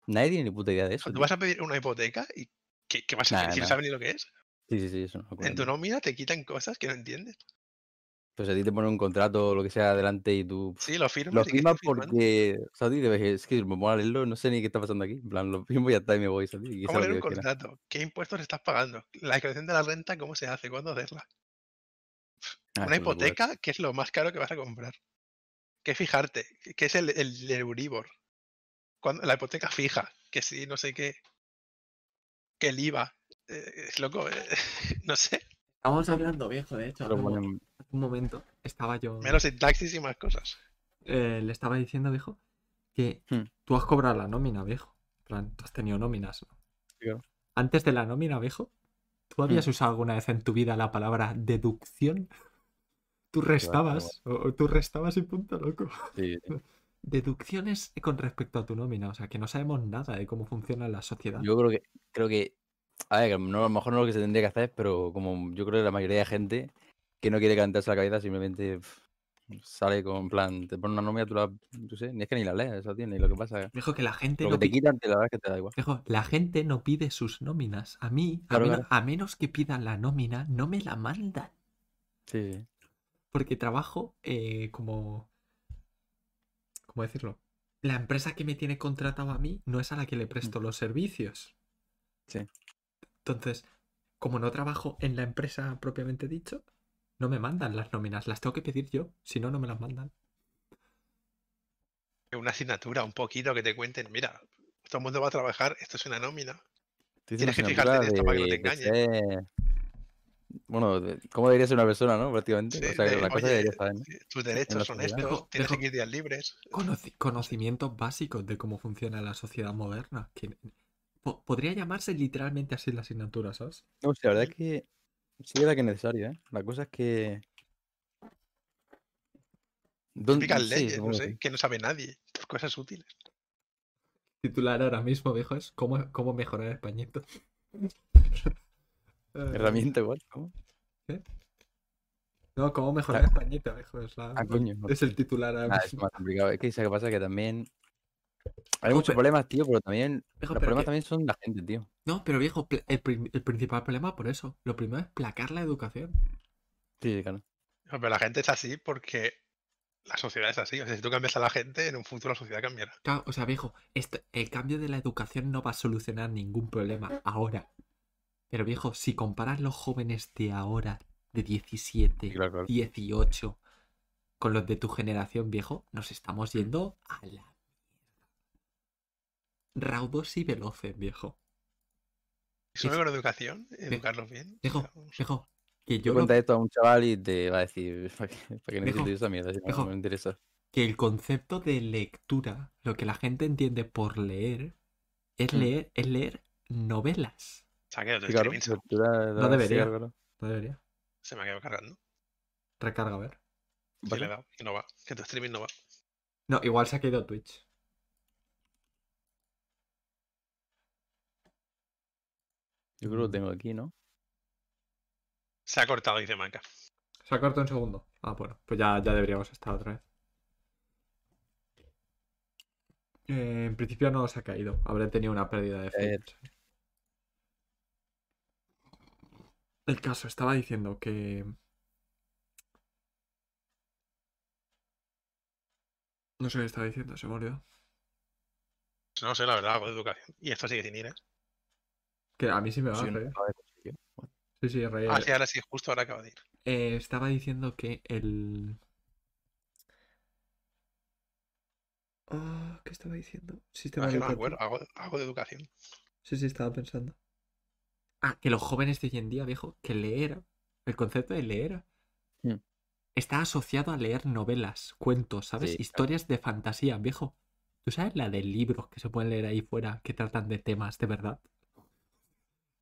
nadie tiene ni puta idea de eso.
Tú
tío.
vas a pedir una hipoteca y ¿qué, qué vas a
Nah,
pedir? Si no
nah.
sabes ni lo que es.
Sí, sí, sí, eso no
En tu nómina te quitan cosas que no entiendes.
Pues a ti te ponen un contrato o lo que sea adelante y tú
Sí, lo firmas.
lo
y
firmas porque. O sea, a ti te ves, es que me pongo a leerlo, no sé ni qué está pasando aquí. En plan, lo firmo y ya está y me voy, ¿sabes? Y
¿Cómo leer un contrato? ¿Qué impuestos estás pagando? La declaración de la renta, ¿cómo se hace? ¿Cuándo hacerla?
Ah,
Una hipoteca, ¿qué es lo más caro que vas a comprar? ¿Qué fijarte? ¿Qué- ¿Qué es el, el Euribor? Cuando, la hipoteca fija, que sí, no sé qué. Que el IVA. eh, es loco, eh, no sé.
Estamos hablando, viejo, de hecho. Hace un mo-
ponen-
hace un momento estaba yo...
Menos sintaxis y más cosas.
eh, le estaba diciendo, viejo, que
Hmm.
tú has cobrado la nómina, viejo. En plan, tú has tenido nóminas, ¿no?
claro.
Antes de la nómina, viejo, ¿tú habías usado alguna vez en tu vida la palabra deducción? Tú restabas, o, o tú restabas y punto, loco.
Sí.
Deducciones con respecto a tu nómina, o sea, que no sabemos nada de cómo funciona la sociedad.
Yo creo que creo que A ver, no, a lo mejor no es lo que se tendría que hacer, pero como yo creo que la mayoría de gente que no quiere calentarse la cabeza simplemente sale con plan, te pone una nómina, tú la, yo sé, ni es que ni la lees, eso tiene, y lo que pasa,
Dijo que la gente
lo
no
que te quitan, te la verdad es que te da igual.
Dijo, la gente no pide sus nóminas. A mí, a,
claro.
menos que pidan la nómina, no me la mandan.
Sí, sí.
Porque trabajo eh, como... ¿Cómo decirlo? La empresa que me tiene contratado a mí no es a la que le presto los servicios.
Sí.
Entonces, como no trabajo en la empresa propiamente dicho, no me mandan las nóminas. Las tengo que pedir yo. Si no, no me las mandan.
Una asignatura, un poquito que te cuenten, mira, todo el mundo va a trabajar, esto es una nómina. Tienes que fijarte en esto para que no te
ser- Bueno, de- ¿cómo debería ser una persona, no? Prácticamente.
Sí,
o sea,
de,
la cosa
oye,
debería saber, ¿no?
sí, tus derechos son estos,
Dejo-
tienes
dejo-
X días libres.
Conoci- conocimientos básicos de cómo funciona la sociedad moderna. Que po- podría llamarse literalmente así la asignatura, ¿sabes?
No, sí, la verdad es que sí es verdad que es necesario, ¿eh? La cosa es que... ¿Dónde- sí,
leyes, no sé, que no sabe nadie. Cosas útiles.
Titular ahora mismo, viejo, es cómo, cómo mejorar españito. Eh,
Herramienta igual, ¿cómo?
No, cómo mejorar
Ah.
españito, viejo. Es, la-
Ah, coño.
es el titular ahora
Ah, es
mismo.
más complicado. Es que ¿sabes qué pasa? Que también... Hay
No,
muchos
pero-
problemas, tío, pero también...
Viejo,
Los
pero
problemas
que-
también son la gente, tío.
No, pero viejo, el, principal problema por eso. Lo primero es placar la educación.
Sí, claro.
No, Pero la gente es así porque la sociedad es así. O sea, si tú cambias a la gente, en un futuro la sociedad cambiará.
Claro, o sea, viejo, esto- el cambio de la educación no va a solucionar ningún problema ahora. Pero viejo, si comparas los jóvenes de ahora, de 17,
Sí, claro, claro.
18, con los de tu generación, viejo, nos estamos yendo a la Raudos y veloces, viejo.
Solo
Es-
con educación, educarlos bien.
Viejo, viejo, que yo lo-
cuenta esto a un chaval y te va a decir, ¿para qué, para qué esa mierda? Si no,
viejo.
no me interesa.
que el concepto de lectura, lo que la gente entiende por leer, es
Mm.
leer, es leer novelas.
Se ha quedado tu
Sí, claro. lectura-
No
sí,
debería.
claro.
No debería.
se me ha quedado cargando.
Recarga, a ver.
¿Qué
Sí, le he dado. Y no va. Que tu streaming no va.
No, igual se ha caído Twitch.
Yo creo que lo tengo aquí, ¿no?
Se ha cortado, dice Manca.
Se ha cortado un segundo. Ah, bueno, pues ya, ya deberíamos estar otra vez. Eh, en principio no se ha caído. Habré tenido una pérdida de
Eh.
frames. El caso, estaba diciendo que. No sé qué estaba diciendo, se me olvidó.
No sé, la verdad, algo de educación. Y esto sigue sin ir, ¿eh?
Que a mí sí me va
Sí,
a
no, ver, sí.
Sí, reír.
Ah, sí, ahora sí, justo ahora acaba de ir.
Eh, estaba diciendo que el. Ah, ¿qué estaba diciendo? Sistema
Ah, no me
educativo.
acuerdo. Algo, algo de educación.
Sí, sí, estaba pensando. Ah, que los jóvenes de hoy en día, viejo, que leer, el concepto de leer,
Hmm.
está asociado a leer novelas, cuentos, ¿sabes?
Sí, claro.
Historias de fantasía, viejo. ¿Tú sabes la de libros que se pueden leer ahí fuera que tratan de temas de verdad?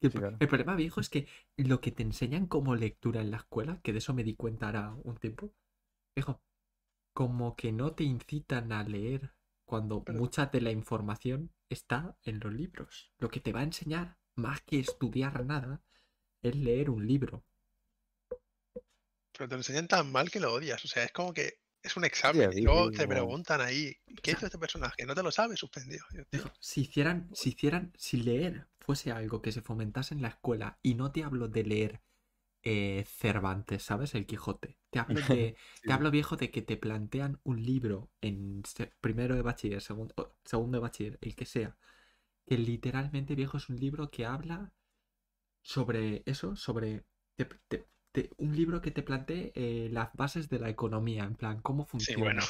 El,
Sí,
pro-
claro.
el problema, viejo, es que lo que te enseñan como lectura en la escuela, que de eso me di cuenta ahora un tiempo, viejo, como que no te incitan a leer cuando
Pero-
mucha de la información está en los libros. Lo que te va a enseñar, más que estudiar nada, es leer un libro.
Pero te lo enseñan tan mal que lo odias. O sea, es como que es un examen.
sí,
y luego te preguntan ahí, ¿qué hizo este personaje? No te lo sabes, suspendido.
Si hicieran, si hicieran, si leer fuese algo que se fomentase en la escuela, y no te hablo de leer eh, Cervantes, ¿sabes? El Quijote. Te hablo de,
Sí.
te hablo viejo de que te plantean un libro en primero de bachiller, segundo, segundo de bachiller, el que sea. Que literalmente viejo es un libro que habla sobre eso, sobre te- te- te- un libro que te plantee eh, las bases de la economía, en plan, cómo
Sí,
funciona.
bueno.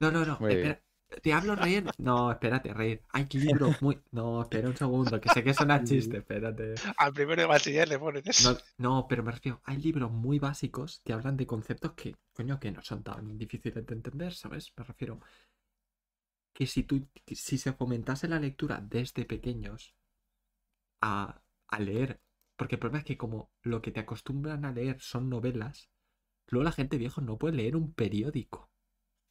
No, no, no.
Muy bien.
espera. Te hablo reír. No, espérate, reír. Hay libros muy. No, espera un segundo, que sé que suena chiste, espérate.
Al primero de bachiller le ponen eso.
No, no, pero me refiero, hay libros muy básicos que hablan de conceptos que, coño, que no son tan difíciles de entender, ¿sabes? Me refiero que si tú, que si se fomentase la lectura desde pequeños a, a leer, porque el problema es que como lo que te acostumbran a leer son novelas, luego la gente viejo no puede leer un periódico.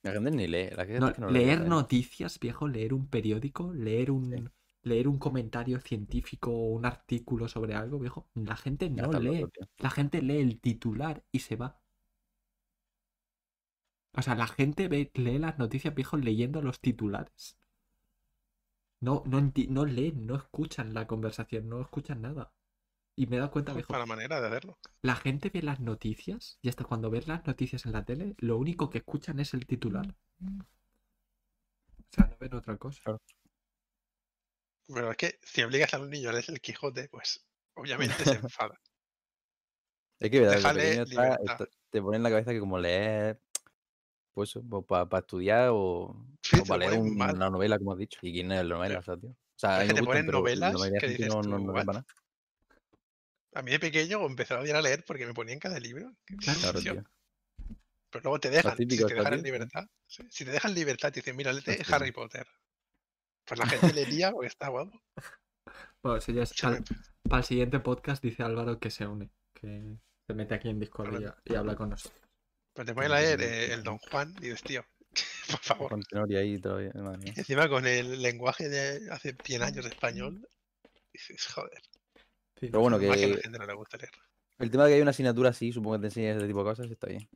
La gente ni lee. La gente
No,
es que no lee,
leer noticias, viejo, leer un periódico, leer un, leer un comentario científico o un artículo sobre algo, viejo, la gente no lee.
loco.
La gente lee el titular y se va. O sea, la gente ve, lee las noticias, viejo, leyendo los titulares. No, no, no leen, no escuchan la conversación, no escuchan nada. Y me he dado cuenta, viejo,
Para manera de hacerlo.
la gente ve las noticias y hasta cuando ves las noticias en la tele, lo único que escuchan es el titular. O sea, no ven otra cosa.
Pero es que si obligas a un niño a leer el Quijote, pues obviamente se enfada.
Es que verdad, está- está- te pone en la cabeza que como leer, pues para estudiar o,
Sí,
o
te
para leer un- una novela, como has dicho. ¿Y quién es la novela?
Pero-
O sea, tío? O sea,
es que te
gustan,
ponen novelas que dices
no, no,
tú,
no.
A mí de pequeño empecé a odiar a leer porque me ponían cada libro.
Claro, tío.
Pero luego te dejan, si te dejan en libertad, sí, si te dejan libertad, te dicen, mira, léete. Harry Potter. Pues la gente leería porque está guapo.
Bueno, eso ya es al- para el siguiente podcast dice Álvaro que se une, que se mete aquí en Discord y, habla con nosotros.
Pues te ponen a leer eh, el Don Juan y dices, tío, por favor.
Con ahí todavía,
encima con el lenguaje de hace 100 años de español, dices, joder,
Pero bueno,
que la
que
gente no le gusta leer.
el tema de que hay una asignatura así, supongo que te enseña ese tipo de cosas, está bien.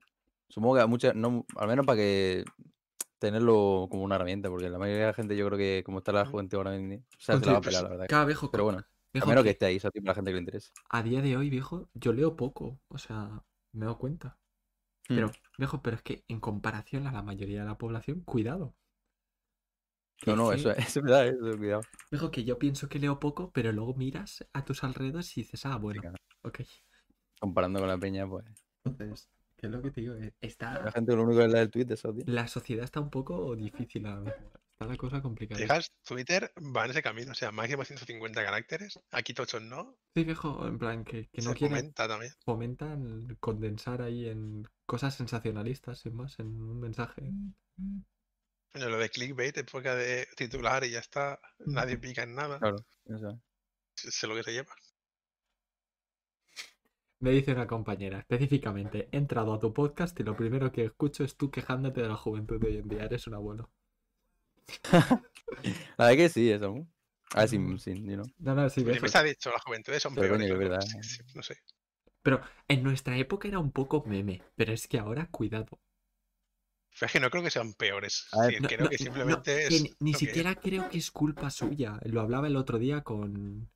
Supongo que a muchas, no, al menos para que tenerlo como una herramienta, porque la mayoría de la gente yo creo que como está la juventud ahora en día, o sea, se la va a pelar, la verdad.
Cada viejo,
Pero bueno, a
viejo,
menos que esté ahí, ¿sabes? Para la gente que le interese.
a día de hoy, viejo, yo leo poco, o sea, me he dado cuenta. Pero,
Mm.
viejo, pero es que en comparación a la mayoría de la población, cuidado.
No, no,
sí,
eso, eso es verdad, eso, cuidado.
Viejo, que yo pienso que leo poco, pero luego miras a tus alrededores y dices, ah, bueno,
claro.
ok.
Comparando con la peña, pues.
Entonces, ¿qué es lo que te digo? Eh, Está,
La gente lo único que es leer el tweet, eso, tío.
la sociedad está un poco difícil mismo. Está la cosa complicada.
Fijas, Twitter va en ese camino, o sea, máximo 150 caracteres, aquí tochos no,
Sí, viejo, en plan, que, que no
se
quieren,
comenta también.
fomentan condensar ahí en cosas sensacionalistas, sin más, en un mensaje.
Bueno, lo de clickbait, época de titular y ya está, nadie pica en nada,
Claro, eso.
sé sé lo que se lleva.
Me dice una compañera, específicamente, he entrado a tu podcast y lo primero que escucho es tú quejándote de la juventud de hoy en día. Eres un abuelo.
La verdad que sí, eso. ¿no? A ver, sin, sin, you know.
No, no, sí,
Siempre se ha dicho, las juventudes son
Pero
peores.
es verdad,
sí,
¿eh?
sí, no sé.
Pero en nuestra época era un poco meme, pero es que ahora, cuidado.
Pero es que no creo que sean peores.
A ver,
sí,
No,
creo
no,
que simplemente es.
ni,
que
siquiera creo que es culpa suya. Lo hablaba el otro día con,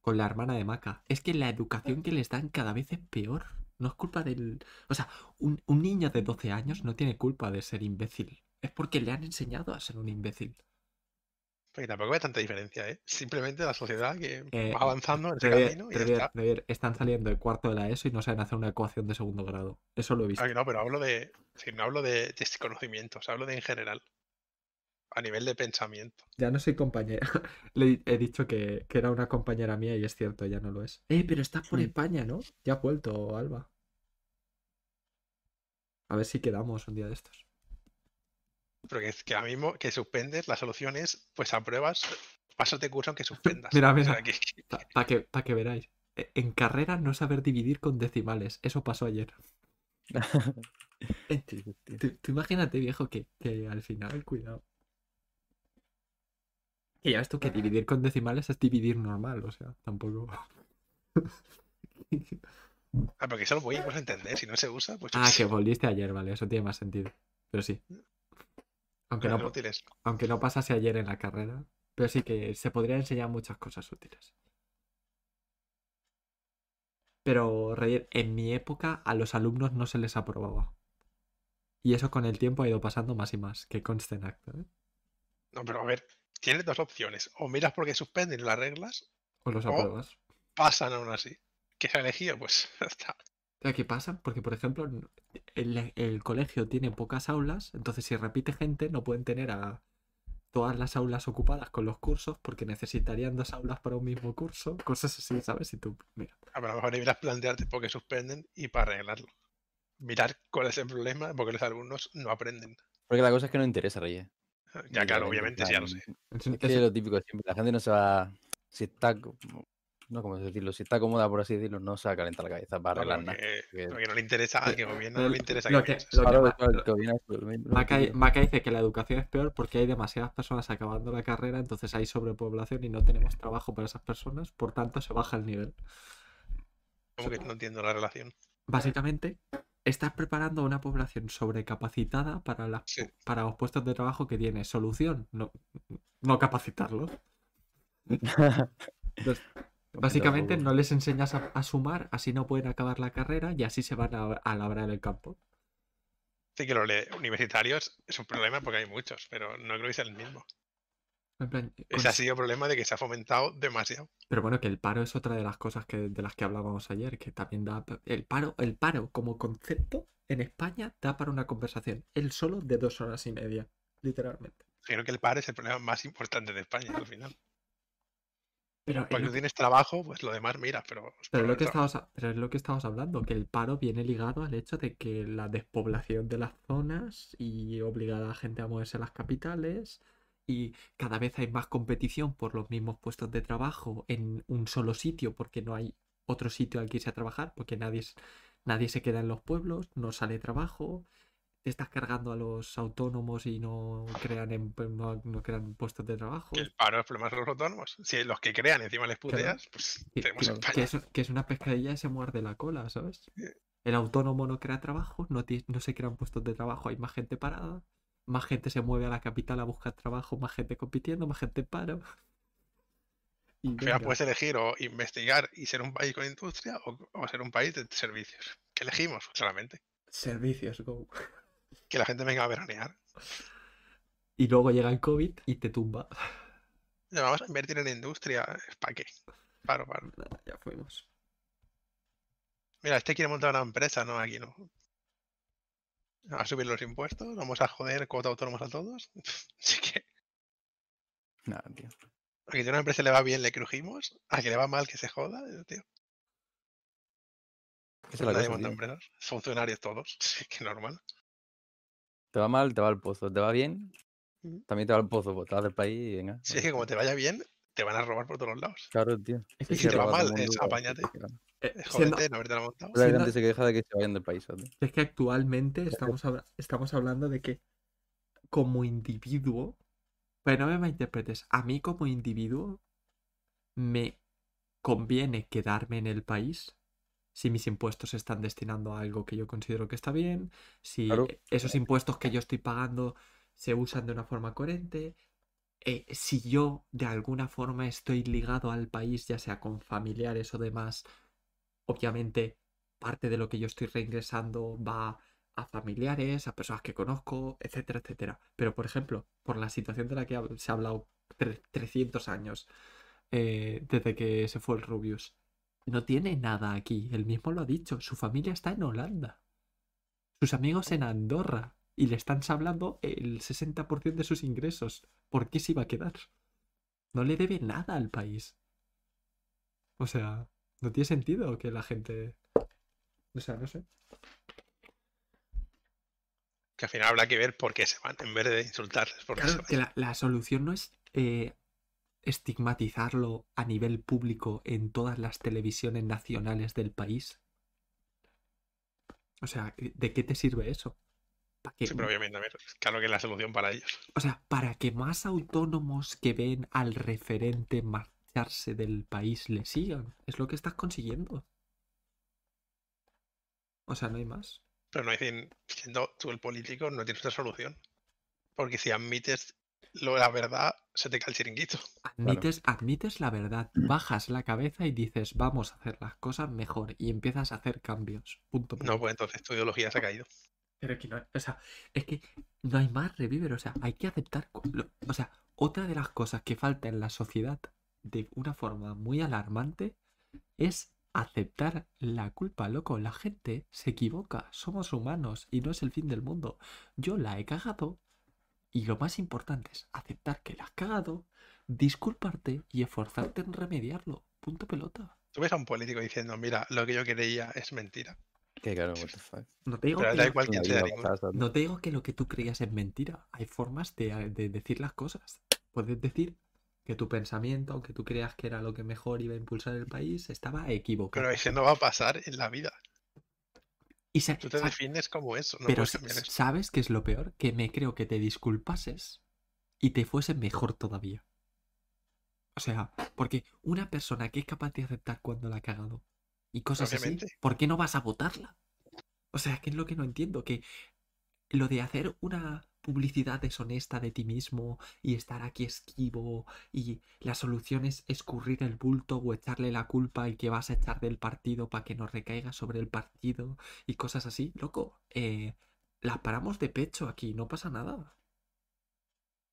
con la hermana de Maca. Es que la educación que les dan cada vez es peor. No es culpa del... O sea, un, un niño de 12 años no tiene culpa de ser imbécil. Es porque le han enseñado a ser un imbécil.
Porque tampoco hay tanta diferencia, ¿eh? Simplemente la sociedad que
Eh,
va avanzando en ese camino y ya está.
Están saliendo de cuarto de la ESO y no saben hacer una ecuación de segundo grado. Eso lo he visto.
Ah, no, pero hablo de. sí, no hablo de, de conocimientos, hablo de en general. A nivel de pensamiento.
Ya no soy compañera. Le he dicho que, que era una compañera mía y es cierto, ya no lo es. Eh, pero estás por
Hmm.
España, ¿no? Ya ha vuelto, Alba. A ver si quedamos un día de estos.
Pero que es que ahora mismo que suspendes, la solución es, pues apruebas, pasas de curso aunque suspendas.
Mira,
O
mira.
sea, que-
Para que, pa' que veráis. E- En carrera no saber dividir con decimales. Eso pasó ayer. Tú, tú imagínate, viejo, que, que al final, cuidado. Que ya ves tú que dividir con decimales es dividir normal, o sea, tampoco.
Ah, porque eso lo a entender. Si no se usa, pues.
Ah, que volviste ayer, vale, eso tiene más sentido. Pero sí. Aunque no,
cosas útiles.
aunque no pasase ayer en la carrera, pero sí que se podría enseñar muchas cosas útiles. Pero, Reyes, en mi época a los alumnos no se les aprobaba. Y eso con el tiempo ha ido pasando más y más, que conste en acto, ¿eh?
No, pero a ver, tienes dos opciones. O miras porque suspenden las reglas,
O los apruebas.
pasan aún así. ¿Qué se ha elegido? Pues está.
O sea, ¿Qué pasa? Porque, por ejemplo, el, el colegio tiene pocas aulas, entonces si repite gente no pueden tener a todas las aulas ocupadas con los cursos porque necesitarían dos aulas para un mismo curso, cosas así, ¿sabes? Y tú, mira,
A lo mejor deberías plantearte por qué suspenden y para arreglarlo. Mirar cuál es el problema, porque los alumnos no aprenden.
Porque la cosa es que no interesa, Reyes.
Ya, claro, obviamente, sí, ya lo sé.
es-
que
es
lo típico siempre. La gente no se va. Si está. No, como decirlo, si está cómoda, por así decirlo, no se va a calentar la cabeza para arreglar nada.
porque,
que-
porque no le interesa al que gobierna, no le interesa
lo
que
lo lo- Maca, dice que la educación es peor porque hay demasiadas personas acabando la carrera, entonces hay sobrepoblación y no tenemos trabajo para esas personas, por tanto se baja el nivel.
Como que no entiendo la relación.
Básicamente, estás preparando a una población sobrecapacitada para, las,
Sí.
para los puestos de trabajo que tiene. Solución, no, no capacitarlos. Entonces, básicamente no les enseñas a, a sumar, así no pueden acabar la carrera y así se van a, a labrar el campo.
Sí que los universitarios es un problema porque hay muchos, pero no creo que sea el mismo.
En plan,
Ese ha sido el problema de que se ha fomentado demasiado.
Pero bueno, que el paro es otra de las cosas que, de las que hablábamos ayer, que también da... El paro, el paro como concepto en España da para una conversación, él solo de dos horas y media, literalmente.
Creo que el paro es el problema más importante de España al final.
Pero es
Porque
lo
tú
que-
tienes trabajo, pues lo demás mira, pero. es
Pero lo
el
que estamos, pero es lo que estamos hablando, que el paro viene ligado al hecho de que la despoblación de las zonas y obliga a la gente a moverse a las capitales y cada vez hay más competición por los mismos puestos de trabajo en un solo sitio porque no hay otro sitio al que irse a trabajar porque nadie, nadie se queda en los pueblos, no sale trabajo, te estás cargando a los autónomos y no crean, em- no, no crean puestos de trabajo.
Que el paro es problema de los autónomos. Si los que crean encima les puteas, pues
Que,
tenemos en
que es, que es una pescadilla y se muerde la cola, ¿sabes? El autónomo no crea trabajo, no, no se crean puestos de trabajo, hay más gente parada, más gente se mueve a la capital a buscar trabajo, más gente compitiendo, más gente en paro. Y
Al final
venga,
puedes elegir o investigar y ser un país con industria o, o ser un país de servicios. ¿Qué elegimos? Pues Claramente.
servicios, go.
Que la gente venga a veranear.
Y luego llega el COVID y te tumba.
Ya vamos a invertir en industria. ¿Para qué? Paro, paro.
Nada, ya fuimos.
Mira, este quiere montar una empresa, no, aquí no. A subir los impuestos, vamos a joder cuota autónomos a todos. Así que
Nada, tío.
a que a una empresa le va bien le crujimos, a que le va mal que se joda, tío.
La
Nadie
cosa,
monta
tío.
empresas. Funcionarios todos. Sí, que normal.
Te va mal, te va al pozo. Te va bien, también te va al pozo. Pues te vas del país y venga.
Si es que como te vaya bien, te van a robar por todos lados.
Claro, tío.
Es que
Y
si te
te va mal, es apáñate.
eh,
Es
siendo-
joderte, no haberte montado.
La
Siendo-
gente se queja de que se vayan del país. ¿sabes?
Es que actualmente estamos, habla- estamos hablando de que como individuo, pero no me malinterpretes, a mí como individuo me conviene quedarme en el país si mis impuestos se están destinando a algo que yo considero que está bien, si
Claro.
esos impuestos que yo estoy pagando se usan de una forma coherente, eh, si yo de alguna forma estoy ligado al país, ya sea con familiares o demás, obviamente parte de lo que yo estoy reingresando va a familiares, a personas que conozco, etcétera, etcétera. Pero, por ejemplo, por la situación de la que se ha hablado tre- 300 años eh, desde que se fue el Rubius, no tiene nada aquí. Él mismo lo ha dicho. Su familia está en Holanda. Sus amigos en Andorra. Y le están hablando el 60% de sus ingresos. ¿Por qué se iba a quedar? No le debe nada al país. O sea, no tiene sentido que la gente... O sea, no sé.
Que al final habrá que ver por qué se van, en vez de insultarles.
Claro, que la, la solución no es eh, estigmatizarlo a nivel público en todas las televisiones nacionales del país. O sea, ¿de qué te sirve eso?
Sí, pero obviamente, a ver, claro que es la solución para ellos.
O sea, para que más autónomos que ven al referente marcharse del país le sigan. Es lo que estás consiguiendo. O sea, no hay más.
Pero no dicen, siendo tú el político, no tienes otra solución. Porque si admites lo, la verdad, se te cae el chiringuito.
Admites, admites la verdad, bajas la cabeza y dices, vamos a hacer las cosas mejor y empiezas a hacer cambios. Punto.
No, pues entonces tu ideología se ha caído.
Pero que no, o sea, es que no hay más reviver, o sea, hay que aceptar. lo- o sea, otra de las cosas que falta en la sociedad de una forma muy alarmante es aceptar la culpa, loco. La gente se equivoca, somos humanos y no es el fin del mundo. Yo la he cagado y lo más importante es aceptar que la has cagado, disculparte y esforzarte en remediarlo. Punto pelota.
Tú ves a un político diciendo, mira, lo que yo creía es mentira.
Que claro, what the fuck.
No te digo
Pero
que
da
lo-
igual quién
Una
sea.
vida
ninguno.
pasada, ¿sabes?
No te digo que lo que tú creías es mentira. Hay formas de, de decir las cosas. Puedes decir que tu pensamiento, aunque tú creas que era lo que mejor iba a impulsar el país, estaba equivocado.
Pero ese no va a pasar en la vida.
Y sa-
Tú te
sa-
defines como eso, no
pero. ¿sabes qué es lo peor? Que me creo que te disculpases y te fuese mejor todavía. O sea, porque una persona que es capaz de aceptar cuando la ha cagado y cosas
Obviamente.
así, ¿por qué no vas a votarla? O sea, que es lo que no entiendo, que lo de hacer una publicidad deshonesta de ti mismo y estar aquí esquivo y la solución es escurrir el bulto o echarle la culpa y que vas a echar del partido para que nos recaiga sobre el partido y cosas así, loco, eh, las paramos de pecho aquí, no pasa nada.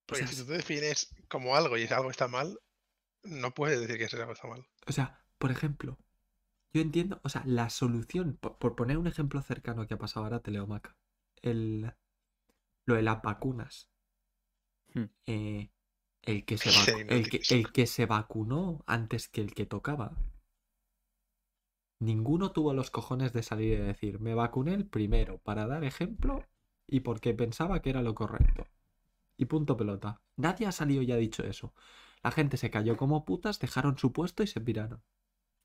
Porque
sea,
si tú te defines como algo y algo está mal, no puedes decir que ese algo está mal.
O sea, por ejemplo, yo entiendo, o sea, la solución, por, por poner un ejemplo cercano que ha pasado ahora, Teleomaca, el, lo de las vacunas.
Hmm.
Eh, el, que se vacu- el, que, el que se vacunó antes que el que tocaba. Ninguno tuvo los cojones de salir y decir, me vacuné el primero para dar ejemplo y porque pensaba que era lo correcto. Y punto pelota. Nadie ha salido y ha dicho eso. La gente se cayó como putas, dejaron su puesto y se piraron.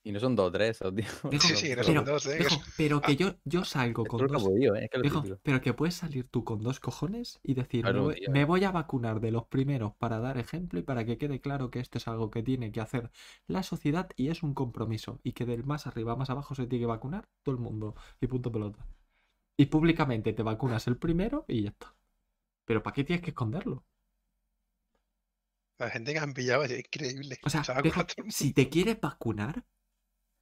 Y no son dos o tres.
Dijo-
Sí, sí, no
pero,
son dos, ¿eh? Que
Dijo, pero que yo, yo salgo con dos.
podido, ¿eh? Es que
pero que puedes salir tú con dos cojones y decir, me,
Claro,
voy,
tío.
me voy a vacunar de los primeros para dar ejemplo y para que quede claro que esto es algo que tiene que hacer la sociedad y es un compromiso. Y que del más arriba a más abajo se tiene que vacunar todo el mundo. Y punto pelota. Y públicamente te vacunas el primero y ya está. Pero ¿para qué tienes que esconderlo?
La gente que han pillado es increíble.
O sea, deja- si te quieres vacunar,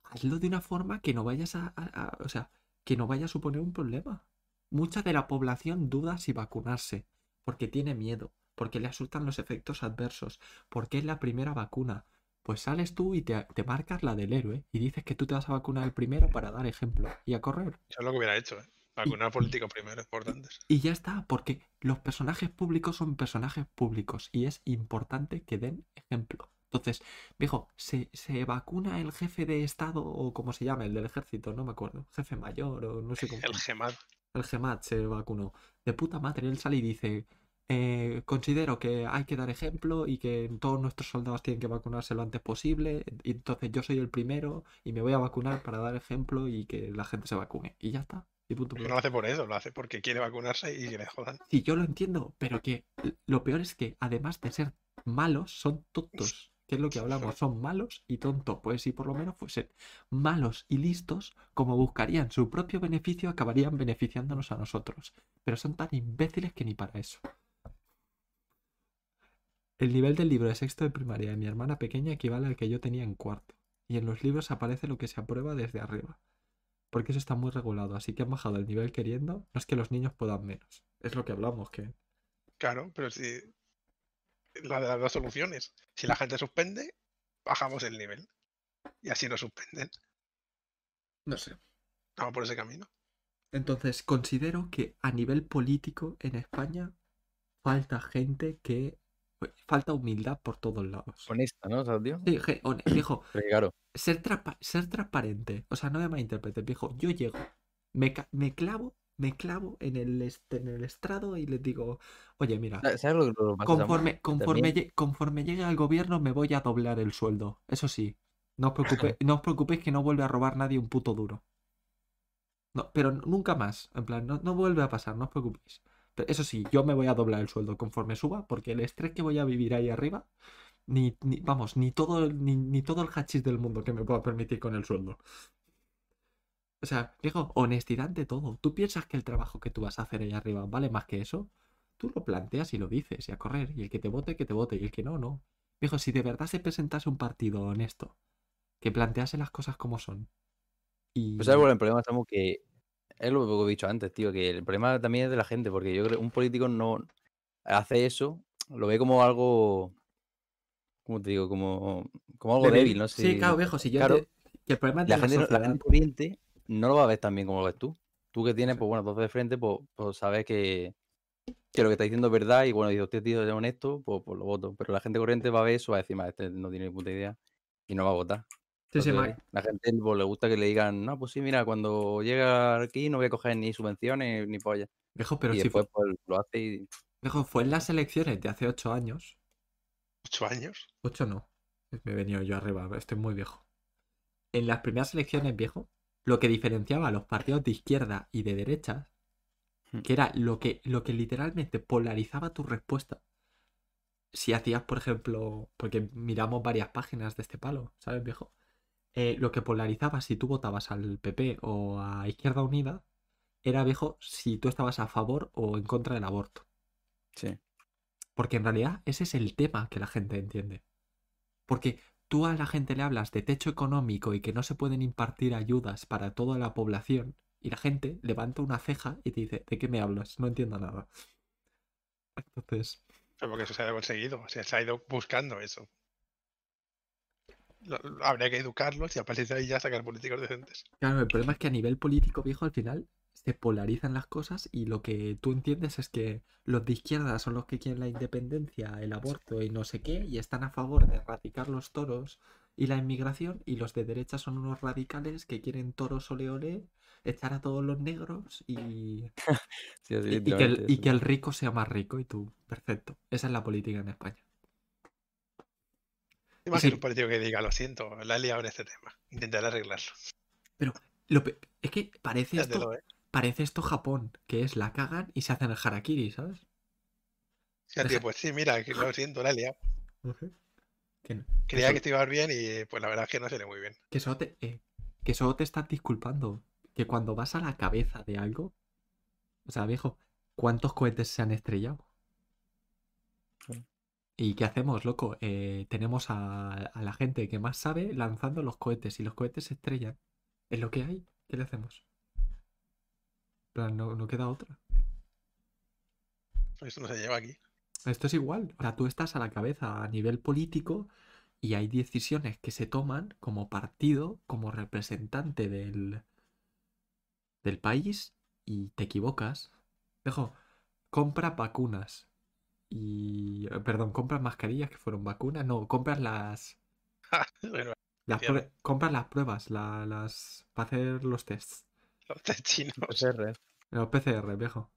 hazlo de una forma que no vayas a, a- a- o sea, que no vaya a suponer un problema. Mucha de la población duda si vacunarse, porque tiene miedo, porque le asustan los efectos adversos, porque es la primera vacuna. Pues sales tú y te, te marcas la del héroe y dices que tú te vas a vacunar el primero para dar ejemplo y a correr.
Yo es lo que hubiera hecho, ¿eh? Vacunar políticos primero, importantes.
Y ya está, porque los personajes públicos son personajes públicos y es importante que den ejemplo. Entonces, viejo, ¿se, se vacuna el jefe de Estado o como se llama, el del ejército? No me acuerdo. Jefe mayor o no sé cómo.
El GEMAT.
El GEMAT se vacunó. De puta madre, él sale y dice, eh, considero que hay que dar ejemplo y que todos nuestros soldados tienen que vacunarse lo antes posible. Y entonces yo soy el primero y me voy a vacunar para dar ejemplo y que la gente se vacune. Y ya está. Y punto
No lo hace por eso, lo hace porque quiere vacunarse y que le jodan.
Sí, yo lo entiendo, pero que lo peor es que además de ser malos, son tontos. Que es lo que hablamos, son malos y tontos. Pues si por lo menos fuesen malos y listos, como buscarían su propio beneficio, acabarían beneficiándonos a nosotros. Pero son tan imbéciles que ni para eso. El nivel del libro de sexto de primaria de mi hermana pequeña equivale al que yo tenía en cuarto. Y en los libros aparece lo que se aprueba desde arriba. Porque eso está muy regulado, así que han bajado el nivel queriendo. No es que los niños puedan menos. Es lo que hablamos, que
Claro, pero si. La de las dos soluciones. Si la gente suspende, bajamos el nivel. Y así no suspenden.
No sé.
Vamos por ese camino.
Entonces, considero que a nivel político en España falta gente que. Falta humildad por todos lados.
Honesta, ¿no?
Sí, viejo,
claro,
ser, ser transparente. O sea, no me malinterpretes, viejo. Yo llego, me, me clavo, me clavo en el, en el estrado y les digo, oye, mira,
¿sabes ¿sabes lo que lo que pasa, Samu?
conforme, conforme, lle- conforme llegue al gobierno me voy a doblar el sueldo. Eso sí, no os preocupéis, no os preocupéis que no vuelve a robar nadie un puto duro. No, pero nunca más. En plan, no, no vuelve a pasar, no os preocupéis. Pero eso sí, yo me voy a doblar el sueldo conforme suba, porque el estrés que voy a vivir ahí arriba, ni, ni- vamos, ni todo, el- ni, ni todo el hachís del mundo que me pueda permitir con el sueldo. O sea, digo, honestidad de todo. ¿Tú piensas que el trabajo que tú vas a hacer ahí arriba vale más que eso? Tú lo planteas y lo dices, y a correr. Y el que te vote, que te vote, y el que no, no. Dijo, si de verdad se presentase un partido honesto, que plantease las cosas como son. Y...
Pues ¿sabes cuál es el problema, Samu? Que es lo que he dicho antes, tío, que el problema también es de la gente, porque yo creo que un político no hace eso, lo ve como algo, ¿cómo te digo? Como, como algo
Débil.
débil, no sé.
Sí, claro, viejo, si yo
Claro,
te- que el problema es de
la
la,
gente, no- la
sociedad.
gente corriente no lo va a ver tan bien como lo ves tú. Tú que tienes,
Sí.
pues bueno, dos de frente, pues, pues sabes que, que lo que está diciendo es verdad y bueno, dice, usted tío es honesto, pues, pues lo voto. Pero la gente corriente va a ver eso, va a decir, "Ma, este no tiene ni puta idea y no va a votar.
Sí, sí,
la gente pues, le gusta que le digan, no, pues sí, mira, cuando llega aquí no voy a coger ni subvenciones ni polla.
viejo, pero
y
si
después
fue,
pues, lo hace y
fue en las elecciones de hace ocho años.
¿Ocho años?
8 no. Me he venido yo arriba, estoy muy viejo. En las primeras elecciones, viejo, lo que diferenciaba a los partidos de izquierda y de derecha,
Hmm.
que era lo que, lo que literalmente polarizaba tu respuesta. Si hacías, por ejemplo, porque miramos varias páginas de este palo, ¿sabes, viejo? Eh, lo que polarizaba si tú votabas al PP o a Izquierda Unida era, viejo, si tú estabas a favor o en contra del aborto.
Sí.
Porque en realidad ese es el tema que la gente entiende. Porque tú a la gente le hablas de techo económico y que no se pueden impartir ayudas para toda la población y la gente levanta una ceja y te dice, ¿de qué me hablas? No entiendo nada. Entonces,
Pero porque eso se ha conseguido, se ha ido buscando eso. Lo- lo- habría que educarlos y a partir de ahí ya sacar políticos decentes.
claro, el problema es que a nivel político viejo al final se polarizan las cosas y lo que tú entiendes es que los de izquierda son los que quieren la independencia, el aborto y no sé qué, y están a favor de erradicar los toros y la inmigración, y los de derecha son unos radicales que quieren toros ole ole, echar a todos los negros y,
Sí, así
y- y que, el, y que el rico sea más rico y tú, perfecto. Esa es la política en España. Sí.
un político que diga, lo siento, la he liado en este tema. Intentaré arreglarlo.
Lo pe- es que parece esto,
¿eh?
Parece esto Japón, que es la cagan y se hacen el harakiri, ¿sabes?
Fíjate,
Deja-
pues sí, mira, que lo siento, la he liado.
Que, no-
Creía que te iba a ir bien y pues la verdad es que no sale muy bien.
que solo te, eh, que solo te estás disculpando. Que cuando vas a la cabeza de algo, o sea, viejo, ¿cuántos cohetes se han estrellado? ¿Y qué hacemos, loco? Eh, tenemos a, a la gente que más sabe lanzando los cohetes y los cohetes se estrellan. Es lo que hay. ¿Qué le hacemos? Plan, no, no queda otra.
Esto no se lleva aquí.
Esto es igual. O sea, tú estás a la cabeza a nivel político y hay decisiones que se toman como partido, como representante del, del país y te equivocas. Dejo, compra vacunas y... Perdón, compras mascarillas que fueron vacunas. No, compras las...
bueno,
compras las pruebas, la- las... para hacer los tests.
los test chinos.
PCR.
Los PCR, viejo.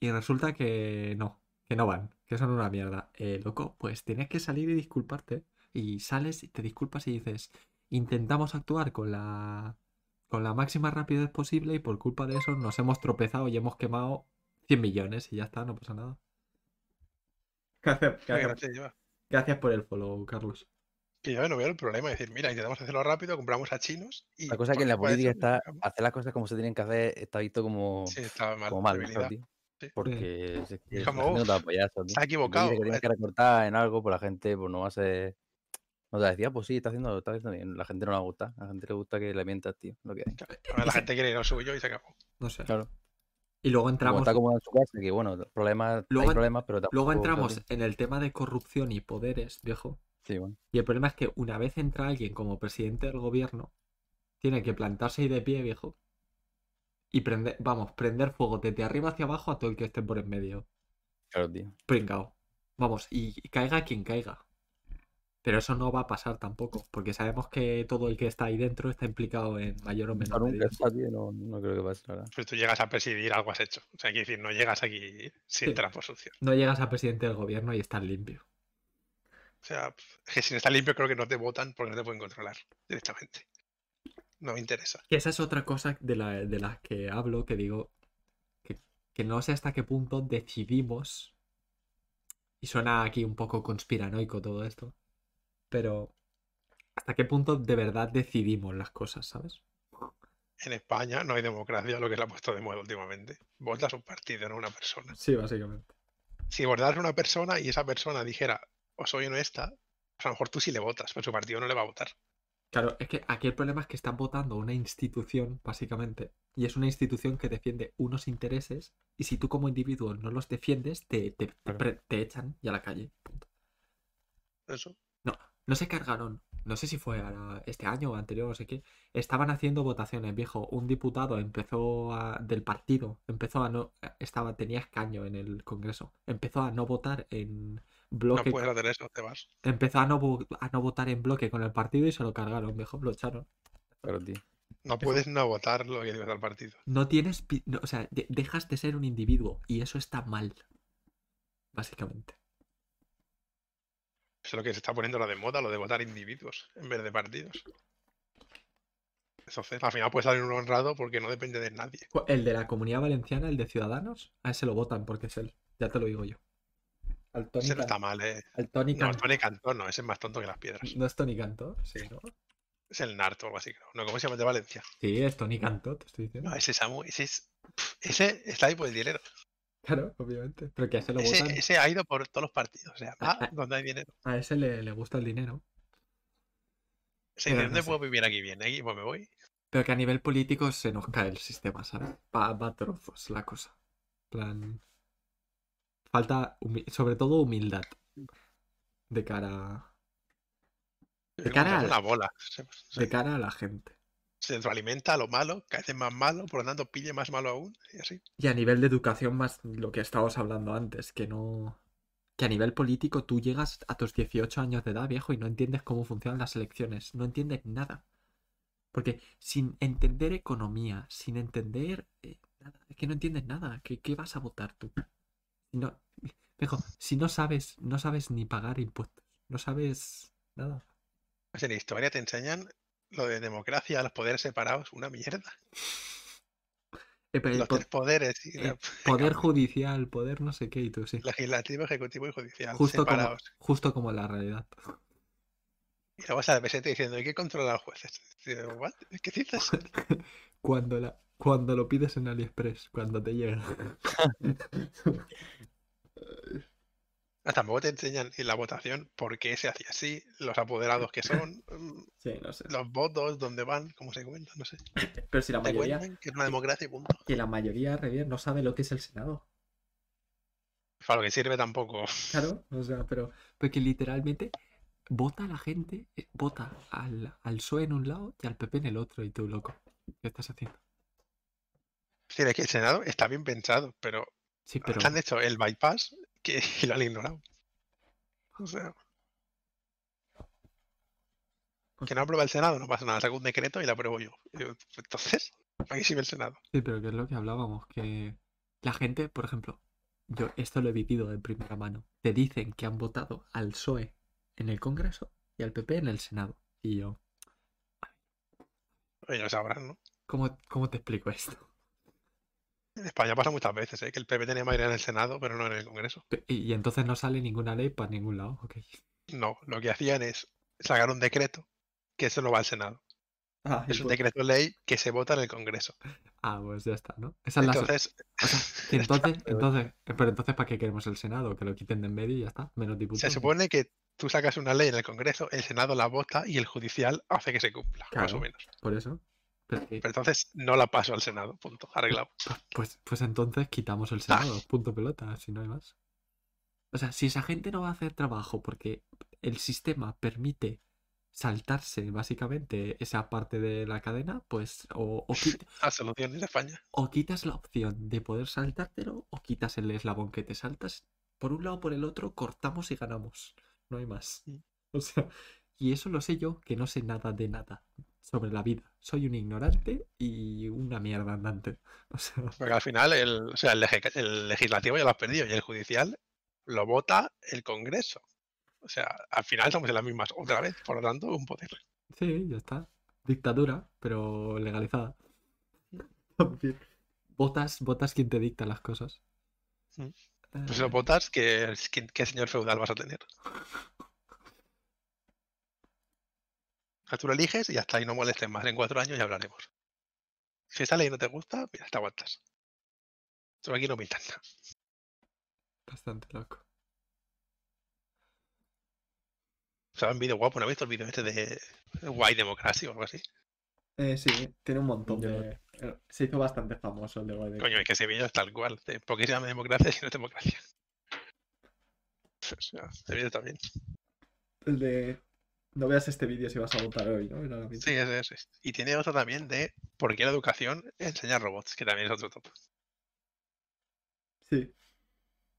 Y resulta que no, que no van, que son una mierda. Eh, loco, pues tienes que salir y disculparte. Y sales y te disculpas y dices, intentamos actuar con la, con la máxima rapidez posible y por culpa de eso nos hemos tropezado y hemos quemado 100 millones y ya está, no pasa nada. Gracias, gracias por el follow, Carlos.
Que yo no veo el problema. Es decir, mira, intentamos hacerlo rápido, compramos a chinos y.
La cosa es que en la política está hacer las cosas como se tienen que hacer está visto como,
Sí, estaba mal.
como mal, ¿no,
debilidad.
tío?
Sí.
Porque es que
Es como,
no te va a
"Uf,
apoyar eso, tío.
se ha equivocado,
que tienes
joder".
que recortar en algo, pues la gente pues no va a ser. No te va a decir, ah, pues sí, está haciendo, está haciendo bien. La gente no le gusta. A la gente le gusta que le mientas, tío. Lo que hay.
Ahora la gente quiere lo suyo y se acabó.
No sé.
Claro.
Y luego
Como
entramos,
está cómodo en su casa, que bueno, problemas,
Luego
hay problemas, pero tampoco.
luego
¿sabes?
entramos en el tema de corrupción y poderes, viejo.
Sí, bueno.
Y el problema es que una vez entra alguien como presidente del gobierno, tiene que plantarse ahí de pie, viejo. Y prender, vamos, prender fuego desde arriba hacia abajo a todo el que esté por en medio.
Claro, tío.
Pringao. Vamos, y, y caiga quien caiga. Pero eso no va a pasar tampoco, porque sabemos que todo el que está ahí dentro está implicado en mayor o
No,
menor
nunca
medida.
No, no creo que pase, verdad.
Pues tú llegas a presidir, algo has hecho. O sea, quiero decir, no llegas aquí sin
Sí.
trapo sucio.
No llegas a presidente del gobierno y estás limpio.
O sea, pf, es que sin estar limpio creo que no te votan porque no te pueden controlar directamente. No me interesa.
Que esa es otra cosa de, la, de las que hablo, que digo que, que no sé hasta qué punto decidimos, y suena aquí un poco conspiranoico todo esto, pero hasta qué punto de verdad decidimos las cosas, ¿sabes?
En España no hay democracia, lo que se ha puesto de moda últimamente. Votas un partido, no una persona.
Sí, básicamente.
Si votas a una persona y esa persona dijera, o soy honesta, pues a lo mejor tú sí le votas, pero su partido no le va a votar.
Claro, es que aquí el problema es que están votando una institución, básicamente, y es una institución que defiende unos intereses, y si tú como individuo no los defiendes, te, te, te
Claro.
pre- te echan y a la calle. punto.
Eso.
No se cargaron, no sé si fue ahora este año o anterior, no sé qué. Estaban haciendo votaciones, viejo. Un diputado empezó a, del partido, empezó a no, estaba, tenía escaño en el Congreso, empezó a no votar en
No puedes hacer eso, te vas.
empezó a no, a no votar en bloque con el partido y se lo cargaron, viejo, lo echaron.
Tío.
No puedes no votar lo que digas al partido.
No tienes, no, o sea, de- dejas de ser un individuo y eso está mal, básicamente.
es lo que se está poniendo ahora de moda, lo de votar individuos en vez de partidos. Entonces, al final puede salir un honrado porque no depende de nadie.
El de la comunidad valenciana, el de Ciudadanos, a ese lo votan porque es él. Ya te lo digo yo. Al Tony,
Ese no está mal, eh.
al Tony
No,
Can-
Tony Cantón no, ese es más tonto que las piedras.
¿No es Tony Cantó? Sí, ¿no?
Es el Narto o algo así, creo. No, ¿cómo se llama el de Valencia?
Sí, es Tony Cantó, te estoy diciendo.
No, ese Samu, ese es. Ese está ahí por el dinero.
Claro, obviamente. Pero que a ese lo
Ese,
votan.
ese ha ido por todos los partidos. O sea, va
ah.
donde hay dinero.
A ese le, le gusta el dinero.
Dice,
no
¿dónde
sé.
puedo vivir aquí bien? Aquí pues me voy.
Pero que a nivel político se nos cae el sistema, ¿sabes? Va, va a trozos la cosa. En plan. Falta, sobre todo, humildad. De cara, De cara al-
una bola.
De cara a la gente.
se retroalimenta a lo malo, cada vez más malo, por lo tanto pille más malo aún. Y así.
Y a nivel de educación, más lo que estábamos hablando antes, que no. Que a nivel político tú llegas a tus 18 años de edad, viejo, y no entiendes cómo funcionan las elecciones. No entiendes nada. Porque sin entender economía, sin entender. eh, nada, es que no entiendes nada. ¿Qué, qué vas a votar tú? Si no, si no sabes, no sabes ni pagar impuestos. No sabes nada.
Pues en historia te enseñan lo de democracia, los poderes separados, una mierda.
Eh, pero
Los tres poderes, y
eh,
la-
poder judicial, poder no sé qué, y tú sí.
legislativo, ejecutivo y judicial,
Justo como,
separados.
justo como la realidad.
Y luego sale el presidente diciendo, ¿y qué controla a los jueces? Y digo, ¿What? ¿Qué dices?
Cuando, la, cuando lo pides en AliExpress, cuando te llega.
Ah, Tampoco te enseñan en la votación por qué se hacía así, los apoderados que son,
Sí, no sé.
los votos, dónde van, cómo se cuentan, no sé.
Pero si la
Te
mayoría,
que es una democracia y punto.
que la mayoría Revier, no sabe lo que es el Senado.
Para lo que sirve tampoco.
Claro, o sea, pero porque literalmente vota la gente, eh, vota al, al PSOE en un lado y al PP en el otro, y tú, loco. ¿Qué estás haciendo?
Sí, es que el Senado está bien pensado, pero
Sí, pero.
han hecho el bypass que y lo han ignorado. O sea, que no aprueba el Senado, no pasa nada, saco un decreto y lo apruebo yo. Entonces, ¿para qué sirve el Senado?
Sí, pero que es lo que hablábamos, que la gente, por ejemplo, yo esto lo he vivido de primera mano. Te dicen que han votado al PSOE en el Congreso y al PP en el Senado. Y yo,
Ellos sabrán, ¿no?
¿cómo, cómo te explico esto?
En España pasa muchas veces, ¿eh? que el PP tenía mayoría en el Senado, pero no en el Congreso.
Y, y entonces no sale ninguna ley para ningún lado, ok.
No, lo que hacían es sacar un decreto que eso no va al Senado.
Ah,
Es un decreto ley que se vota en el Congreso.
Ah, pues ya está, ¿no? Esa es la
Entonces,
o sea, entonces, entonces, pero entonces ¿para qué queremos el Senado? Que lo quiten de en medio y ya está, menos diputados.
se supone que tú sacas una ley en el Congreso, el Senado la vota y el judicial hace que se cumpla, más o menos.
Por eso. Pero que-
Pero entonces no la paso al Senado, punto, arreglado.
Pues, pues entonces quitamos el Senado, punto pelota, si no hay más. O sea, si esa gente no va a hacer trabajo porque el sistema permite saltarse básicamente esa parte de la cadena, pues o, o,
España.
o quitas la opción de poder saltártelo o quitas el eslabón que te saltas. Por un lado o por el otro, cortamos y ganamos. No hay más. O sea, y eso lo sé yo, que no sé nada de nada sobre la vida. Soy un ignorante y una mierda andante. O sea,
Porque al final el, o sea, el, legislativo ya lo has perdido y el judicial lo vota el Congreso. O sea, al final somos en las mismas otra vez, por lo tanto, un poder.
Sí, ya está. Dictadura, pero legalizada. En fin, Votas, votas quien te dicta las cosas.
Mm. Pues
Eh,
votas que, que, qué señor feudal vas a tener. Tú lo eliges y hasta ahí no molestes más. En cuatro años ya hablaremos. Si esa ley no te gusta, mira, te aguantas. Pero aquí no pintan nada.
bastante loco.
O sea, un vídeo guapo, ¿no has visto el vídeo este de White Democracy o algo así?
Eh, sí, tiene un montón de. eh, Se hizo bastante famoso el de Guay de-
Coño, es que ese vídeo es tal cual. ¿Por qué se llama democracia si no es democracia? O sea, ese bien.
El de. No veas este vídeo si vas a votar hoy, ¿no? Era la.
Sí, ese es. Y tiene otro también de por qué la educación enseña robots, que también es otro top.
Sí.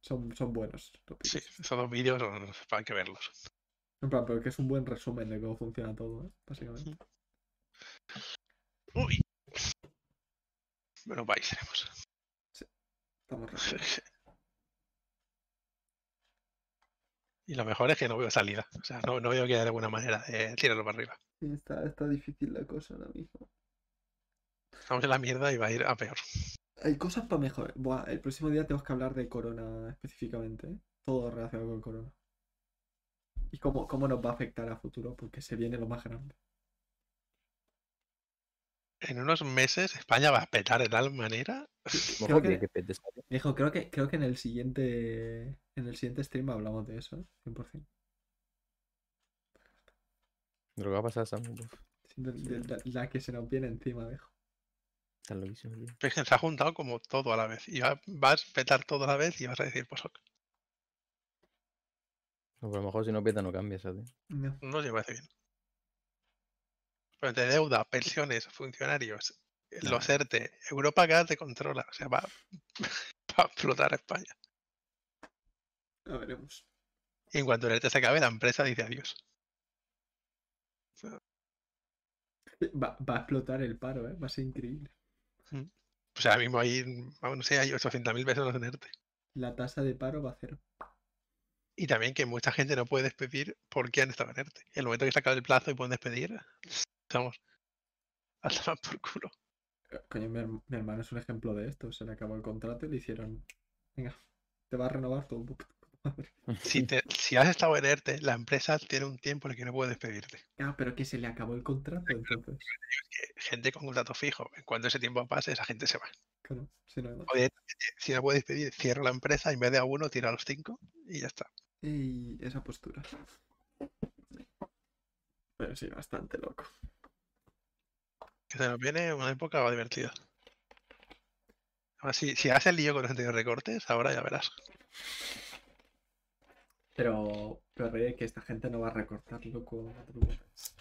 Son, son buenos.
Sí, esos dos vídeos son- hay que verlos.
En plan, pero que es un buen resumen de cómo funciona todo, ¿eh? Básicamente.
Uy. Bueno, vais, seremos.
Estamos re-
Y lo mejor es que no veo salida. O sea, no, no veo que haya alguna manera de tirarlo para arriba.
Está, está difícil la cosa ahora mismo.
Estamos en la mierda y va a ir a peor.
Hay cosas para mejorar. Buah, el próximo día tenemos que hablar de Corona específicamente. ¿eh? Todo relacionado con Corona. Y cómo, cómo nos va a afectar a futuro, porque se viene lo más grande.
En unos meses España va a petar de tal manera.
Mejor
que- creo que, creo que en el siguiente. En el siguiente stream hablamos de eso, ¿eh? 100%.
De lo que va a pasar, Samu,
de- de- de- la que se nos viene encima, viejo.
está loquísimo, tío.
Es que se ha juntado como todo a la vez. Y va- vas a petar todo a la vez y vas a decir, pues ok,
a lo mejor si no peta no cambia, ¿sabes?
No.
no se parece bien. Pero entre deuda, pensiones, funcionarios, los
Claro.
ERTE, Europa cada te controla. O sea, va, va a explotar España.
Ya veremos.
Y en cuanto el ERTE se acabe, la empresa dice adiós.
Va, va a explotar el paro, ¿eh? Va a ser increíble.
O sea, ahora mismo hay, no sé, hay 800.000 personas en ERTE.
La tasa de paro va a cero.
Y también que mucha gente no puede despedir porque han estado en ERTE. El momento que se acabe el plazo y pueden despedir, vamos, a tomar por culo.
Eh, Coño, mi, mi hermano es un ejemplo de esto. Se le acabó el contrato y le hicieron. Venga, te va a renovar todo. puta madre".
Si, te- si has estado en ERTE, la empresa tiene un tiempo en el que no puede despedirte.
Ah, pero que se le acabó el contrato, entonces.
Gente con contrato fijo, en cuanto ese tiempo pase, esa gente se va.
Claro, si no hay más.
O directamente, si no puede despedir, cierra la empresa y en vez de a uno, tira a los cinco y ya está.
Y esa postura. Pero sí, bastante loco.
Que se nos viene una época divertida. Ahora, si, si haces el lío con los anteriores recortes, ahora ya verás.
Pero, pero Rey, que esta gente no va a recortar, te preocupes.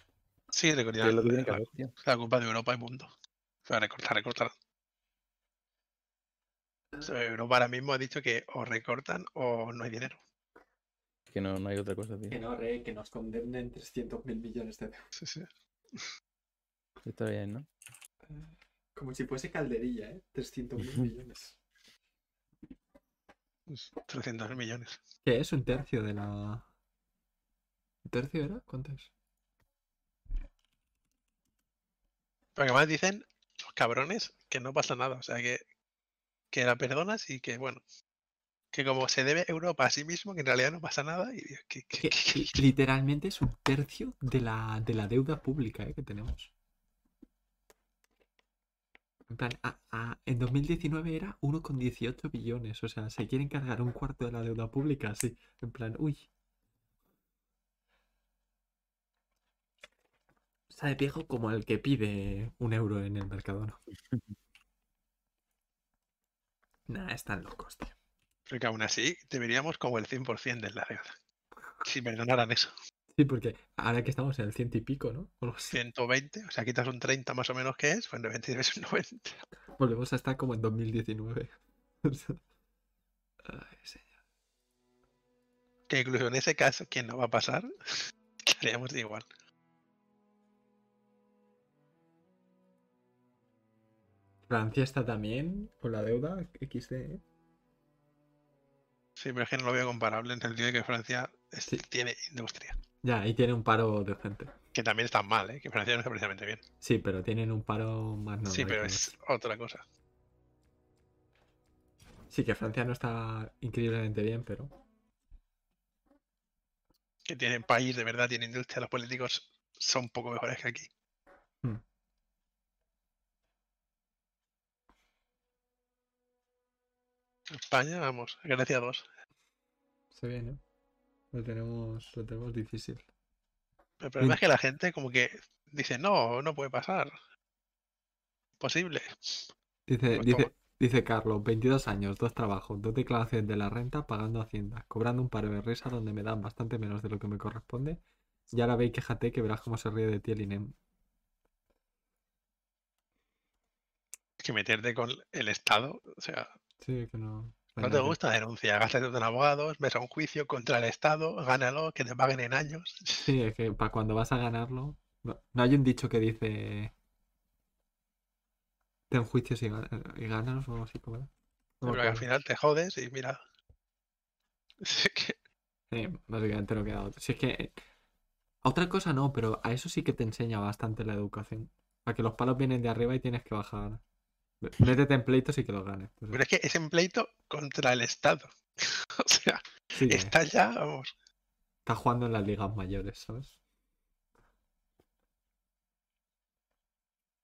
Sí, recortar
es lo que tiene que
la, la culpa de Europa y punto. O sea, recortar, recortar. Sea, Europa ahora mismo ha dicho que o recortan o no hay dinero.
Que no, no hay otra cosa, tío.
Que no, Rey, que nos condemnen 300 mil millones de euros.
Sí, sí.
Está bien, ¿no?
Como si fuese calderilla, ¿eh? 300 mil millones.
300 millones.
¿Qué es? Un tercio de la. ¿Un tercio era? ¿Cuánto es?
Porque además dicen los cabrones que no pasa nada. O sea, que, que la perdonas y que, bueno, que como se debe Europa a sí mismo, que en realidad no pasa nada. Y que, que-
Que
que-
li- literalmente es un tercio de la, de la deuda pública ¿eh? que tenemos. En plan, a- a- en 2019 era 1,18 billones. O sea, se quieren cargar un cuarto de la deuda pública así. En plan, uy. Está de viejo como el que pide un euro en el Mercadona. Nah, están locos, tío.
pero que aún así deberíamos como el 100% de la deuda. Si perdonaran eso.
Sí, porque ahora que estamos en el ciento y pico, ¿no? O así,
120, o sea, quitas un 30 más o menos que es, pues 90 debes un 90.
Volvemos a estar como en 2019. Ay, señor.
Que incluso en ese caso, que no va a pasar, quedaríamos igual.
Francia está también con la deuda XD, ¿eh?
Sí, pero es que no lo veo comparable en el sentido de que Francia es-
Sí.
tiene industria.
Ya, y tiene un paro decente.
Que también está mal, ¿eh? que Francia no está precisamente bien.
Sí, pero tienen un paro más normal.
sí, pero es otra cosa.
Sí, que Francia no está increíblemente bien, pero.
Que tiene país, de verdad, tiene industria. Los políticos son un poco mejores que aquí.
Hmm.
España, vamos, Grecia 2.
Se ve, ¿no? Lo tenemos, lo tenemos difícil.
El problema es que la gente como que dice, no, no puede pasar. Posible.
Dice,
Pues
dice, dice Carlos, 22 años, dos trabajos, dos declaraciones de la renta, pagando Hacienda, cobrando un paro de risa donde me dan bastante menos de lo que me corresponde. Y ahora ve y quéjate que verás cómo se ríe de ti el INEM.
Que meterte con el Estado, o sea,
Sí, que no.
No te gusta denuncia, gástate en abogados, ves a un juicio contra el Estado, gánalo, que te paguen en años.
Sí, es que para cuando vas a ganarlo. No, no hay un dicho que dice. Ten juicios y, y gánalos o algo así era. No
Pero que al final te jodes y mira. Que
Sí, básicamente no queda otra. Si es que. eh, Otra cosa no, pero a eso sí que te enseña bastante la educación. A que los palos vienen de arriba y tienes que bajar. Métete en pleitos y que los ganes. Pues
Pero es que es en pleito contra el Estado. o sea,
sí que
está ya, vamos.
está jugando en las ligas mayores, ¿sabes?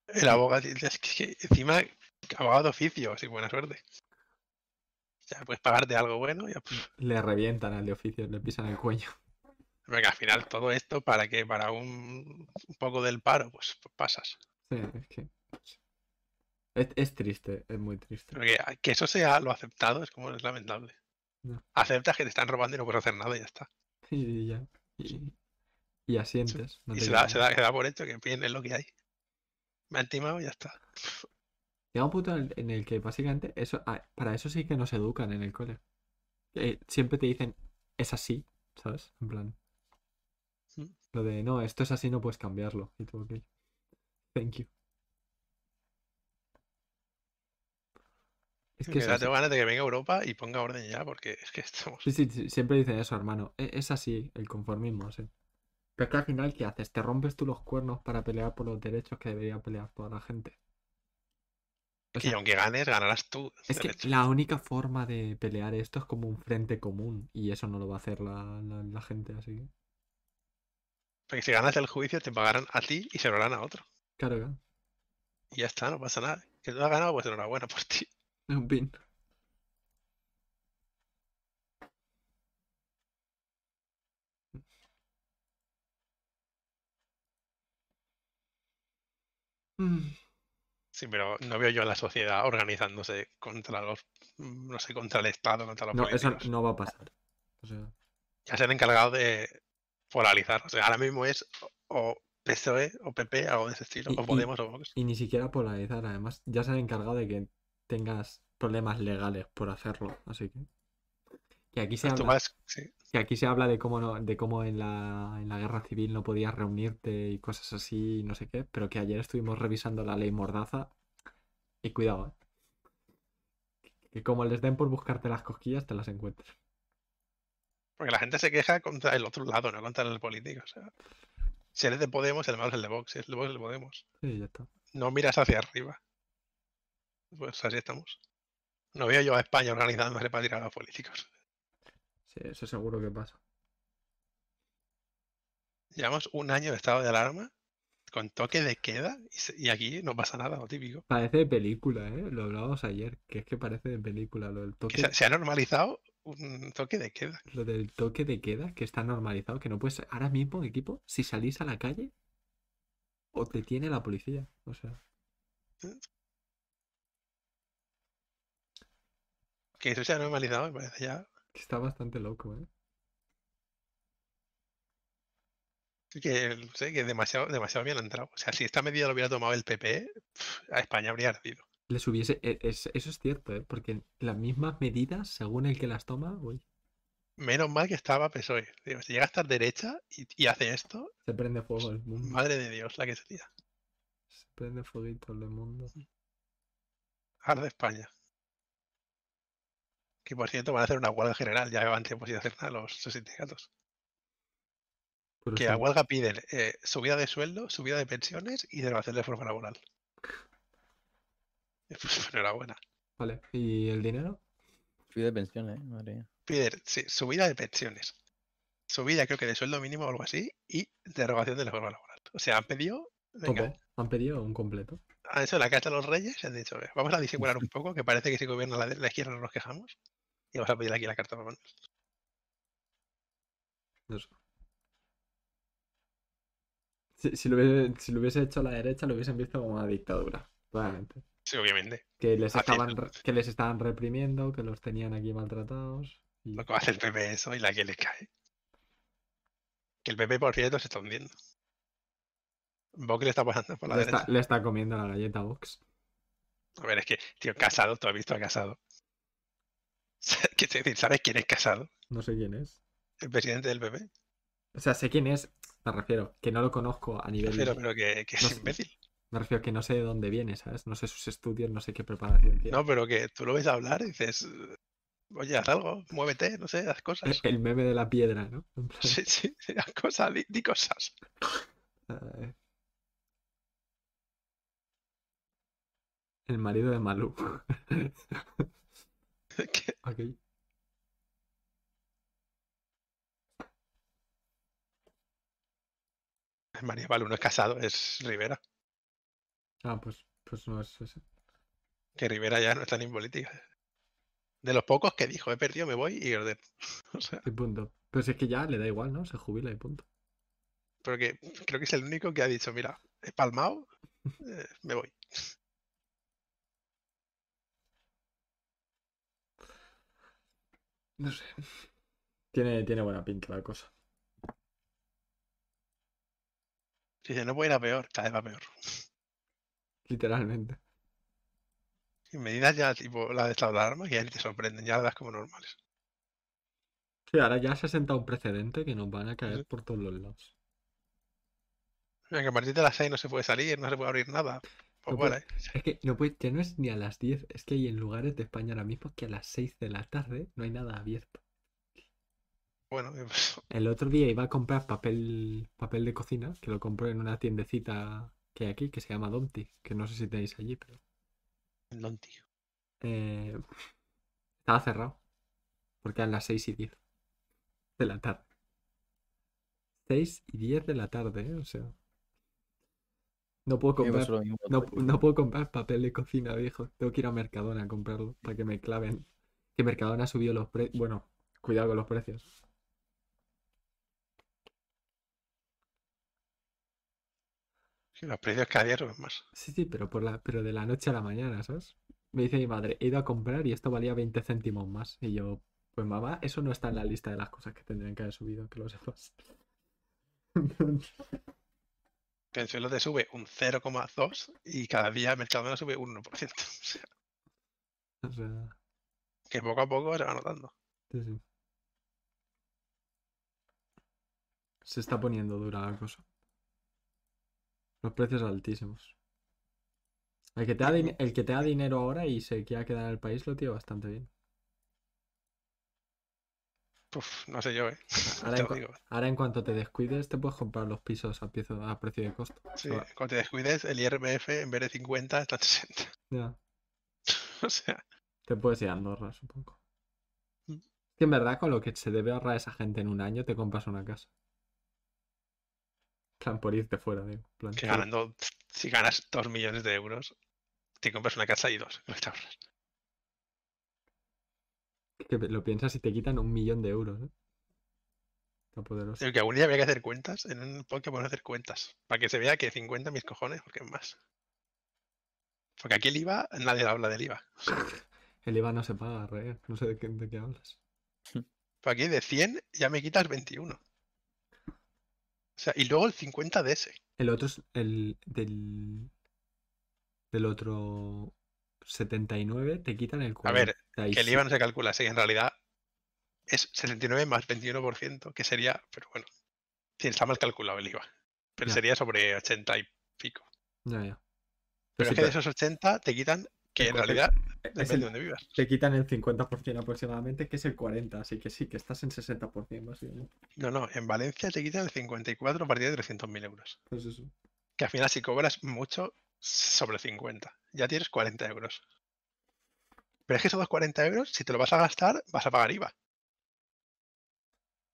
El abogado, es que encima, abogado de oficio, así buena suerte. Ya puedes pagarte algo bueno, ya pues.
Le revientan al de oficio, le pisan el cuello.
Venga, al final todo esto para que para un, un poco del paro, pues, pues pasas.
Sí, es que. Es, es triste, es muy triste.
Pero que, que eso sea lo aceptado es como es lamentable.
No.
Aceptas que te están robando y no puedes hacer nada y ya está.
Y ya. Y, y asientes. no
y se da, se, da, se da por hecho que es lo que hay. Me han timado y ya está.
Llega un punto en el- que básicamente eso, ah, para eso sí que nos educan en el cole. Eh, siempre te dicen, es así, ¿sabes? En plan.
Mm.
Lo de, no, esto es así, no puedes cambiarlo. Y tú, ok. Thank you. Es que
tengo ganas de que venga Europa y ponga orden ya, porque es que estamos.
Sí, sí, sí, siempre dicen eso, hermano. E- Es así, el conformismo, sí. Pero es que al final, ¿qué haces? ¿Te rompes tú los cuernos para pelear por los derechos que debería pelear toda la gente? O sea,
aunque ganes, ganarás tú.
Es que la única forma de pelear esto es como un frente común y eso no lo va a hacer la, la- la gente así. que-
Porque si ganas el juicio, te pagarán a ti y se lo harán a otro.
Claro, claro.
Y ya está, no pasa nada. Que tú has ganado, pues enhorabuena por ti.
Un pin.
Sí, pero no veo yo a la sociedad organizándose contra los, no sé, contra el Estado, contra los
No, eso no va a pasar. O sea,
Ya se han encargado de polarizar. O sea, ahora mismo es o PSOE E o PP, algo de ese estilo,
Y-
o
y-
Podemos o Vox.
y ni siquiera polarizar, además, ya se han encargado de que tengas problemas legales por hacerlo, así que. Que aquí se habla,
sí.
que aquí se habla de cómo no, de cómo en la, en la guerra civil no podías reunirte y cosas así, y no sé qué, pero que ayer estuvimos revisando la ley Mordaza y cuidado, ¿eh? Que como les den por buscarte las cosquillas, te las encuentres.
Porque la gente se queja contra el otro lado, no contra el político. O sea, si eres de Podemos, el malo es el de Vox. Si es de Vox, el de Podemos.
Sí, ya está.
No miras hacia arriba. Pues así estamos. No veo yo a España organizándose para tirar a los políticos.
Sí, eso seguro que pasa.
Llevamos un año de estado de alarma con toque de queda y, aquí no pasa nada, lo típico.
Parece de película, ¿eh? Lo hablábamos ayer, que es que parece de película lo del
Que
toque.
se, se ha normalizado un toque de queda.
Lo del toque de queda, que está normalizado, que no puedes. Ahora mismo, equipo, si salís a la calle, o te tiene la policía. O sea,
Que eso se ha normalizado, me parece ya.
está bastante loco, ¿eh?
Que, no sé, que demasiado, demasiado bien ha entrado. O sea, si esta medida lo hubiera tomado el PP, a España habría ardido.
Les hubiese. e- es- eso es cierto, ¿eh? Porque las mismas medidas, según el que las toma, uy,
Menos mal que estaba PSOE. Digo, si llega a estar derecha y, y hace esto,
se prende fuego el mundo.
madre de Dios, la que sería.
Se prende fueguito el mundo.
Arde España. Que por cierto van a hacer una huelga general, ya van tiempo sin hacer nada los sindicatos.
Pero
Que
sí,
a huelga piden eh, subida de sueldo, subida de pensiones y derogación de reforma laboral. Pues enhorabuena.
Vale, ¿y el dinero?
Fui de pensión, eh, madre mía.
Piden sí, subida de pensiones. Subida creo que de sueldo mínimo o algo así y derogación de la reforma laboral. O sea, han pedido... Venga,
Todo. Han pedido un completo.
han hecho la carta a los reyes y han dicho, "Ve, vamos a disimular un poco, que parece que si gobierna la, de- la izquierda no nos quejamos. Y vamos a pedir aquí la carta a.
Eso. Si, si lo hubiese, si lo hubiese hecho la derecha, lo hubiesen visto como una dictadura, claramente.
Sí, obviamente.
Que les, estaban, que les estaban reprimiendo, que los tenían aquí maltratados. y-
Lo que va a hacer el PP eso y la que le cae. Que el PP, por cierto, se está hundiendo. Vox le está pasando por la
le,
derecha.
está, le está comiendo la galleta a Vox.
A ver, es que, tío, Casado, tú has visto a Casado. ¿Sabes quién es Casado?
No sé quién es.
El presidente del PP.
O sea, sé quién es, me refiero, que no lo conozco a nivel.
Pero, pero que, que es
No sé.
imbécil.
Me refiero que no sé de dónde viene, ¿sabes? No sé sus estudios, no sé qué preparación tiene.
No, pero que tú lo ves hablar y dices. Oye, haz algo, muévete, no sé, haz cosas.
El meme de la piedra, ¿no?
Sí, sí, haz cosas, di, di cosas.
El marido de Malú.
Que-
Ok.
María Balú no es casado, es Rivera.
Ah, pues, pues no es ese.
Que Rivera ya no está ni en política. De los pocos que dijo, he perdido, me voy y ordeno. O sea,
Y punto. Pero si es que ya le da igual, ¿no? Se jubila y punto.
porque creo que es el único que ha dicho, mira, he palmado, eh, me voy.
No sé. Tiene, tiene buena pinta la cosa.
Dice, no puede ir a peor, cada vez va peor.
Literalmente.
Y medidas ya tipo la de estado de alarma que ya ni te sorprenden, ya las das como normales.
Sí, ahora ya se ha sentado un precedente que nos van a caer por todos los lados.
Mira, que a partir de las 6 no se puede salir, no se puede abrir nada. Pues
No puede-
vale.
Es que no puede, ya no es ni a las 10, es que hay en lugares de España ahora mismo que a las 6 de la tarde no hay nada abierto.
Bueno, pues,
El otro día iba a comprar papel, papel de cocina, que lo compré en una tiendecita que hay aquí, que se llama Donti, que no sé si tenéis allí, pero
non, tío.
eh, estaba cerrado, porque eran las 6 y 10 de la tarde. 6 y 10 de la tarde, ¿eh? o sea. No puedo comprar
mismo
No, no puedo comprar papel de cocina, viejo. Tengo que ir a Mercadona a comprarlo para que me claven. Que Mercadona ha subido los precios. Bueno, cuidado con los precios.
Sí, los precios cada día suben más.
Sí, sí, pero, por la, pero de la noche a la mañana, ¿sabes? Me dice mi madre, he ido a comprar y esto valía 20 céntimos más. Y yo, pues mamá, eso no está en la lista de las cosas que tendrían que haber subido, que lo sepas.
Que en suelo te sube un 0,2 y cada día Mercadona sube un 1%. O sea,
o sea,
que poco a poco se va notando.
sí, sí. Se está poniendo dura la cosa. Los precios altísimos. El que te da, el que te da dinero ahora y se quiera quedar en el país lo tiene bastante bien.
Uf, no sé yo, ¿eh?
Ahora en,
lo
cua-
digo.
ahora en cuanto te descuides te puedes comprar los pisos a, piezo- a precio de costo.
Sí, cuando te descuides, el IRPF en vez de 50 está en 60.
ya,
O sea,
te puedes ir a Andorra, supongo.
Mm.
Que en verdad con lo que se debe ahorrar esa gente en un año te compras una casa. Plan, por irte fuera, digo. plan,
que ganando, si ganas 2 millones de euros, te compras una casa y dos. que te ahorras.
Que lo piensas y te quitan un millón de euros, ¿eh? Está poderoso.
Que algún día habría que hacer cuentas. En un podcast podemos hacer cuentas. Para que se vea que 50 mis cojones, porque es más. Porque aquí el IVA, nadie habla del IVA.
El IVA no se paga, re. No sé de qué, de qué hablas.
Pues aquí de 100 ya me quitas 21. O sea, y luego el 50 de ese.
El otro es el del. Del otro 79 te quitan el
A ver,
47.
Que el IVA no se calcula así, en realidad es 79 más 21%, que sería, pero bueno, sí, está mal calculado el IVA. Pero
Ya.
sería sobre 80 y pico.
Ya, ya.
Pero
sí,
es que de esos 80 te quitan, que en realidad
es
depende
el-
de donde vivas.
te quitan el 50% aproximadamente, que es el 40, así que sí, que estás en 60% básicamente.
No, no, en Valencia te quitan el 54 a partir de 300.000 euros.
Pues eso.
Que al final si cobras mucho, sobre 50, ya tienes 40 euros. Pero es que esos 40 euros, si te lo vas a gastar, vas a pagar IVA.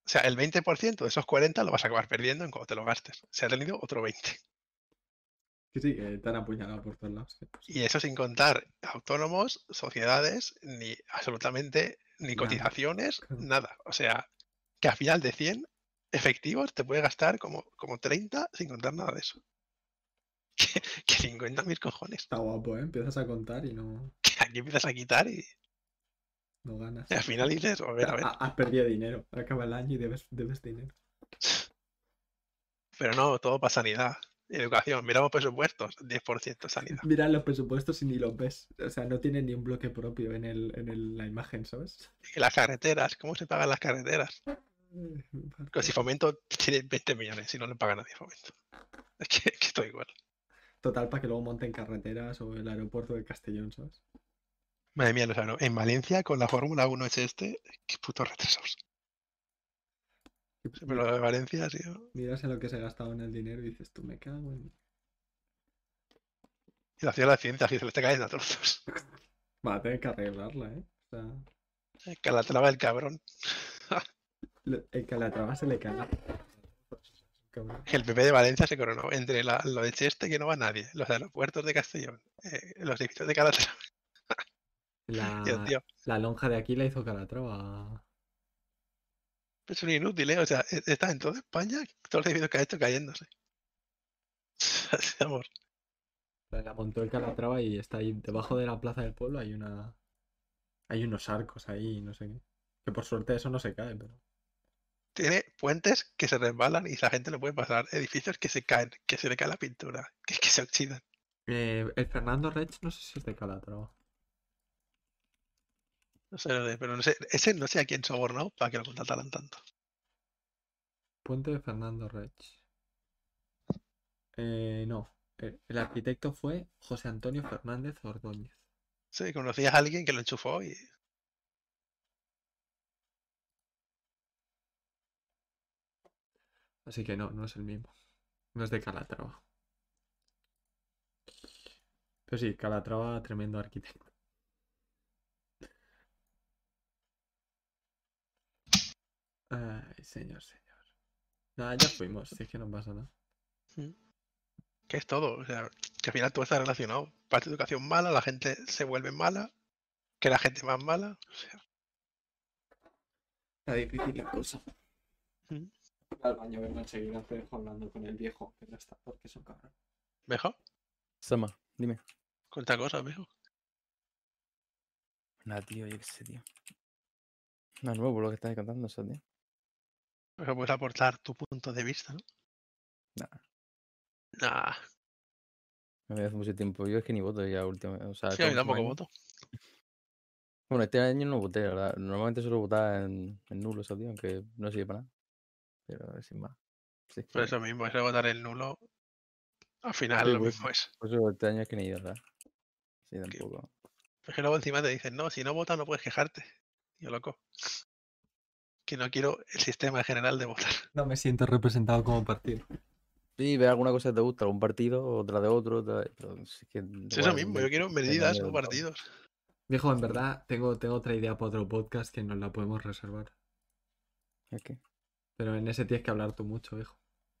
O sea, el 20% de esos 40 lo vas a acabar perdiendo en cuando te lo gastes. Se ha tenido otro 20.
Sí, sí, han apuñalado por todos lados.
Y eso sin contar autónomos, sociedades, ni absolutamente ni
Nada,
cotizaciones,
claro.
nada. O sea, que al final de 100 efectivos te puede gastar como, como 30 sin contar nada de eso. Que, que 50 mil cojones.
Está guapo, ¿eh? Empiezas a contar y no,
Que aquí empiezas a quitar y,
no ganas.
y al final dices, a ver, a ver.
Ha- Has perdido dinero. Acaba el año y debes, debes dinero.
Pero no, todo para sanidad. Educación, miramos presupuestos, 10% sanidad.
Mira los presupuestos y ni los ves. O sea, no tienen ni un bloque propio en, el, en el- la imagen, ¿sabes?
Y las carreteras, ¿cómo se pagan las carreteras? Que si Fomento tiene 20 millones, si no le paga nadie Fomento. Es que, que estoy igual.
Total, para que luego monten carreteras o el aeropuerto de Castellón, ¿sabes?
Madre mía, no sé, no. En Valencia, con la Fórmula 1 es este, qué putos Sí, Pero lo de Valencia ha sido.
Miras en lo que se gastaba en el dinero y dices, tú me cago en...
Y la ciudad de la ciencia, que se le está cayendo a trozos.
Va a tener que arreglarla, ¿eh? O sea,
Calatrava el cabrón.
el Calatrava se le cae.
El PP de Valencia se coronó entre la- lo de Cheste, que no va nadie, los aeropuertos de Castellón, eh, los edificios de Calatrava.
La,
tío,
lonja de aquí la hizo Calatrava.
es un inútil, ¿eh? O sea, e- está en toda España, todos los edificios que ha hecho cayéndose.
La, la montó el Calatrava y está ahí debajo de la plaza del pueblo. Hay una. Hay unos arcos ahí, no sé qué. Que por suerte eso no se cae, pero.
Tiene puentes que se resbalan y la gente no puede pasar, edificios que se caen, que se le cae la pintura, que, que se oxidan.
Eh, el Fernando Rech no sé si es de Calatrava.
No sé, no sé, pero no sé, ese no sé a quién sobornó para que lo contrataran tanto.
Puente de Fernando Rech. Eh, no. El, el arquitecto fue José Antonio Fernández Ordóñez.
Sí, conocías a alguien que lo enchufó y
Así que no, no es el mismo. No es de Calatrava. Pero sí, Calatrava, tremendo arquitecto. Ay, señor, señor. Nada, ya fuimos, si es que no pasa nada.
que es todo. O sea, que al final todo está relacionado. Parte de educación mala, la gente se vuelve mala, que la gente más mala. O sea,
Está difícil la cosa.
Mm.
Al baño vengo enseguida, te dejo hablando con el viejo, que no está, porque es un cabrón.
mejor,
Sama, dime.
cuenta cosas, viejo.
Nada, tío, yo qué sé, tío. Nada nuevo por lo que estás contando, eso, tío.
Pero puedes aportar tu punto de vista, ¿no?
Nah.
Nah,
Me hace mucho tiempo. Yo es que ni voto ya últimamente. O sea,
sí, a mí
todo el
tampoco
año.
voto.
Bueno, este año no voté, la verdad. Normalmente suelo votar en, en nulo, eso, tío, aunque no sirve para nada. Pero sin más. Sí,
Por eso mismo, eso de votar el nulo, al final
Sí,
lo
pues.
mismo es.
Por eso este año es que ni ido, ¿verdad? Sí, tampoco.
Es que luego encima te dicen, no, si no votas no puedes quejarte. Yo loco. Que no quiero el sistema general de votar.
No me siento representado como partido.
Sí, ver alguna cosa que te gusta, algún partido, otra de otro, otra de- pero si es que
Es eso mismo, yo quiero medidas, no partidos.
Viejo, en verdad, tengo, tengo otra idea para otro podcast que nos la podemos reservar.
Es que,
Pero en ese tienes que hablar tú mucho, viejo.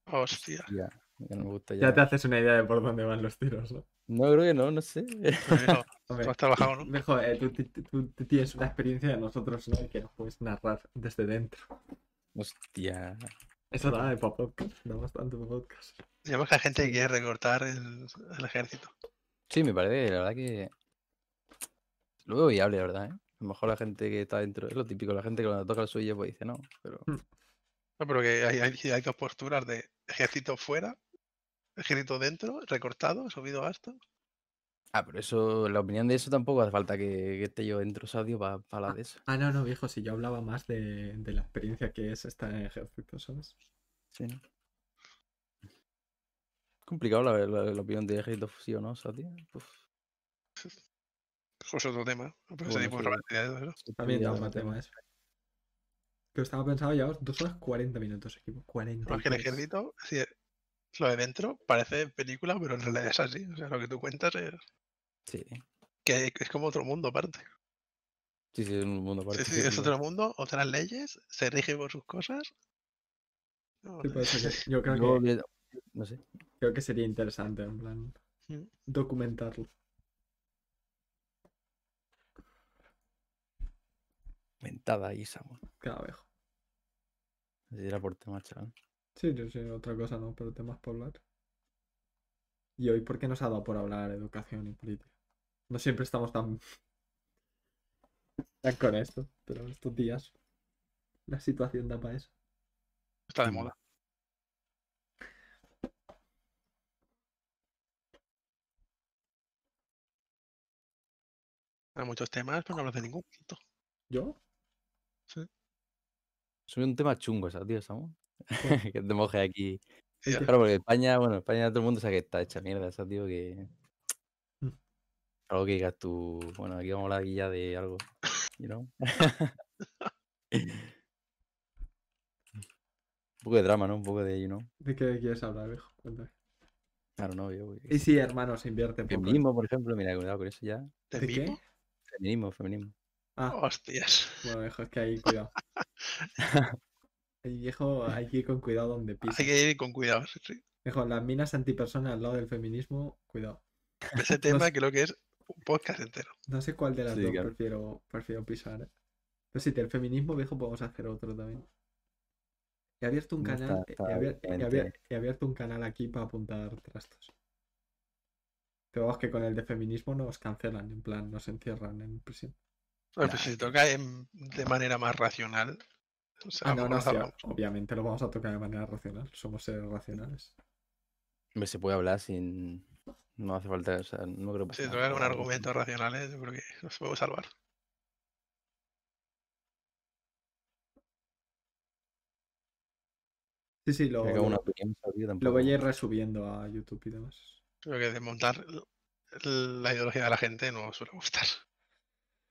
Hostia.
ya, ya no me gusta
Ya
ya.
te haces una idea de por dónde van los tiros, ¿no?
No, creo que no, no sé.
Viejo,
Hombre,
tú has trabajado, ¿no?
eh, tú, tú- tú- tú tienes una experiencia de nosotros, ¿no? Que nos puedes narrar desde dentro.
Hostia.
Eso da para podcast, da bastante para podcast.
Digamos que hay gente que quiere recortar el, el ejército.
Sí, me parece, la verdad que. Lo veo viable, la verdad, ¿eh? A lo mejor la gente que está dentro, es lo típico, la gente que cuando toca el suyo pues dice no, pero.
No, pero que hay, hay, hay dos posturas de ejército fuera, ejército dentro, recortado, subido hasta.
Ah, pero eso, la opinión de eso tampoco hace falta que, que esté yo dentro, Sadio, para hablar de eso.
Ah, no, no, viejo, si yo hablaba más de, de la experiencia que es estar en ejército, ¿sabes?
Sí, ¿no? Complicado la, la, la opinión de ejército sí o no, Sadio. Uf,
es otro tema.
Bueno,
de eso.
También
es
un
otro
tema eso. Que estaba pensado ya dos horas 40 minutos, equipo. 40.
Más que el ejército, sí, lo de dentro parece película, pero en realidad es así. O sea, lo que tú cuentas es
Sí,
que es como otro mundo aparte.
sí, sí, es un mundo aparte.
Sí, sí, es otro mundo, otras leyes, se rige por sus cosas. No,
Sí, que yo creo que,
No sé.
creo que sería interesante, en plan,
Mm.
documentarlo.
Mentada ahí, Samuel.
Cada viejo.
Así era por tema, chaval.
Sí, sí, sí, otra cosa no, pero temas por hablar. Y hoy, ¿por qué nos ha dado por hablar educación y política? No siempre estamos tan, tan con esto, pero estos días la situación da para eso.
Está de
Mm.
moda. Hay muchos temas, pero no hablas de ningún punto.
¿Yo?
Es un tema chungo, esa, tío, Samuel. que te mojes aquí. Claro, porque España, bueno, España todo el mundo sabe que está hecha mierda, esa, tío, que.
Mm.
Algo que digas tú, bueno, aquí vamos a hablar ya de algo, you know? Un poco de drama, ¿no? Un poco de, you know,
¿De qué quieres hablar, viejo? Cuéntame.
Don't know, yo,
Y sí, hermano, se invierte poco.
Feminismo, por ejemplo, mira, cuidado con eso ya.
¿De
¿De qué?
Feminismo, feminismo.
Ah,
Hostias.
bueno, viejo, es que ahí, cuidado. Ahí, viejo, hay que ir con cuidado donde pisa.
Hay que ir con cuidado. sí, sí.
Viejo, las minas antipersonas al lado del feminismo, cuidado.
Ese tema creo que es un podcast entero.
No sé cuál de las
Sí,
dos
claro.
prefiero, prefiero pisar. ¿eh? Pero si del feminismo, viejo, podemos hacer otro también. He abierto un
No, está-
canal, he abier- he abier- he abierto un canal aquí para apuntar trastos. Pero vamos que con el de feminismo nos cancelan, en plan, nos encierran en prisión.
Pues si se toca en- de manera más racional. o sea,
Ah, no, no, sí, obviamente lo vamos a tocar de manera racional. Somos seres racionales.
Hombre, se puede hablar sin. No hace falta, o sea, no creo que
Si
pase
toca
nada,
con
pero-
argumentos racionales, yo creo que nos podemos salvar.
Sí, sí, lo, lo,
opinión
lo voy a ir resubiendo a YouTube y demás.
Creo que desmontar la ideología de la gente no suele gustar.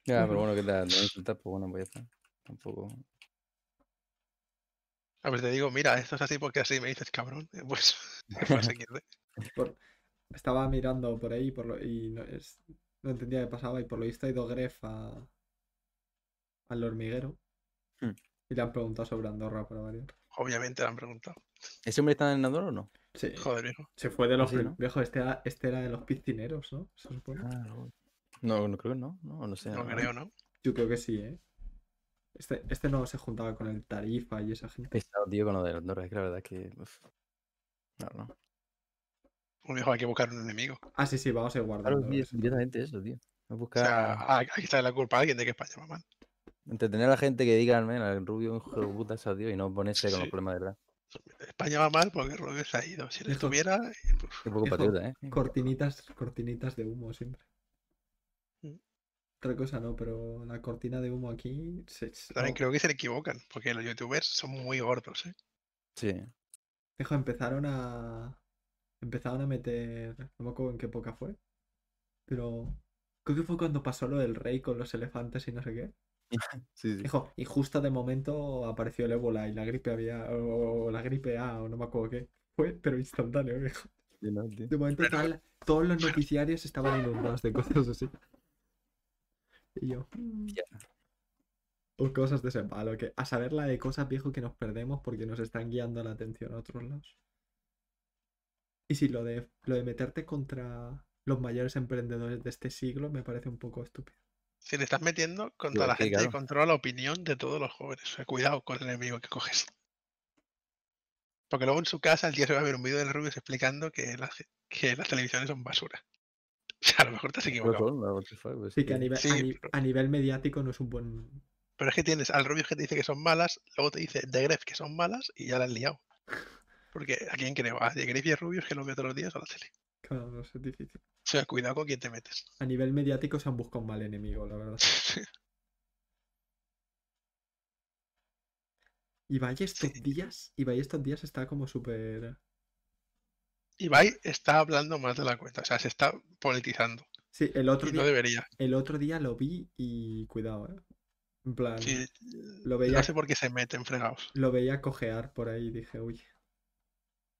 Ya, pero bueno, que te, te van a insultar, pues bueno, pues ya está. Tampoco.
A ver, te digo, mira, esto es así porque así me dices cabrón. Pues.
Por- Estaba mirando por ahí por lo- y no, es- no entendía qué pasaba y por lo visto ha ido Gref a, al hormiguero
Hmm.
y le han preguntado sobre Andorra para variar.
Obviamente le han preguntado.
¿Ese hombre está en Andorra o no?
Sí,
Joder, viejo.
se fue de los...
sí,
prim-
¿no?
Viejo, este era, este era de los piscineros, ¿no? Se supone.
Ah, no. No, no creo que no. No, no sé.
No
no.
creo, ¿no?
Yo creo que sí, ¿eh? Este, este no se juntaba con el Tarifa y esa gente.
Pesado, tío, con lo de Andorra. Es que la verdad es que. uf. No, no.
Un viejo hay que buscar un enemigo.
Ah, sí, sí, vamos a ir
Claro,
guardando.
tío,
eso.
es directamente eso, tío. No
O
buscar
sea, hay que echarle la culpa a alguien de que España va mal.
entretener a la gente que diga, "Men, el rubio es un hijo de puta, esa, tío, y no ponerse con los problemas de verdad.
España va mal porque Rubio se ha ido. Si le estuviera, eh, pues,
Qué poco patriota, ¿eh?
Cortinitas, cortinitas de humo siempre. Otra cosa no, pero la cortina de humo aquí se,
también
no,
creo que se le equivocan. Porque los youtubers son muy gordos, ¿eh?
Sí.
Dejo, empezaron a. Empezaron a meter. No me acuerdo en qué época fue. Pero. Creo que fue cuando pasó lo del rey con los elefantes y no sé qué.
Sí, sí.
Hijo, y justo de momento apareció el ébola y la gripe había. O, o la gripe A, o no me acuerdo qué. Fue, pero instantáneo,
tío.
De momento
Pero-
la- todos los noticiarios estaban inundados de cosas así. Y yo. "Mm".
Ya.
O cosas de ese palo, que a saber la de cosas viejo que nos perdemos porque nos están guiando la atención a otros lados. Y sí, lo de, lo de meterte contra los mayores emprendedores de este siglo me parece un poco estúpido.
Si le estás metiendo contra
Igual
la
que,
gente que
claro.
controla la opinión de todos los jóvenes. O sea, cuidado con el enemigo que coges. Porque luego en su casa el tío se va a ver un vídeo del Rubius explicando que las, que las televisiones son basura. O sea, a lo mejor te has equivocado.
son, what the fuck, pues
Sí que a nivel, a,
Sí,
ni-
pero-
a nivel mediático no es un buen...
Pero es que tienes al Rubius que te dice que son malas, luego te dice de Gref que son malas y ya la has liado. Porque ¿a quién creo? ¿A de Gref y a Rubius que lo veo todos los días a la tele?
Claro, no sé, es difícil.
O sea, cuidado con quién te metes.
A nivel mediático se han buscado un mal enemigo, la verdad. Y vaya estos
Sí.
días, y vaya estos días está como súper...
Ibai está hablando más de la cuenta, o sea, se está politizando.
Sí, el otro
Y
día,
no debería.
el otro día lo vi y cuidado, ¿eh? En plan,
Sí,
lo veía,
no sé por qué se meten fregados.
lo veía cojear por ahí y dije, uy.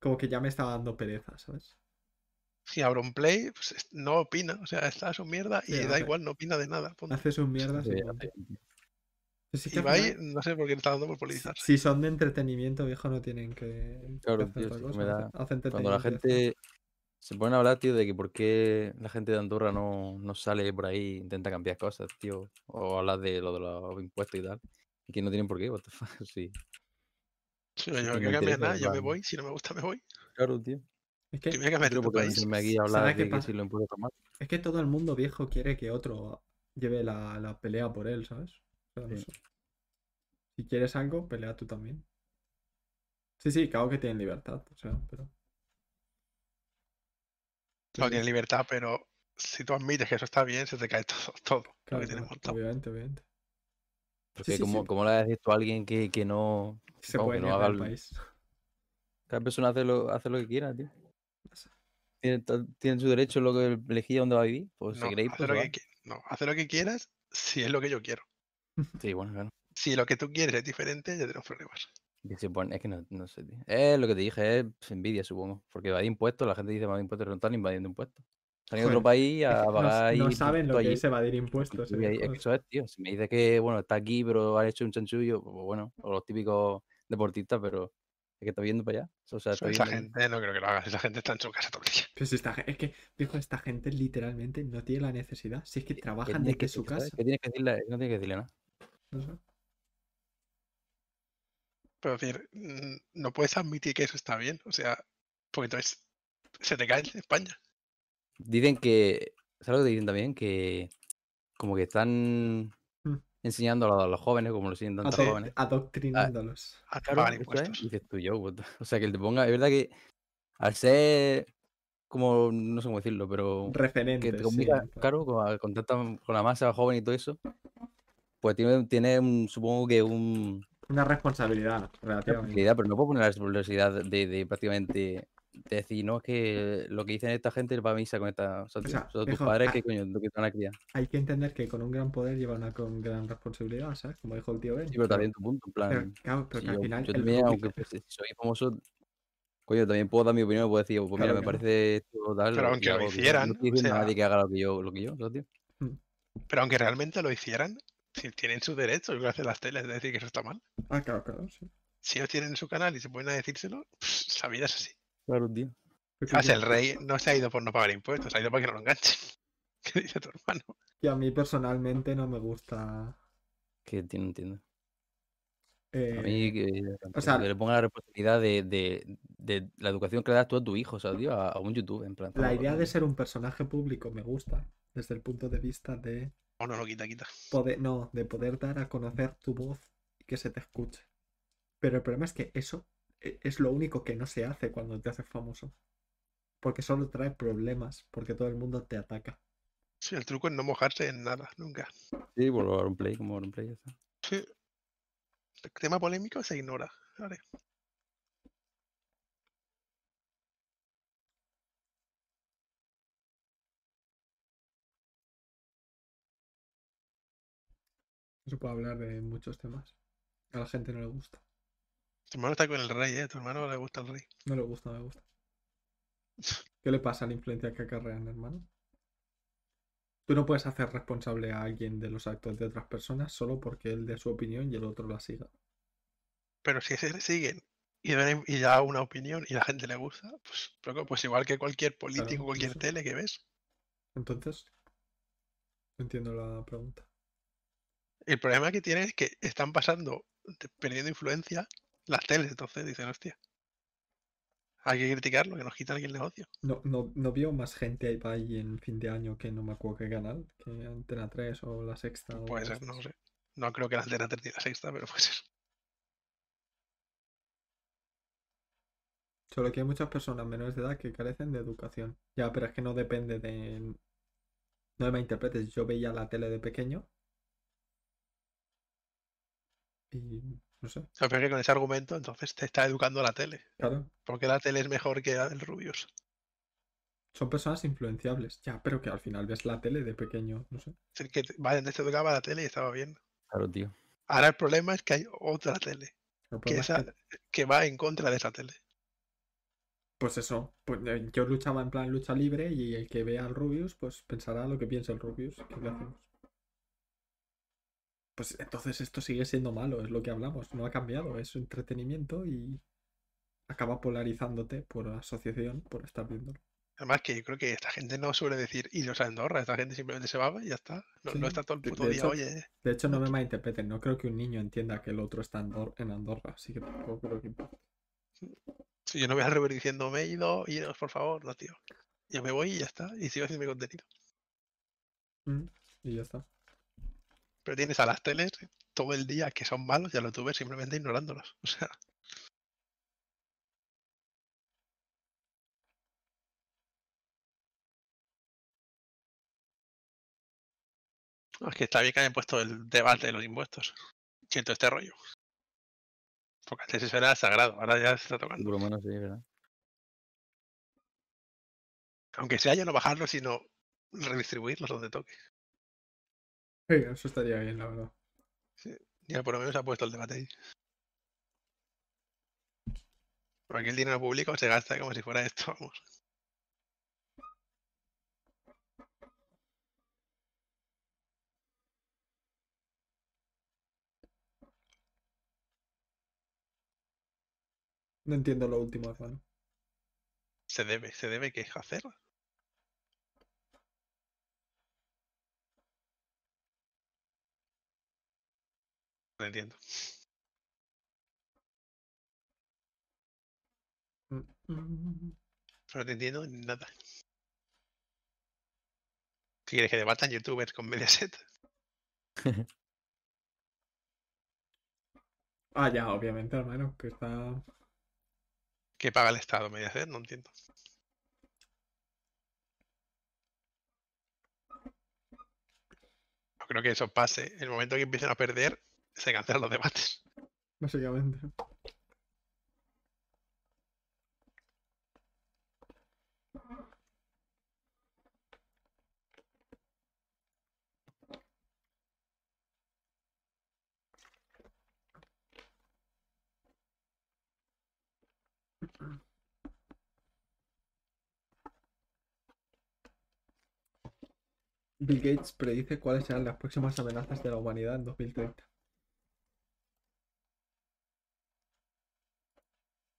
Como que ya me estaba dando pereza, ¿sabes?
Si Auronplay pues, es- no opina, o sea, está a su mierda y
Sí,
da
hace-
igual, no opina de nada. punto.
Hace sus mierdas y
Sí.
Pero sí que
Ibai,
final,
no sé por qué le está dando por politizar.
si son de entretenimiento, viejo, no tienen que, que
Claro,
hacer
tío, que
cosa.
me da- Cuando la gente se pone a hablar, tío, de que por qué la gente de Andorra no, no sale por ahí e intenta cambiar cosas, tío. O hablar de lo de los impuestos y tal. Y que no tienen por qué, what the fuck, sí.
Si
sí
no, yo
que
no cambiar nada, yo me voy, si no me gusta me voy.
Claro, tío.
Es que,
Que me
No porque
país.
aquí a
¿Sabes
hablar de que si lo mal.
es que todo el mundo viejo quiere que otro lleve la, la pelea por él, ¿sabes? No sé. Si quieres algo, pelea tú también. Sí, sí, claro que tienen libertad, o sea, pero...
No tiene libertad, pero si tú admites que eso está bien, se te cae todo, todo lo
Claro,
que tienes
claro,
montado.
obviamente, obviamente.
Porque
sí,
como,
sí.
como le has dicho a alguien que, que no.
Se puede
que no haga
el país.
Cada persona hace lo, hace lo que quiera, tío. tienen, tienen su derecho lo que elegir dónde va a vivir. Pues
No,
si queréis, pues
lo que no, haz lo que quieras si es lo que yo quiero.
Sí, bueno, claro.
Si lo que tú quieres es diferente, ya tenemos problemas.
Es que no, no sé, tío. Es lo que te dije, es pues, envidia, supongo. Porque evadir impuestos, la gente dice evadir impuestos, pero no están invadiendo impuestos. Están en otro país a
no,
pagar ahí
no saben lo que
allí.
es evadir impuestos. eh,
es que eso es, tío. Si me dice que, bueno, está aquí, pero han hecho un chanchullo, pues bueno, o los típicos deportistas, pero es que está viendo para allá. O sea, está
Esa gente no creo que lo haga. Esa gente está en su casa todo el día.
Pero si esta es que, dijo, esta gente literalmente no tiene la necesidad. Si es que
¿Qué
trabajan desde
que
su casa.
¿Qué tienes que decirle? No tienes que decirle nada.
No sé.
Pero es decir, mm, no puedes admitir que eso está bien. O sea, porque entonces se te cae en España.
Dicen que, ¿sabes lo que dicen también? Que como que están
Mm.
enseñando a los, a jóvenes, como lo siguen tantos
Sí.
Ado-
jóvenes.
Adoctrinándolos.
A
Claro,
pagar
es,
impuestos.
dices tú yo, o sea, que te ponga, es verdad que al ser como, no sé cómo decirlo, pero que
Referentes.
te
sí,
comunica,
en plan.
claro, con, a- con tanta- con la masa joven y todo eso, pues tiene, tiene un- supongo que un,
Una responsabilidad, relativamente.
responsabilidad, pero no puedo poner la responsabilidad de, de prácticamente de decir, no, es que lo que dicen esta gente va a misa con esta, o sea, tío,
sea,
son tus padres
ah-
que coño, lo que te van a criar.
Hay que entender que con un gran poder lleva una con gran responsabilidad, ¿sabes? Como dijo el tío Ben.
Sí, pero también tu punto, en plan,
pero, claro, pero
si
que al
yo,
final
yo
el
también, aunque pues, si soy famoso, coño, también puedo dar mi opinión, puedo decir, pues mira,
Claro,
me
claro.
parece esto tal,
Pero aunque lo hicieran,
no
o sea-
nadie que haga lo que yo, lo que yo, ¿sabes, tío?
Pero aunque realmente lo hicieran, si tienen su derecho, igual hacen las teles de decir que eso está mal.
Ah, claro, claro, sí.
Si ellos tienen su canal y se ponen a decírselo, pff, la vida es así.
Claro, tío.
Yo-
el rey no se ha ido por no pagar impuestos, se ha ido para que no lo enganchen. ¿Qué dice tu hermano?
Y a mí personalmente no me gusta.
Que no entiendo.
eh,
A mí que,
o sea-
que le ponga la responsabilidad de, de, de la educación que le das tú a tu hijo, ¿sabes, tío? A, a un YouTube, en plan.
la idea de ser un personaje público me gusta. Desde el punto de vista de
O no lo quita, quita.
poder. No, de poder dar a conocer tu voz y que se te escuche. Pero el problema es que eso e- es lo único que no se hace cuando te haces famoso. Porque solo trae problemas, porque todo el mundo te ataca.
Sí, el truco es no mojarse en nada, nunca.
Sí, por un play, como play, ya está.
Sí. El tema polémico se ignora. Vale.
No se puede hablar de muchos temas. A la gente no le gusta.
Tu hermano está con el rey, ¿eh? Tu hermano le gusta el rey.
No le gusta, me gusta. ¿Qué le pasa a la influencia que acarrean, hermano? Tú no puedes hacer responsable a alguien de los actos de otras personas solo porque él dé su opinión y el otro la siga.
Pero si se le siguen y, ven- y da una opinión y la gente le gusta, pues, pues igual que cualquier político, cualquier
eso.
tele que ves.
Entonces, no entiendo la pregunta.
El problema que tienen es que están pasando, perdiendo influencia las teles, entonces dicen, hostia, hay que criticarlo, que nos quitan aquí el negocio.
No, no, no vio más gente ahí ahí en fin de año que no me acuerdo qué canal, que Antena 3 o La Sexta. o
Puede ser, no sé. No creo que la antena termine la sexta, pero puede ser.
Solo que hay muchas personas menores de edad que carecen de educación. Ya, pero es que no depende de... No me malinterpretes, yo veía la tele de pequeño y no sé,
O sea, pero es que con ese argumento, entonces te está educando la tele.
claro,
Porque la tele es mejor que la del Rubius.
son personas influenciables. Ya, pero que al final ves la tele de pequeño, no sé.
Es decir, que te- vale, te tocaba la tele y estaba bien.
Claro, tío.
Ahora el problema es que hay otra tele
El
que,
es
esa,
que,
que va en contra de esa tele.
pues eso, pues eh, yo luchaba en plan lucha libre y el que vea al Rubius, pues pensará lo que piensa el Rubius. ¿Qué le hacemos? Pues entonces esto sigue siendo malo, es lo que hablamos, no ha cambiado, es entretenimiento y acaba polarizándote por asociación, por estar viéndolo.
Además que yo creo que esta gente no suele decir iros a Andorra, esta gente simplemente se va y ya está. No,
Sí,
no está todo el puto
de
día,
hecho-
oye.
De hecho, no me malinterpreten, no creo que un niño entienda que el otro está en Andorra, así que tampoco creo que importe.
Si yo no voy al River diciendo me he ido, iros por favor, no, tío. Yo me voy y ya está, y sigo haciendo mi contenido.
Mm, Y ya está.
Pero tienes a las teles todo el día que son malos y a los simplemente ignorándolos. O sea, no, es que está bien que hayan puesto el debate de los impuestos. Siento este rollo. Porque antes eso era sagrado, ahora ya se está tocando.
Por lo menos sí, ¿verdad?
Aunque sea ya no bajarlo, sino redistribuirlos donde toque.
Sí, eso estaría bien, la verdad.
Ya por lo menos ha puesto el debate ahí. Porque el dinero público se gasta como si fuera esto, vamos.
No entiendo lo último, hermano.
Se debe, se debe que hacer. No entiendo.
Mm, mm.
No te entiendo nada. ¿Qué quieres que debatan youtubers con Mediaset?
Ah, ya, obviamente, hermano, que está.
¿Qué paga el Estado Mediaset? No entiendo. No creo que eso pase. El momento que empiecen a perder, se cancelan los debates.
Básicamente. Bill Gates predice cuáles serán las próximas amenazas de la humanidad en 2030.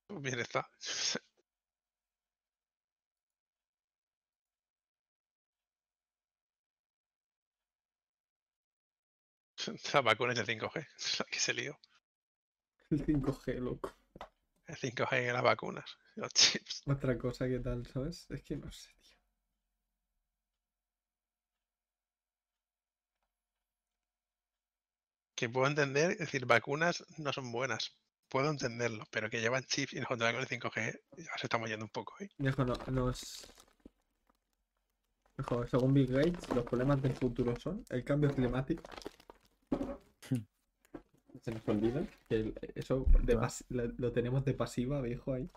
Bien está. La vacuna es de 5G, la que se lió.
El 5G, loco.
El 5G en las vacunas, los chips.
Otra cosa que tal, ¿sabes? Es que no sé, tío.
Que puedo entender, es decir, vacunas no son buenas. Puedo entenderlo, pero que llevan chips y nos controlan con el 5G, ya se estamos yendo un poco, ¿eh?
Viejo, no, nos... Viejo, según Bill Gates, los problemas del futuro son el cambio climático. Se nos olvida que el- eso de pas- lo, lo tenemos de pasiva, viejo, ahí.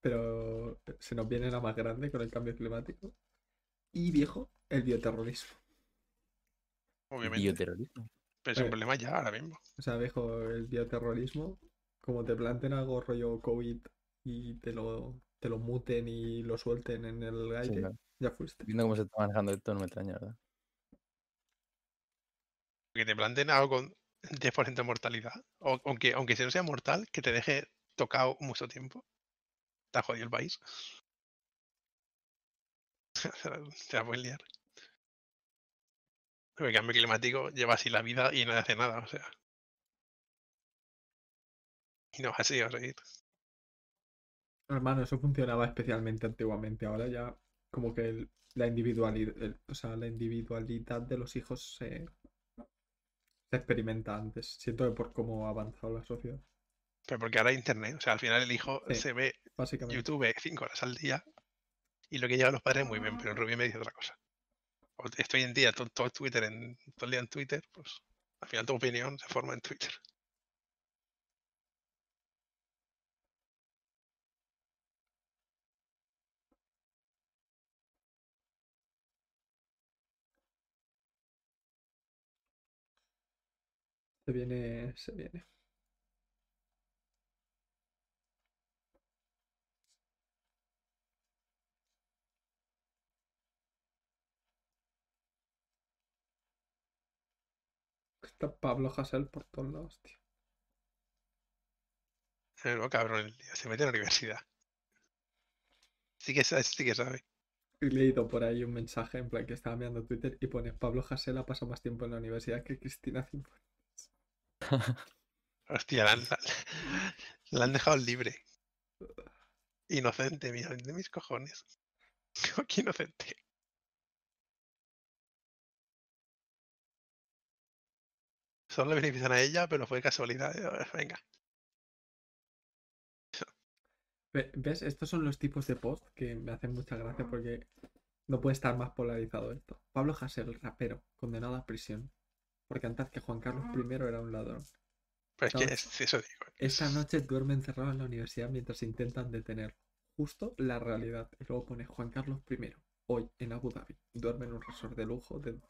Pero se nos viene la más grande con el cambio climático. Y, viejo, el bioterrorismo.
Obviamente.
Bioterrorismo.
Pero es un problema ya ahora mismo.
O sea, viejo, el bioterrorismo, como te planten algo rollo COVID y te lo, te lo muten y lo suelten en el
Sí,
aire,
claro.
ya fuiste.
Viendo cómo se está manejando esto, no me extraña, ¿verdad?
Que te planteen algo con 10% de mortalidad. O, aunque, aunque si no sea mortal, que te deje tocado mucho tiempo. Te ha jodido el país. te la pueden liar. El cambio climático lleva así la vida y no hace nada, o sea. Y no así, a seguir.
Hermano, eso funcionaba especialmente antiguamente. Ahora ya como que el- la individualidad, o sea, la individualidad de los hijos se, se experimenta antes. Siento que por cómo ha avanzado la sociedad,
Pero porque ahora hay internet, o sea, al final el hijo
Sí.
se ve. YouTube 5 horas al día y lo que llega a los padres muy bien, pero el Rubio me dice otra cosa. Estoy en día todo, todo Twitter en, todo el día en Twitter, pues al final tu opinión se forma en Twitter.
Se viene, se viene. Está Pablo Hasél por todos lados, tío.
Pero cabrón, se mete en la universidad. Sí que sabe, sí que sabe.
He leído por ahí un mensaje en plan que estaba mirando Twitter y pone Pablo Hasél ha pasado más tiempo en la universidad que Cristina Cifuentes.
Hostia, la han, la- la han dejado libre. Inocente, mira, de mis cojones. Qué inocente. Solo le benefician a ella, pero fue casualidad. eh, Venga.
Ve- ¿Ves? Estos son los tipos de post que me hacen mucha gracia porque no puede estar más polarizado esto. Pablo Hasél, rapero, condenado a prisión por cantar que Juan Carlos I era un ladrón.
Pero es que
No,
es, eso digo.
Esta noche duerme encerrado en la universidad mientras intentan detenerlo. justo la realidad. Y luego pone Juan Carlos I, hoy en Abu Dhabi. Duerme en un resort de lujo de,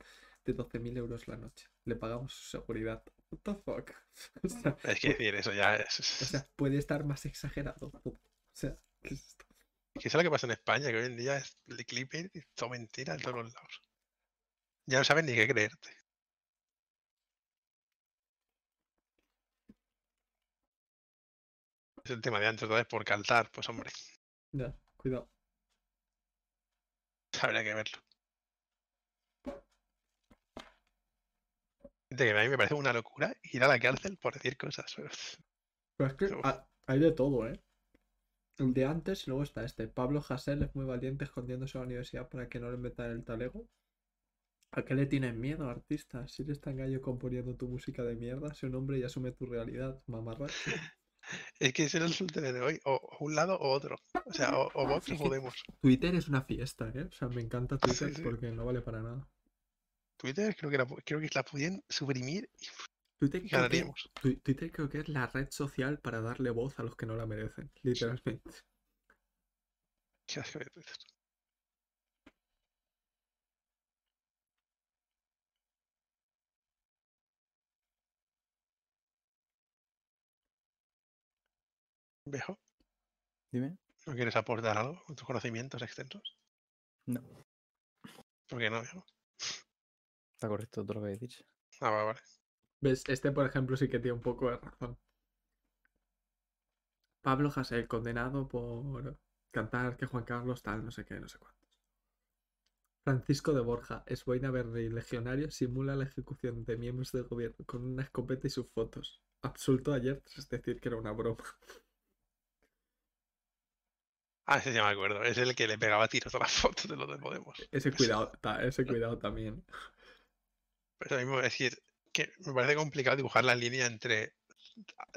de 12.000 euros la noche. Le pagamos su seguridad. What the fuck? O sea,
Es que decir, eso ya es.
o sea, puede estar más exagerado. O sea, ¿qué es esto?
es lo que pasa en España, que hoy en día es el clickbait y todo mentira en todos los lados. Ya no saben ni qué creerte. Es el tema de antes, otra vez por caltar, pues hombre,
Ya, cuidado.
habría que verlo. Que a mí me parece una locura ir a la cárcel por decir cosas. pero-
es que hay de todo, ¿eh? El de antes y luego está este. Pablo Hasél es muy valiente escondiéndose a la universidad para que no le metan el talego. ¿A qué le tienes miedo, artista? Si eres tan gallo componiendo tu música de mierda, sé un hombre y asume tu realidad, mamarracho.
Es que ese es el de hoy, o o un lado o otro. O sea, o, o
que-
Podemos.
Twitter es una fiesta, ¿eh? O sea, me encanta Twitter
Sí, sí.
porque no vale para nada.
Twitter creo que, la, creo que la podían suprimir y
Twitter creo, que, Twitter creo que es la red social para darle voz a los que no la merecen, literalmente.
Qué asco de Twitter. Viejo,
Dime.
¿no quieres aportar algo con tus conocimientos extensos?
No.
¿Por qué no, viejo?
Está correcto todo lo que habéis dicho.
Ah, vale, vale.
¿Ves? Este, por ejemplo, sí que tiene un poco de razón. Pablo Hasél, condenado por cantar que Juan Carlos tal, no sé qué, no sé cuántos. Francisco de Borja, es verde y legionario, simula la ejecución de miembros del gobierno con una escopeta y sus fotos. Absuelto ayer tras decir que era una broma.
Ah, ese ya me acuerdo. Es el que le pegaba tiros a las fotos de los de Podemos.
Ese cuidado, ta- ese cuidado también.
Pero mismo decir, que me parece complicado dibujar la línea entre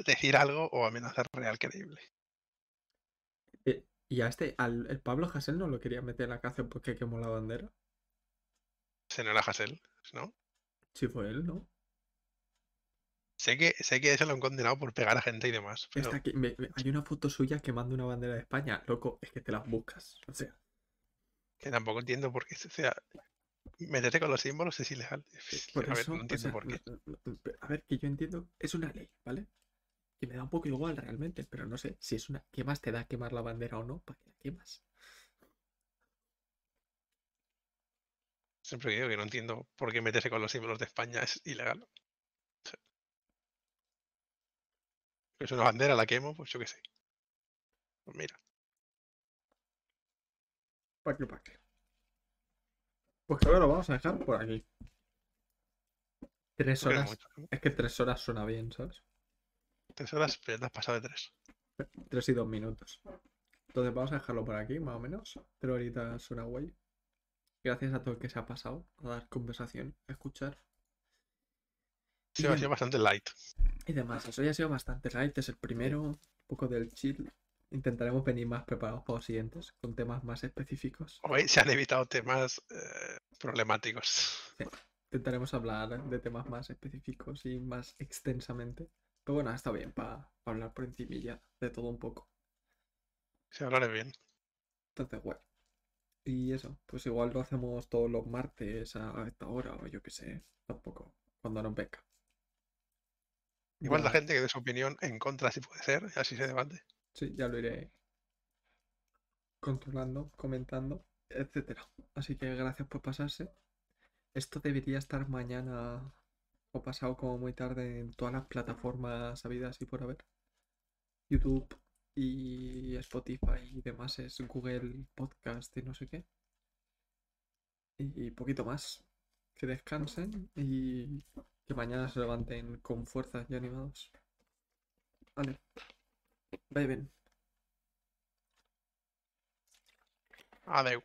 decir algo o amenazar real creíble.
Eh, y a este, al el Pablo Hasél no lo quería meter en la cárcel porque quemó la bandera.
Se no era Hassel, ¿no?
Si fue él, ¿no?
Sé que, sé que eso lo han condenado por pegar a gente y demás. Pero
Está aquí, me- me- hay una foto suya quemando una bandera de España. Loco, es que te las buscas. O sea,
que tampoco entiendo por qué. O sea, meterte con los símbolos es ilegal.
por
a ver, no
o
entiendo
sea,
por qué.
a ver, que yo entiendo, es una ley, ¿vale? Que me da un poco igual realmente, pero no sé si es una. ¿Qué más te da quemar la bandera o no? ¿Para qué la quemas?
Siempre digo que no entiendo por qué meterse con los símbolos de España es ilegal. Es una bandera, la quemo, pues yo qué sé. Pues mira,
¿Para qué, para qué? Pues creo que lo vamos a dejar por aquí. Tres horas.
mucho, ¿no?
Es que tres horas suena bien, ¿sabes?
Tres horas, pero te has pasado de tres.
Tres y dos minutos. Entonces vamos a dejarlo por aquí, más o menos. Tres horitas suena guay. Gracias a todo el que se ha pasado a dar conversación, a escuchar.
Sí,
Y
ha sido bastante light.
Y demás, eso ya ha sido bastante light, es el primero, un poco del chill. Intentaremos venir más preparados para los siguientes, con temas más específicos.
Hoy se han evitado temas eh, problemáticos.
Intentaremos hablar de temas más específicos y más extensamente. Pero bueno, está bien para hablar por encimilla de todo un poco.
Si hablaré bien.
Entonces, bueno. Y eso, pues igual lo hacemos todos los martes a esta hora, o yo qué sé, tampoco, cuando nos venga.
Igual la gente que dé su opinión en contra si puede ser, y así se debate.
Sí, ya lo iré controlando, comentando, etcétera. Así que gracias por pasarse. Esto debería estar mañana o pasado como muy tarde en todas las plataformas habidas y por haber. YouTube y Spotify y demás es Google Podcast y no sé qué. Y poquito más. Que descansen y que mañana se levanten con fuerzas y animados. Vale. beben.
they